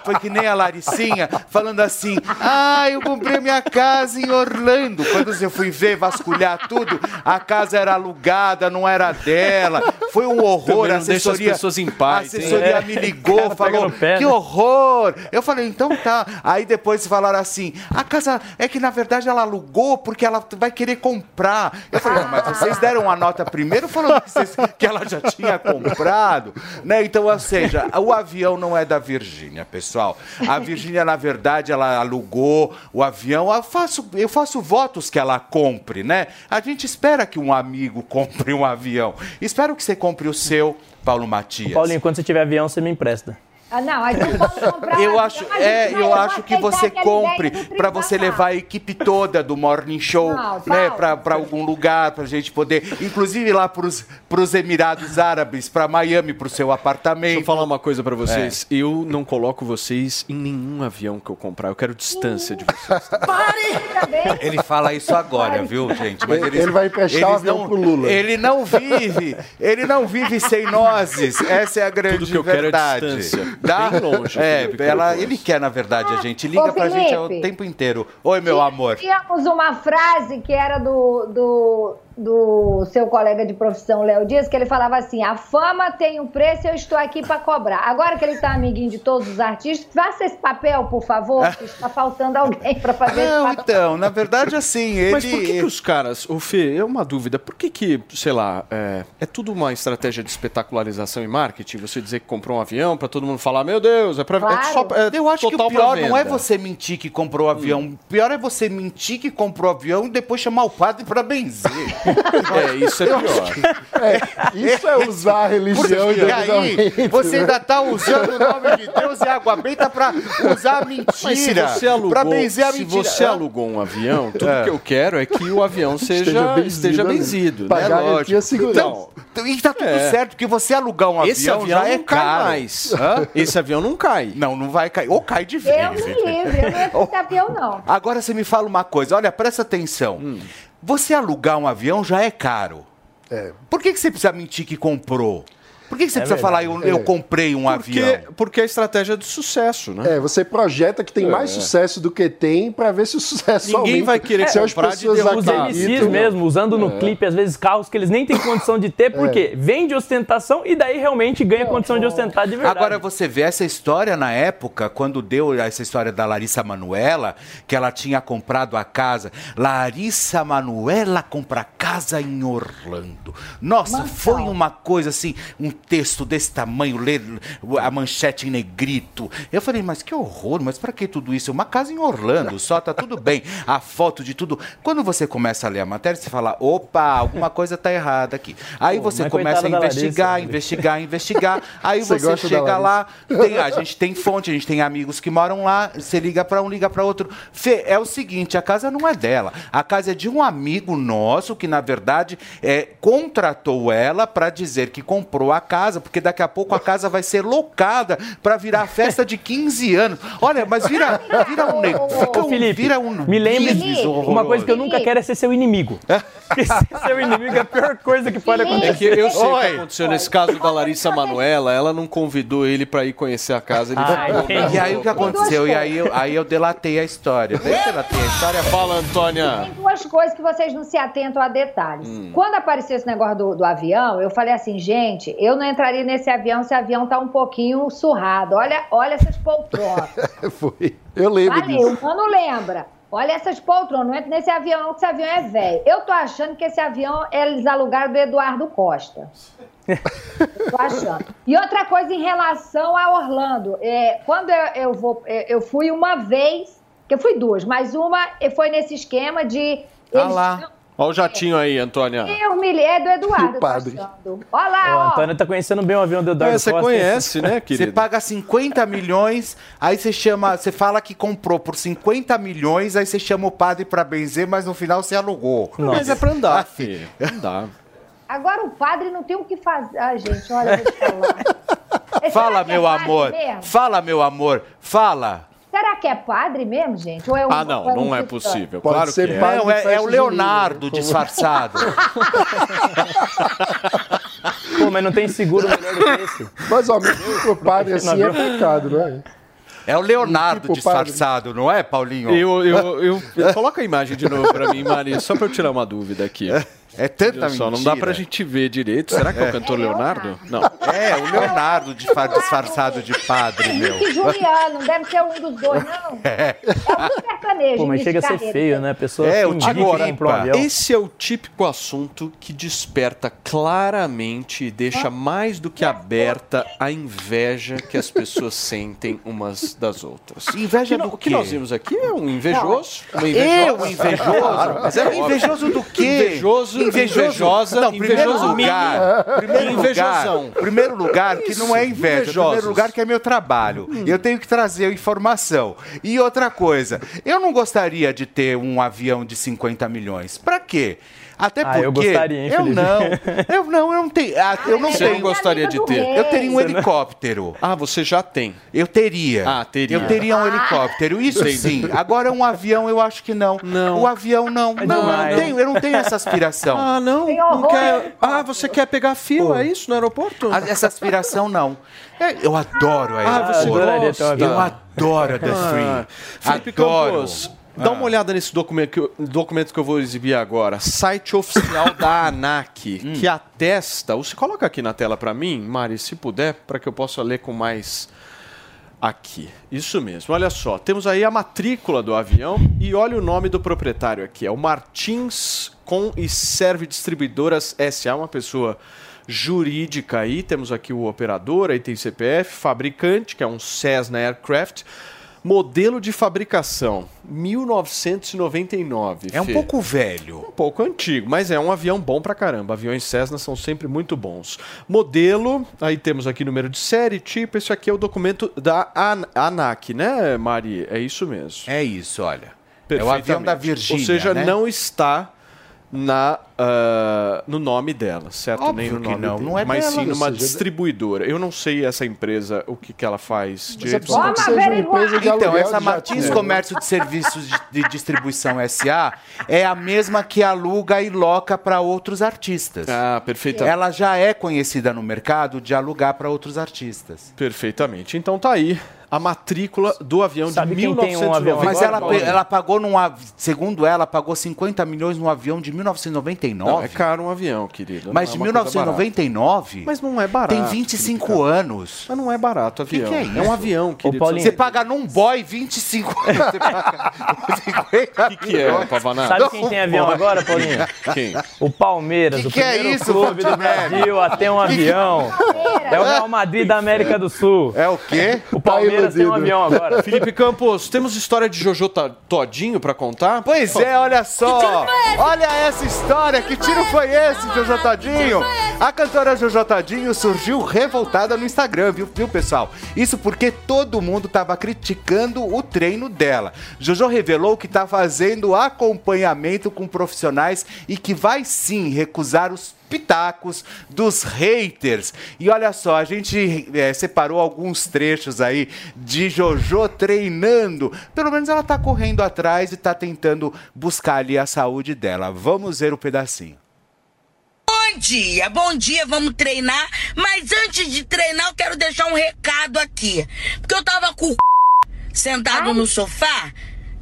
foi que nem a Laricinha falando assim, ah, eu comprei minha casa em Orlando. Quando eu fui ver, vasculhar tudo, a casa era alugada, não era dela. Foi um horror, a não deixa as assessoria, pessoas em paz, a assessoria É. me ligou, falou, pé, que né? horror. Eu falei, então tá. Aí depois falaram assim, a casa é que na verdade ela alugou porque ela vai querer comprar. Eu falei, mas vocês deram a nota primeiro falando que, vocês- que ela já tinha comprado, né? Então, ou seja, o avião não é da Virgínia, pessoal. A Virgínia, na verdade, ela alugou o avião. Eu faço, eu faço votos que ela compre, né? A gente espera que um amigo compre um avião. Espero que você compre o seu, Paulo Matias. Paulinho, quando você tiver avião, você me empresta. Ah, não, pode comprar. Eu um acho, a é, eu acho que você compre para você levar a equipe toda do Morning Show, Não, né, para algum lugar pra gente poder, inclusive lá pros pros Emirados Árabes, para Miami, pro seu apartamento. Deixa eu falar uma coisa pra vocês. É. Eu não coloco vocês em nenhum avião que eu comprar. Eu quero distância de vocês. Ele fala isso agora, viu, gente? Mas Ele- ele vai emprestar o eles avião não, pro Lula. Ele não vive, ele não vive sem nozes. Essa é a grande Tudo que eu quero é verdade. distância. Tá? Bem longe, É, Felipe ela, ele quer, na verdade, a gente. Liga Ô, pra gente o Felipe. tempo inteiro. Oi, meu amor. Tínhamos uma frase que era do, do, do seu colega de profissão, Léo Dias, que ele falava assim: a fama tem um preço e eu estou aqui para cobrar. Agora que ele está amiguinho de todos os artistas, faça esse papel, por favor, que está faltando alguém para fazer esse Não, papel. então, na verdade, assim, ele. Mas por que, que os caras, o Fê, é uma dúvida, por que que, sei lá, é, é tudo uma estratégia de espetacularização e marketing? Você dizer que comprou um avião pra todo mundo falar, meu Deus, é pra... É só, é Eu acho que o pior não é você mentir que comprou o avião. O pior é você mentir que comprou o avião e depois chamar o padre pra benzer. É, isso é pior. Isso é usar a religião Porque aí você né? ainda tá usando o nome de Deus e água benta pra usar a mentira. Mas se você alugou, pra benzer a se mentira. você alugou um avião, tudo É. que eu quero é que o avião seja, Esteja benzido, esteja né? benzido. né? Pagar Lógico. garantia, segurança. Então, Então, e tá tudo É. certo, porque você alugar um esse avião, avião já é caro. mais. Hã? Esse avião não cai. Não, não vai cair. Ou cai de vez. Eu me livre, eu não ia avião, não. Agora você me fala uma coisa, olha, presta atenção. Hum. Você alugar um avião já é caro. É. Por que, que você precisa mentir que comprou? Por que, que você É precisa verdade. falar, eu, eu É. comprei um Porque, avião? porque é a estratégia de sucesso, né? É, você projeta que tem mais É. sucesso do que tem pra ver se o sucesso Ninguém aumenta. vai querer as comprar de derrotar. Os. MCs mesmo, usando no É. clipe, às vezes, carros que eles nem têm condição de ter, porque vende ostentação e daí realmente ganha condição de ostentar de verdade. Agora você vê essa história na época, quando deu essa história da Larissa Manuela, que ela tinha comprado a casa. Larissa Manuela compra casa em Orlando. Nossa, foi uma coisa assim, um texto desse tamanho, ler a manchete em negrito. Eu falei, mas que horror, mas para que tudo isso? Uma casa em Orlando, só tá tudo bem. A foto de tudo. Quando você começa a ler a matéria, você fala, opa, alguma coisa tá errada aqui. Aí Pô, você começa a investigar, Larissa, investigar, investigar. Aí Você você, chega lá, tem- a gente tem fonte, a gente tem amigos que moram lá, você liga para um, liga para outro. Fê, é o seguinte, a casa não é dela. A casa é de um amigo nosso que, na verdade, é, contratou ela para dizer que comprou a casa, porque daqui a pouco a casa vai ser locada para virar festa de 15 anos. Olha, mas vira, vira um negócio. Fica um, Felipe, vira um me lembre uma coisa que eu nunca quero é ser seu inimigo. Porque ser seu inimigo é a pior coisa que pode É que acontecer. eu sei o que aconteceu nesse caso da Larissa Manuela, ela não convidou ele pra ir conhecer a casa. Ele Ah, ficou-. E aí o que aconteceu? E aí eu, aí eu delatei a história. Eu delatei a história. Fala, Antônia. Tem duas coisas que vocês não se atentam a detalhes. Hum. Quando apareceu esse negócio do, do avião, eu falei assim, gente, eu não entraria nesse avião se o avião tá um pouquinho surrado. Olha, olha essas poltronas. Foi. Eu lembro Falei, disso. o mano lembra. Olha essas poltronas, não entra nesse avião não, que esse avião é velho. Eu tô achando que esse avião eles alugaram do Eduardo Costa. Eu tô achando. E outra coisa em relação a Orlando. É, quando eu, eu vou, é, eu fui uma vez, que eu fui duas, mas uma foi nesse esquema de. Ah eles- lá. Olha o jatinho aí, Antônia. Eu me é do Eduardo, O padre. achando. Olha lá, O ó. Antônio tá conhecendo bem o avião do Eduardo É, você Costa. conhece, né, Você querido? paga 50 milhões, aí você chama, você fala que comprou por 50 milhões, aí você chama o padre pra benzer, mas no final você alugou. Mas é pra andar, filho. Não dá. Agora o padre não tem o que fazer. Ah, gente, olha, eu vou te falar. Será Fala, é meu amor. mesmo? Fala, meu amor. Fala. Será que é padre mesmo, gente? Ou é um, Ah, não, ou um não é possível. Pode claro ser que é. padre. Não, é, é festa o Leonardo como- disfarçado. Pô, mas não tem seguro melhor do que esse. Mas, ó, mentir pro padre assim é pecado, não é? É o Leonardo Tipo padre. disfarçado, não é, Paulinho? Eu, eu, eu, coloca a imagem de novo pra mim, Mari, só pra eu tirar uma dúvida aqui. É tanta Olha só, não mentira. dá pra gente ver direito. Será que é o cantor Leonardo? Não. É, o Leonardo disfa- disfarçado de padre, meu. Henrique Juliano, não deve ser um dos dois, não. É. É um sertanejo. Pô, mas chega a de ser feio, né? A pessoa É, o que Agora, um. Esse é o típico assunto que desperta claramente e deixa mais do que aberta a inveja que as pessoas sentem umas das outras. Inveja que, do que quê? nós vimos aqui é um invejoso. Uma Eu, invejoso? Mas é óbvio. invejoso do quê? Invejoso, invejosa, Não, primeiro invejoso lugar. Primeiro Invejosão. lugar, primeiro lugar que não é inveja. Invejosos. Primeiro lugar que é meu trabalho. Eu tenho que trazer informação. E outra coisa, eu não gostaria de ter um avião de 50 milhões. Pra quê? Até Ah, porque eu gostaria, hein, eu não, eu não, eu não tenho, ah, eu não Você tenho. não gostaria de ter? Eu teria um Você não- helicóptero. Ah, você já tem. Eu teria. Ah, teria. Eu teria um helicóptero, isso Entendi. sim. Agora um avião eu acho que não. Não. O avião não. não, eu não demais. tenho, eu não tenho essa aspiração. Ah, não? Não quer... Ah, você quer pegar fila, é isso, no aeroporto? Essa aspiração não. É, Eu adoro a Ah, você gosta. Eu adoro a The Ah, Free. Felipe adoro. Campos, dá uma olhada nesse documento que, eu, documento que eu vou exibir agora. Site oficial da ANAC, Hum. que atesta... Você coloca aqui na tela para mim, Mari, se puder, para que eu possa ler com mais... Aqui, isso mesmo. Olha só, temos aí a matrícula do avião e olha o nome do proprietário aqui. É o Martins Com e Serve Distribuidoras SA, uma pessoa jurídica aí. Temos aqui o operador, aí tem CPF, fabricante, que é um Cessna Aircraft. Modelo de fabricação, 1999. É um Fê. pouco velho. Um pouco antigo, mas é um avião bom pra caramba. Aviões Cessna são sempre muito bons. Modelo, aí temos aqui número de série, tipo, esse aqui é o documento da An ANAC, né, Mari? É isso mesmo. É isso, olha. É o avião da. Virgínia. Ou seja, né? não está na, ah, no nome dela, certo? Óbvio Nem no que nome não, dele. não é Mas dela, sim numa seja, distribuidora. Eu não sei essa empresa, o que, que ela faz é direito. uma empresa de Então, essa de Martins jatinho. Comércio de Serviços de, de Distribuição SA é a mesma que aluga e loca para outros artistas. Ah, perfeitamente. Ela já é conhecida no mercado de alugar para outros artistas. Perfeitamente. Então tá aí a matrícula do avião Sabe de quem tem um avião 1990. Mas ela, Agora, ela pagou num segundo ela, pagou 50 milhões num avião de 1999. Não, é caro um avião, querido. Mas não de é uma coisa barata. 1999 Mas não é barato. tem 25 Felipe Campos. anos. Mas não é barato avião. que é é isso? um avião, querido. Paulinho, Você paga num boy 25 anos. Você paga 50 O que, que é, Pavanato? Sabe quem tem avião agora, Paulinho? Quem? O Palmeiras, Que o que é primeiro isso, clube do? Brasil a ter um avião. É o Real Madrid da América do Sul. É o quê? O Palmeiras tem um avião agora. Felipe Campos, temos história de Jojo Todinho pra contar? Pois é, olha só. Olha essa história. Que tiro foi esse, Jojo Todinho? A cantora Jojo Todinho surgiu revoltada no Instagram, viu, viu, pessoal? Isso porque todo mundo tava criticando o treino dela. Jojo revelou que tá fazendo acompanhamento com profissionais e que vai sim recusar os pitacos dos haters. E olha só, a gente eh, separou alguns trechos aí de Jojo treinando. Pelo menos ela tá correndo atrás e tá tentando buscar ali a saúde dela. Vamos ver o pedacinho. Bom dia, bom dia, vamos treinar. Mas antes de treinar, eu quero deixar um recado aqui. Porque eu tava com o sentado no sofá,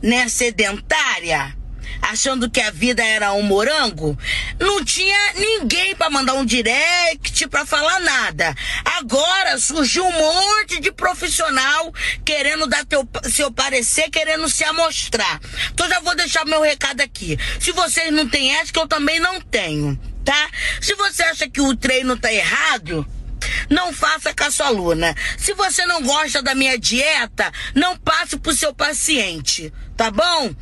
né, sedentária, achando que a vida era um morango. Não tinha ninguém pra mandar um direct, pra falar nada. Agora surgiu um monte de profissional querendo dar teu, seu parecer, querendo se amostrar. Então já vou deixar meu recado aqui. Se vocês não têm ética, eu também não tenho, tá? Se você acha que o treino tá errado, não faça com a sua aluna. Se você não gosta da minha dieta, não passe pro seu paciente, tá bom?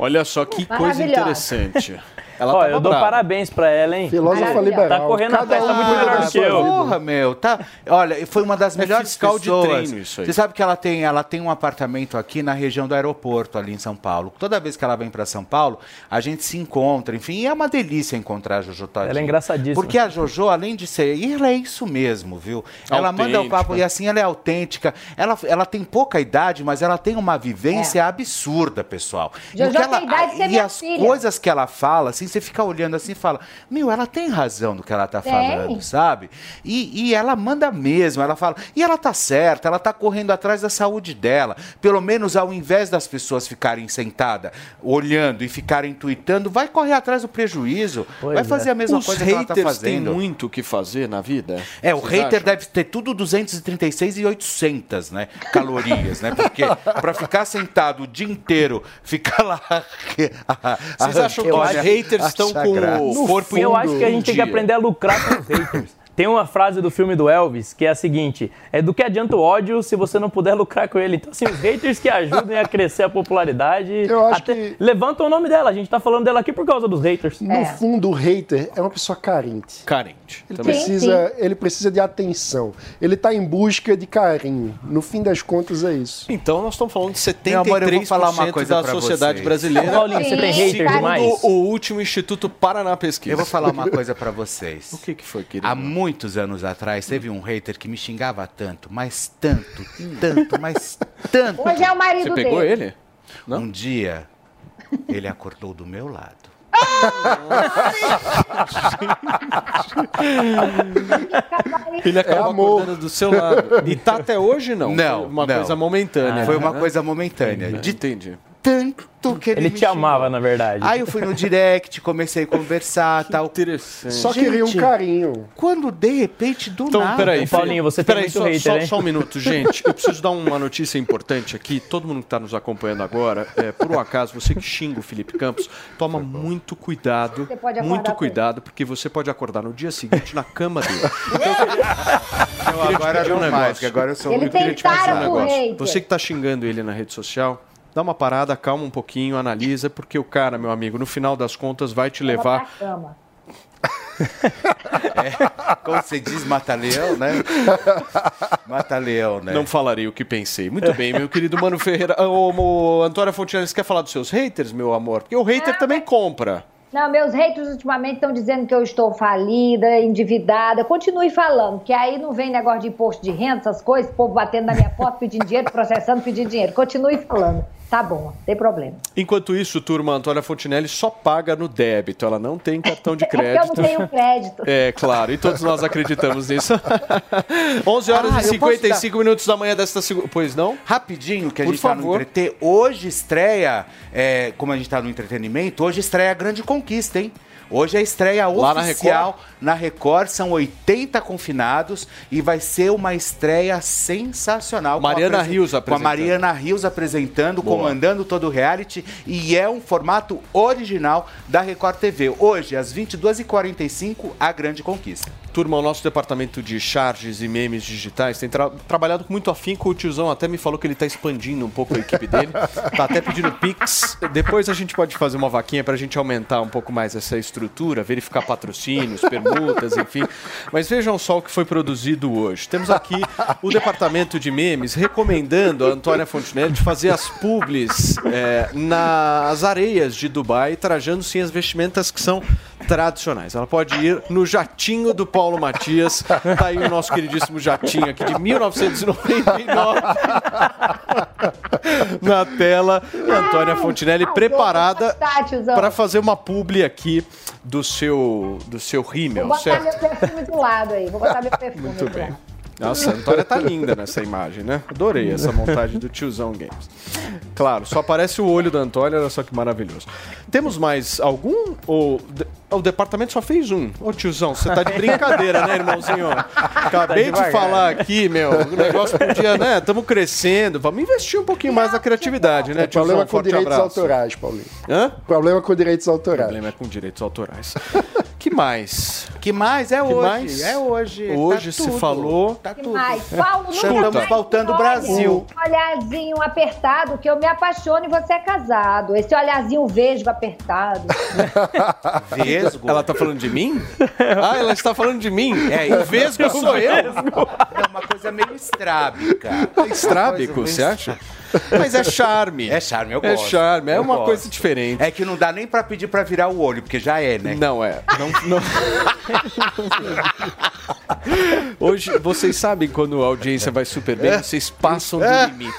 Olha só que coisa interessante. Ela Ó, eu dou brava. parabéns pra ela, hein? Filósofa Maravilhosa. liberal. Tá correndo Cada atrás, tá um muito cuida melhor que eu. Porra, meu, tá. Olha, foi uma das melhores fiscal de pessoas. treino isso aí. Você sabe que ela tem, ela tem um apartamento aqui na região do aeroporto, ali em São Paulo. Toda vez que ela vem para São Paulo, a gente se encontra, enfim, e é uma delícia encontrar a Jojo Todinho. Ela é engraçadíssima. Porque a Jojo, além de ser, e ela é isso mesmo, viu? Ela manda o papo Autêntica. e assim ela é autêntica. Ela, ela tem pouca idade, mas ela tem uma vivência absurda, pessoal. E Jojo que ela- tem idade de ser e minha as filha. coisas que ela fala, assim, você fica olhando assim e fala: Meu, ela tem razão no que ela tá Tem. falando, sabe? E, e ela manda mesmo, ela fala. E ela tá certa, ela tá correndo atrás da saúde dela. Pelo menos ao invés das pessoas ficarem sentadas, olhando e ficarem tweetando, vai correr atrás do prejuízo. Pois vai é. fazer a mesma Os coisa que ela tá haters têm fazendo. muito o que fazer na vida? É, o hater acham? deve ter tudo 236 e 800, né? Calorias, né? Porque pra ficar sentado o dia inteiro, ficar lá. Vocês acham que os acho- haters estão com o corpo Eu acho que a gente tem que aprender a lucrar com os haters. Tem uma frase do filme do Elvis que é a seguinte: é do que adianta o ódio se você não puder lucrar com ele. Então, assim, os haters que ajudem a crescer a popularidade. Eu acho até que- levantam o nome dela. A gente tá falando dela aqui por causa dos haters. No fundo, o hater é uma pessoa carente. Carente. Ele Também. precisa, ele precisa de atenção. Ele está em busca de carinho. No fim das contas, é isso. Então, nós estamos falando de 73% Meu amor, eu vou falar uma coisa da sociedade vocês. brasileira. Paulinho, você tem haters Segundo demais? o último Instituto Paraná Pesquisa. Eu vou falar uma coisa pra vocês. O que, que foi, querido? Há muitos anos atrás, teve um hater que me xingava tanto, mas tanto, tanto, mas tanto. Hoje é o marido Você pegou dele. ele? Um dia, ele acordou do meu lado. Ele acabou amor. acordando do seu lado. E tá até hoje, não? Não, Foi uma não. coisa momentânea. Foi uma né? coisa momentânea. De Entendi. Tanto que ele, Ele me te amava, na verdade. Aí eu fui no direct, comecei a conversar tal. Interessante. Só Gente, queria um carinho. Quando de repente, do Então, nada. peraí, Paulinho, você tem peraí, muito só, hater, só, hein? só um minuto, gente. Eu preciso dar uma notícia importante aqui. Todo mundo que está nos acompanhando agora, é, por um acaso, você que xinga o Felipe Campos, toma muito cuidado, Você pode acordar muito cuidado, porque você pode acordar no dia seguinte na cama dele. Eu agora pedir um não mais, negócio. que agora eu sou Ele muito tem queria te tara um negócio. hater. Você que está xingando ele na rede social, dá uma parada, calma um pouquinho, analisa, porque o cara, meu amigo, no final das contas vai te Leva levar cama. Como você diz, mata-leão, né? Mata-leão, né? Não falarei o que pensei. Muito bem, meu querido Mano Ferreira. Ah, Ô, ô, Antônia Fontinelli, você quer falar dos seus haters, meu amor? Porque o hater também compra. Não, meus haters ultimamente estão dizendo que eu estou falida, endividada. Continue falando, que aí não vem negócio de imposto de renda, essas coisas, o povo batendo na minha porta, pedindo dinheiro, processando, pedindo dinheiro. Continue falando. Tá bom, não tem problema. Enquanto isso, turma, a Antônia Fontinelli só paga no débito, ela não tem cartão de É porque eu crédito. não tenho crédito. É, claro, e todos nós acreditamos nisso. 11 horas Ah, e eu posso 55 minutos da manhã desta segunda. Pois não? Rapidinho, que a Por gente tá no favor. entreter. Hoje estreia, é, como a gente tá no entretenimento, hoje estreia a Grande Conquista, hein? Hoje é a estreia Lá na oficial na Record. São 80 confinados e vai ser uma estreia sensacional. com Mariana apresen- Rios Com a apresentando. Mariana Rios apresentando, Boa. comandando todo o reality. E é um formato original da Record TV. Hoje, às 22h45, a Grande Conquista. Turma, o nosso departamento de charges e memes digitais tem tra- trabalhado com muito afinco. O tiozão até me falou que ele está expandindo um pouco a equipe dele. tá até pedindo Pix. Depois a gente pode fazer uma vaquinha para a gente aumentar um pouco mais essa estrutura, verificar patrocínios, permutas, enfim. Mas vejam só o que foi produzido hoje. Temos aqui o departamento de memes recomendando a Antônia Fontenelle de fazer as publis é, nas areias de Dubai, trajando sim as vestimentas que são tradicionais. Ela pode ir no jatinho do Paulo Matias. Tá aí o nosso queridíssimo jatinho aqui de 1999 na tela. E Antônia Fontinelli preparada para fazer uma publi aqui do seu do seu Vou rímel, botar certo? meu perfume do lado aí. Vou botar meu perfume Muito bem. lado. Nossa, a Antônia tá linda nessa imagem, né? Adorei essa montagem do Tiozão Games. Claro, só aparece o olho da Antônia, olha só que maravilhoso. Temos mais algum? Ou de- o departamento só fez um? Ô tiozão, você tá de brincadeira, né, irmãozinho? Acabei de devagar. falar aqui, meu, o negócio podia, né? Estamos crescendo, vamos investir um pouquinho mais na criatividade, né, É problema tiozão? com Forte direitos abraço. autorais, Paulinho. Hã? Problema com direitos autorais. problema é com direitos autorais. que mais? Que mais? É Que hoje. mais? É hoje. Hoje Tá se tudo. falou. Tá tudo. mais? Paulo, nunca Estamos faltando o Brasil. Um olharzinho apertado, que eu me apaixono e você é casado. Esse olharzinho vesgo apertado. Vesgo? Ela tá falando de mim? Ah, ela está falando de mim? É, o Vesgo sou eu. É uma coisa meio estrábica. Estrábico, você acha? Mas é charme. É charme, eu É gosto. charme, é Eu uma gosto. coisa diferente. É que não dá nem pra pedir pra virar o olho, porque já é, né? Não é. Não, não... Hoje, vocês sabem quando a audiência vai super bem, vocês passam do limite.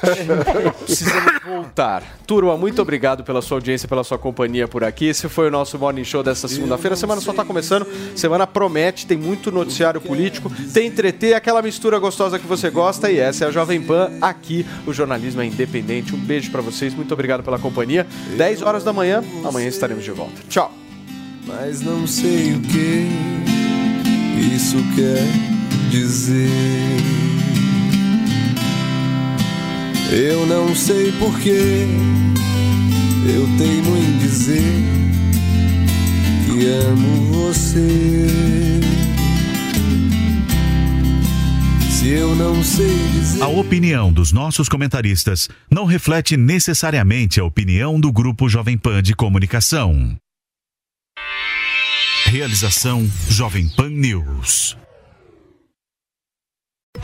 Precisamos voltar. Turma, muito obrigado pela sua audiência, pela sua companhia por aqui. Esse foi o nosso Morning Show dessa segunda-feira. A semana só tá começando. Semana promete, tem muito noticiário político, tem entreter, aquela mistura gostosa que você gosta. E essa é a Jovem Pan aqui. O jornalismo é independente. Um beijo pra vocês, muito obrigado pela companhia. 10 horas da manhã, amanhã estaremos de volta. Tchau. Mas não sei o que isso quer dizer. Eu não sei porquê, eu teimo em dizer que amo você. Se eu não sei dizer. A opinião dos nossos comentaristas não reflete necessariamente a opinião do Grupo Jovem Pan de Comunicação. Realização Jovem Pan News.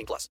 18 plus.